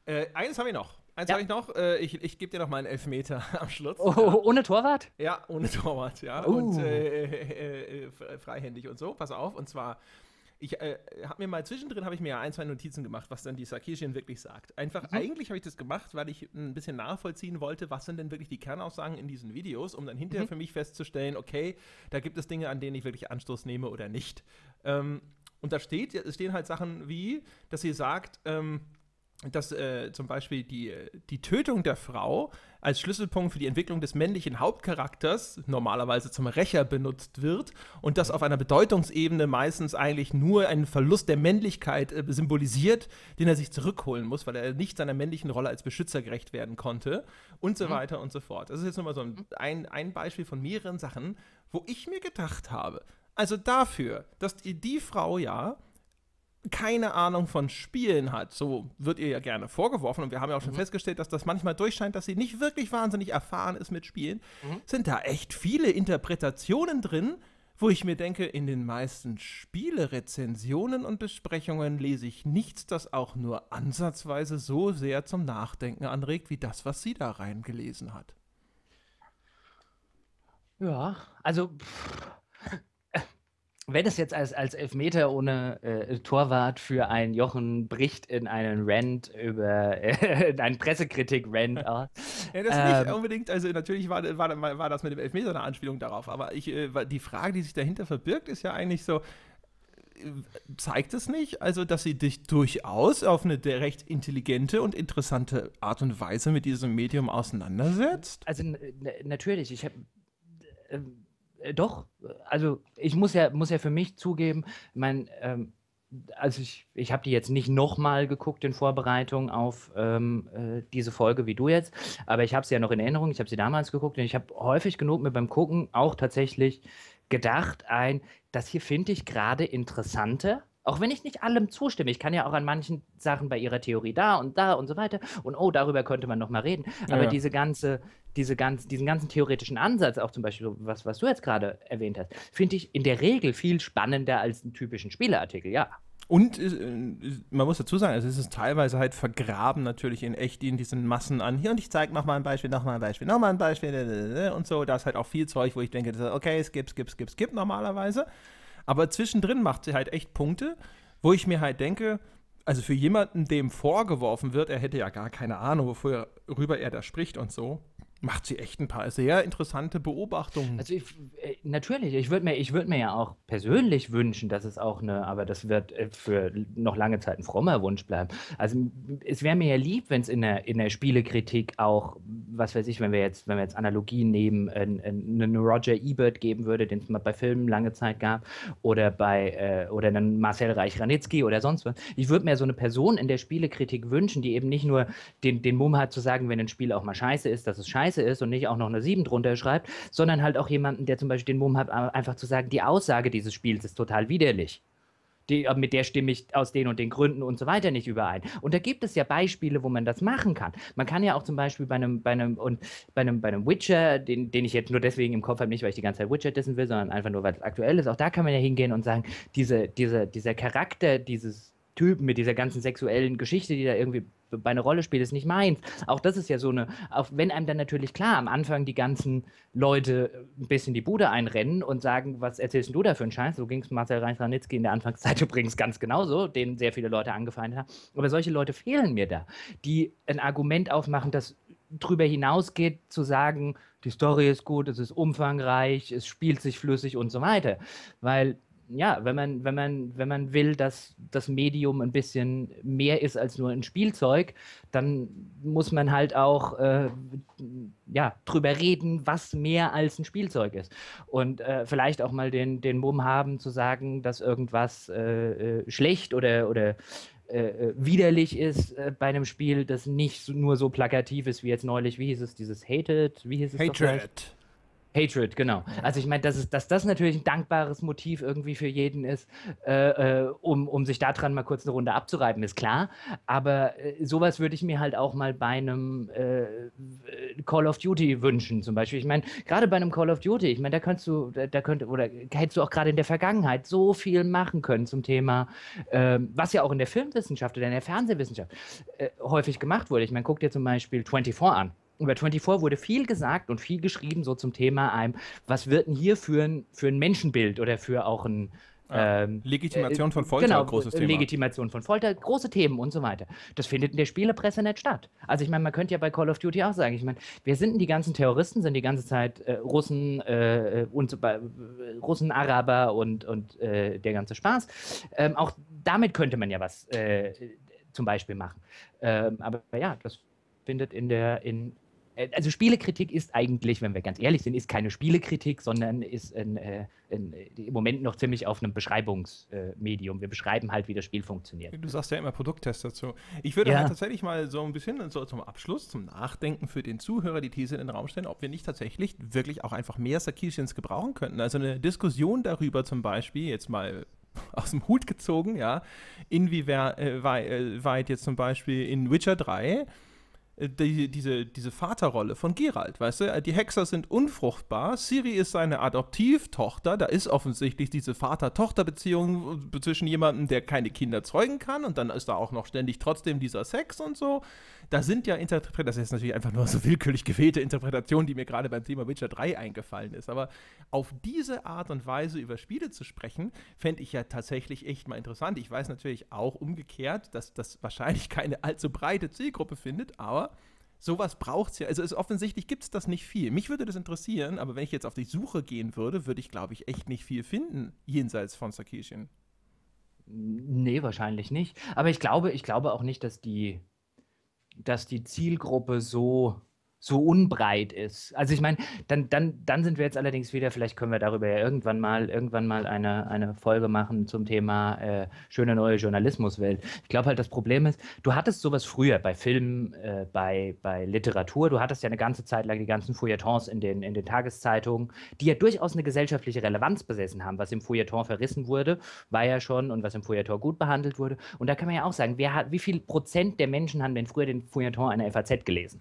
Äh, eines habe ich noch. Eins ja. habe ich noch. Äh, ich ich gebe dir noch mal einen Elfmeter *laughs* am Schluss. Oh, ja. Ohne Torwart? Ja, ohne Torwart, ja. Uh. Und äh, äh, äh, freihändig und so. Pass auf. Und zwar, ich äh, habe mir mal zwischendrin habe ich mir ja ein, zwei Notizen gemacht, was dann die Sarkisian wirklich sagt. Einfach, mhm. eigentlich habe ich das gemacht, weil ich ein bisschen nachvollziehen wollte, was sind denn wirklich die Kernaussagen in diesen Videos, um dann hinterher mhm. für mich festzustellen, okay, da gibt es Dinge, an denen ich wirklich Anstoß nehme oder nicht. Ähm, und da steht, es stehen halt Sachen wie, dass sie sagt, ähm, dass äh, zum Beispiel die, die Tötung der Frau als Schlüsselpunkt für die Entwicklung des männlichen Hauptcharakters normalerweise zum Rächer benutzt wird und das auf einer Bedeutungsebene meistens eigentlich nur einen Verlust der Männlichkeit äh, symbolisiert, den er sich zurückholen muss, weil er nicht seiner männlichen Rolle als Beschützer gerecht werden konnte und so mhm. weiter und so fort. Das ist jetzt nochmal so ein, mhm. ein, ein Beispiel von mehreren Sachen, wo ich mir gedacht habe, also dafür, dass die, die Frau ja keine Ahnung von Spielen hat. So wird ihr ja gerne vorgeworfen. Und wir haben ja auch schon mhm. festgestellt, dass das manchmal durchscheint, dass sie nicht wirklich wahnsinnig erfahren ist mit Spielen. Mhm. Sind da echt viele Interpretationen drin, wo ich mir denke, in den meisten Spielerezensionen und Besprechungen lese ich nichts, das auch nur ansatzweise so sehr zum Nachdenken anregt, wie das, was sie da reingelesen hat. Ja, also. Pff wenn es jetzt als, als Elfmeter ohne äh, Torwart für ein Jochen bricht in einen Rant über *laughs* äh, einen Pressekritik-Rant aus. *laughs* ja, das ähm, nicht unbedingt, also natürlich war, war, war das mit dem Elfmeter eine Anspielung darauf, aber ich, äh, die Frage, die sich dahinter verbirgt, ist ja eigentlich so, äh, zeigt es nicht, also dass sie dich durchaus auf eine recht intelligente und interessante Art und Weise mit diesem Medium auseinandersetzt? Also natürlich, ich habe äh, doch, also ich muss ja, muss ja für mich zugeben, mein, ähm, also ich, ich habe die jetzt nicht nochmal geguckt in Vorbereitung auf ähm, äh, diese Folge wie du jetzt, aber ich habe sie ja noch in Erinnerung, ich habe sie damals geguckt und ich habe häufig genug mir beim Gucken auch tatsächlich gedacht, ein, das hier finde ich gerade interessanter auch wenn ich nicht allem zustimme. Ich kann ja auch an manchen Sachen bei ihrer Theorie da und da und so weiter. Und oh, darüber könnte man noch mal reden. Aber ja. diese ganze, diese ganz, diesen ganzen theoretischen Ansatz, auch zum Beispiel, was, was du jetzt gerade erwähnt hast, finde ich in der Regel viel spannender als einen typischen Spieleartikel, ja. Und äh, man muss dazu sagen, also es ist teilweise halt vergraben natürlich in echt in diesen Massen an. Hier und ich zeige nochmal ein Beispiel, nochmal ein Beispiel, nochmal ein Beispiel und so. Da ist halt auch viel Zeug, wo ich denke, okay, skip, skip, skip, skip normalerweise. Aber zwischendrin macht sie halt echt Punkte, wo ich mir halt denke, also für jemanden, dem vorgeworfen wird, er hätte ja gar keine Ahnung, worüber er da spricht und so, macht sie echt ein paar sehr interessante Beobachtungen. Also ich, äh, natürlich, ich würde mir, würd mir ja auch persönlich wünschen, dass es auch eine, aber das wird äh, für noch lange Zeit ein frommer Wunsch bleiben. Also es wäre mir ja lieb, wenn es in der, in der Spielekritik auch, was weiß ich, wenn wir jetzt, wenn wir jetzt Analogien nehmen, einen Roger Ebert geben würde, den es mal bei Filmen lange Zeit gab, oder bei äh, oder einen Marcel Reich-Ranitzky oder sonst was. Ich würde mir so eine Person in der Spielekritik wünschen, die eben nicht nur den, den Mumm hat zu sagen, wenn ein Spiel auch mal scheiße ist, dass es scheiße scheiße ist und nicht auch noch eine 7 drunter schreibt, sondern halt auch jemanden, der zum Beispiel den Mumm hat, einfach zu sagen, die Aussage dieses Spiels ist total widerlich. Die, äh, mit der stimme ich aus den und den Gründen und so weiter nicht überein. Und da gibt es ja Beispiele, wo man das machen kann. Man kann ja auch zum Beispiel bei einem, bei einem, und bei einem, bei einem Witcher, den, den ich jetzt nur deswegen im Kopf habe, nicht weil ich die ganze Zeit Witcher dissen will, sondern einfach nur, weil es aktuell ist, auch da kann man ja hingehen und sagen, diese, diese, dieser Charakter dieses Typen mit dieser ganzen sexuellen Geschichte, die da irgendwie bei einer Rolle spielt, ist nicht meins. Auch das ist ja so eine, auch wenn einem dann natürlich klar am Anfang die ganzen Leute ein bisschen die Bude einrennen und sagen, was erzählst du da für einen Scheiß? So ging es Marcel Reich-Ranitzky in der Anfangszeit *laughs* übrigens ganz genauso, den sehr viele Leute angefeindet haben. Aber solche Leute fehlen mir da, die ein Argument aufmachen, das drüber hinausgeht, zu sagen, die Story ist gut, es ist umfangreich, es spielt sich flüssig und so weiter. Weil ja, wenn man, wenn man, wenn man will, dass das Medium ein bisschen mehr ist als nur ein Spielzeug, dann muss man halt auch äh, ja, drüber reden, was mehr als ein Spielzeug ist. Und äh, vielleicht auch mal den, den Mumm haben zu sagen, dass irgendwas äh, äh schlecht oder, oder äh, äh, widerlich ist bei einem Spiel, das nicht nur so plakativ ist wie jetzt neulich, wie hieß es, dieses Hated, wie hieß es? Hatred. Hatred, genau. Also ich meine, dass, dass das natürlich ein dankbares Motiv irgendwie für jeden ist, äh, äh, um, um sich daran mal kurz eine Runde abzureiben, ist klar. Aber äh, sowas würde ich mir halt auch mal bei einem äh, Call of Duty wünschen, zum Beispiel. Ich meine, gerade bei einem Call of Duty, ich meine, da könntest du, da, da könnte, oder hättest du auch gerade in der Vergangenheit so viel machen können zum Thema, ähm, was ja auch in der Filmwissenschaft oder in der Fernsehwissenschaft äh, häufig gemacht wurde. Ich meine, guck dir zum Beispiel 24 an über 24 wurde viel gesagt und viel geschrieben, so zum Thema einem, was wird denn hier für ein, für ein Menschenbild oder für auch ein ja. ähm, Legitimation von Folter, genau, großes Thema. Legitimation von Folter, große Themen und so weiter. Das findet in der Spielepresse nicht statt. Also ich meine, man könnte ja bei Call of Duty auch sagen, ich meine, wir sind die ganzen Terroristen, sind die ganze Zeit äh, Russen äh, und äh, Russen, Araber und, und äh, der ganze Spaß. Ähm, auch damit könnte man ja was äh, zum Beispiel machen. Ähm, aber ja, das findet in der, in, äh, also Spielekritik ist eigentlich, wenn wir ganz ehrlich sind, ist keine Spielekritik, sondern ist ein, äh, ein, äh, im Moment noch ziemlich auf einem Beschreibungsmedium. wir beschreiben halt, wie das Spiel funktioniert. Du sagst ja immer Produkttest dazu. Ich würde ja. halt tatsächlich mal so ein bisschen so zum Abschluss, zum Nachdenken für den Zuhörer die These in den Raum stellen, ob wir nicht tatsächlich wirklich auch einfach mehr Sarkisians gebrauchen könnten. Also eine Diskussion darüber zum Beispiel, jetzt mal *laughs* aus dem Hut gezogen, ja, inwieweit äh, jetzt zum Beispiel in Witcher 3 äh, die, diese, diese Vaterrolle von Geralt, weißt du? Die Hexer sind unfruchtbar, Siri ist seine Adoptivtochter, da ist offensichtlich diese Vater-Tochter-Beziehung zwischen jemandem, der keine Kinder zeugen kann und dann ist da auch noch ständig trotzdem dieser Sex und so. Da sind ja Interpretationen, das ist natürlich einfach nur so willkürlich gewählte Interpretation, die mir gerade beim Thema Witcher 3 eingefallen ist, aber auf diese Art und Weise über Spiele zu sprechen, fände ich ja tatsächlich echt mal interessant. Ich weiß natürlich auch umgekehrt, dass das wahrscheinlich keine allzu breite Zielgruppe findet, aber sowas braucht es ja. Also es, offensichtlich gibt es das nicht viel. Mich würde das interessieren, aber wenn ich jetzt auf die Suche gehen würde, würde ich, glaube ich, echt nicht viel finden, jenseits von Sarkisian. Nee, wahrscheinlich nicht. Aber ich glaube, ich glaube auch nicht, dass die, dass die Zielgruppe so so unbreit ist. Also ich meine, dann, dann, dann sind wir jetzt allerdings wieder, vielleicht können wir darüber ja irgendwann mal, irgendwann mal eine, eine Folge machen zum Thema äh, schöne neue Journalismuswelt. Ich glaube halt, das Problem ist, du hattest sowas früher bei Filmen, äh, bei, bei Literatur, du hattest ja eine ganze Zeit lang die ganzen Feuilletons in den, in den Tageszeitungen, die ja durchaus eine gesellschaftliche Relevanz besessen haben. Was im Feuilleton verrissen wurde, war ja schon und was im Feuilleton gut behandelt wurde. Und da kann man ja auch sagen, wer hat, wie viel Prozent der Menschen haben denn früher den Feuilleton einer FAZ gelesen?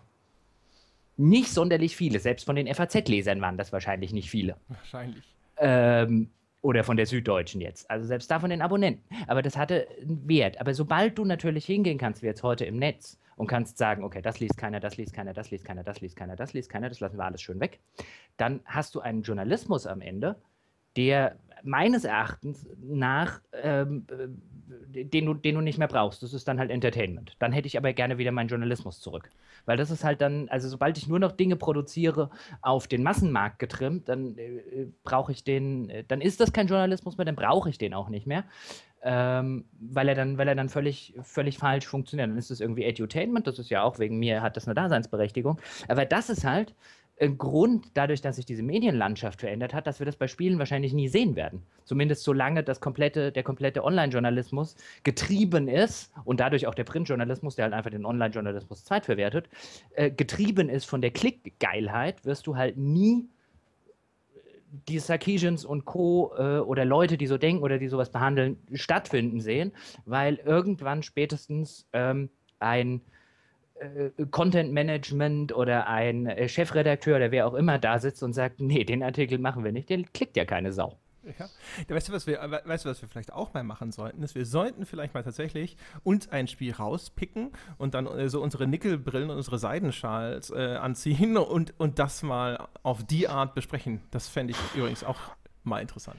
Nicht sonderlich viele. Selbst von den FAZ-Lesern waren das wahrscheinlich nicht viele. Wahrscheinlich. Ähm, oder von der Süddeutschen jetzt. Also selbst da von den Abonnenten. Aber das hatte einen Wert. Aber sobald du natürlich hingehen kannst, wie jetzt heute im Netz, und kannst sagen, okay, das liest keiner, das liest keiner, das liest keiner, das liest keiner, das liest keiner, das lassen wir alles schön weg, dann hast du einen Journalismus am Ende, der meines Erachtens nach, ähm, äh, den, du, den du nicht mehr brauchst. Das ist dann halt Entertainment. Dann hätte ich aber gerne wieder meinen Journalismus zurück. Weil das ist halt dann, also sobald ich nur noch Dinge produziere, auf den Massenmarkt getrimmt, dann äh, brauche ich den, äh, dann ist das kein Journalismus mehr, dann brauche ich den auch nicht mehr. Ähm, weil er dann, weil er dann völlig, völlig falsch funktioniert. Dann ist es irgendwie Edutainment, das ist ja auch wegen mir, hat das eine Daseinsberechtigung. Aber das ist halt, Grund, dadurch, dass sich diese Medienlandschaft verändert hat, dass wir das bei Spielen wahrscheinlich nie sehen werden. Zumindest solange das komplette, der komplette Online-Journalismus getrieben ist und dadurch auch der Printjournalismus, der halt einfach den Online-Journalismus zeitverwertet, äh, getrieben ist von der Klickgeilheit, wirst du halt nie äh, die Sarkeesians und Co. Äh, oder Leute, die so denken oder die sowas behandeln, stattfinden sehen, weil irgendwann spätestens ähm, ein äh, Content Management oder ein äh, Chefredakteur oder wer auch immer da sitzt und sagt, nee, den Artikel machen wir nicht, den klickt ja keine Sau. Ja. Weißt du, was wir, weißt du, was wir vielleicht auch mal machen sollten? Ist, wir sollten vielleicht mal tatsächlich uns ein Spiel rauspicken und dann äh, so unsere Nickelbrillen und unsere Seidenschals äh, anziehen und, und das mal auf die Art besprechen. Das fände ich übrigens auch mal interessant.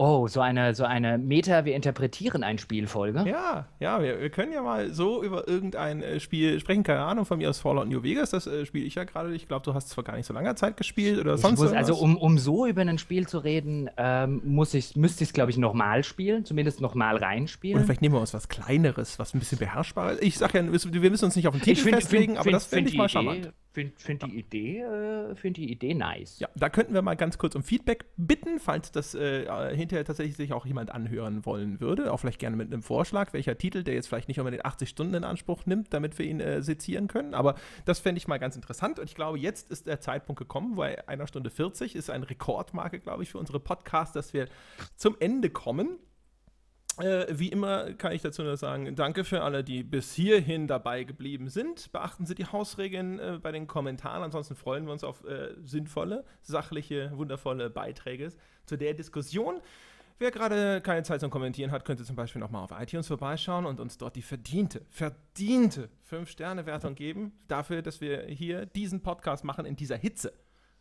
Oh, so eine, so eine Meta, wir interpretieren ein Spielfolge. Ja, ja, wir, wir können ja mal so über irgendein äh, Spiel sprechen. Keine Ahnung, von mir aus Fallout New Vegas, das äh, spiele ich ja gerade. Ich glaube, du hast es vor gar nicht so langer Zeit gespielt oder ich sonst muss, Also, um, um so über ein Spiel zu reden, ähm, muss ich, müsste ich es, glaube ich, nochmal spielen, zumindest nochmal reinspielen. Oder vielleicht nehmen wir uns was Kleineres, was ein bisschen beherrschbarer ist. Ich sage ja, wir müssen uns nicht auf den Titel find, festlegen, find, aber find, das finde ich mal charmant. Finde find die, Idee, äh, find die Idee nice. Ja, da könnten wir mal ganz kurz um Feedback bitten, falls das äh, hinterher tatsächlich sich auch jemand anhören wollen würde. Auch vielleicht gerne mit einem Vorschlag, welcher Titel, der jetzt vielleicht nicht unbedingt 80 Stunden in Anspruch nimmt, damit wir ihn äh, sezieren können. Aber das fände ich mal ganz interessant. Und ich glaube, jetzt ist der Zeitpunkt gekommen, weil einer Stunde 40 ist eine Rekordmarke, glaube ich, für unsere Podcasts, dass wir zum Ende kommen. Äh, wie immer kann ich dazu nur sagen, danke für alle, die bis hierhin dabei geblieben sind. Beachten Sie die Hausregeln äh, bei den Kommentaren. Ansonsten freuen wir uns auf äh, sinnvolle, sachliche, wundervolle Beiträge zu der Diskussion. Wer gerade keine Zeit zum Kommentieren hat, könnte zum Beispiel nochmal auf iTunes vorbeischauen und uns dort die verdiente, verdiente 5-Sterne-Wertung geben. Dafür, dass wir hier diesen Podcast machen in dieser Hitze.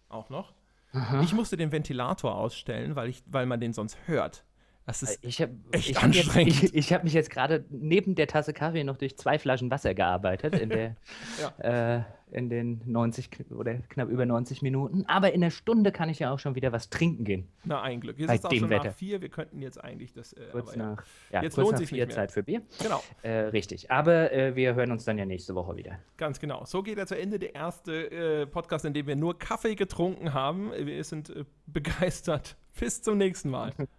Auch noch. Aha. Ich musste den Ventilator ausstellen, weil, ich, weil man den sonst hört. Das ist ich hab, echt ich anstrengend. Hab jetzt, ich, ich habe mich jetzt gerade neben der Tasse Kaffee noch durch zwei Flaschen Wasser gearbeitet in, der, *laughs* ja. äh, in den 90 oder knapp über 90 Minuten. Aber in einer Stunde kann ich ja auch schon wieder was trinken gehen. Na, ein Glück. Jetzt ist es auch schon Wetter. nach vier. Wir könnten jetzt eigentlich das. Äh, kurz aber, nach, ja, jetzt kurz lohnt nach sich vier Zeit für Bier. Genau. Äh, richtig. Aber äh, wir hören uns dann ja nächste Woche wieder. Ganz genau. So geht er zu Ende der erste äh, Podcast, in dem wir nur Kaffee getrunken haben. Wir sind äh, begeistert. Bis zum nächsten Mal. *laughs*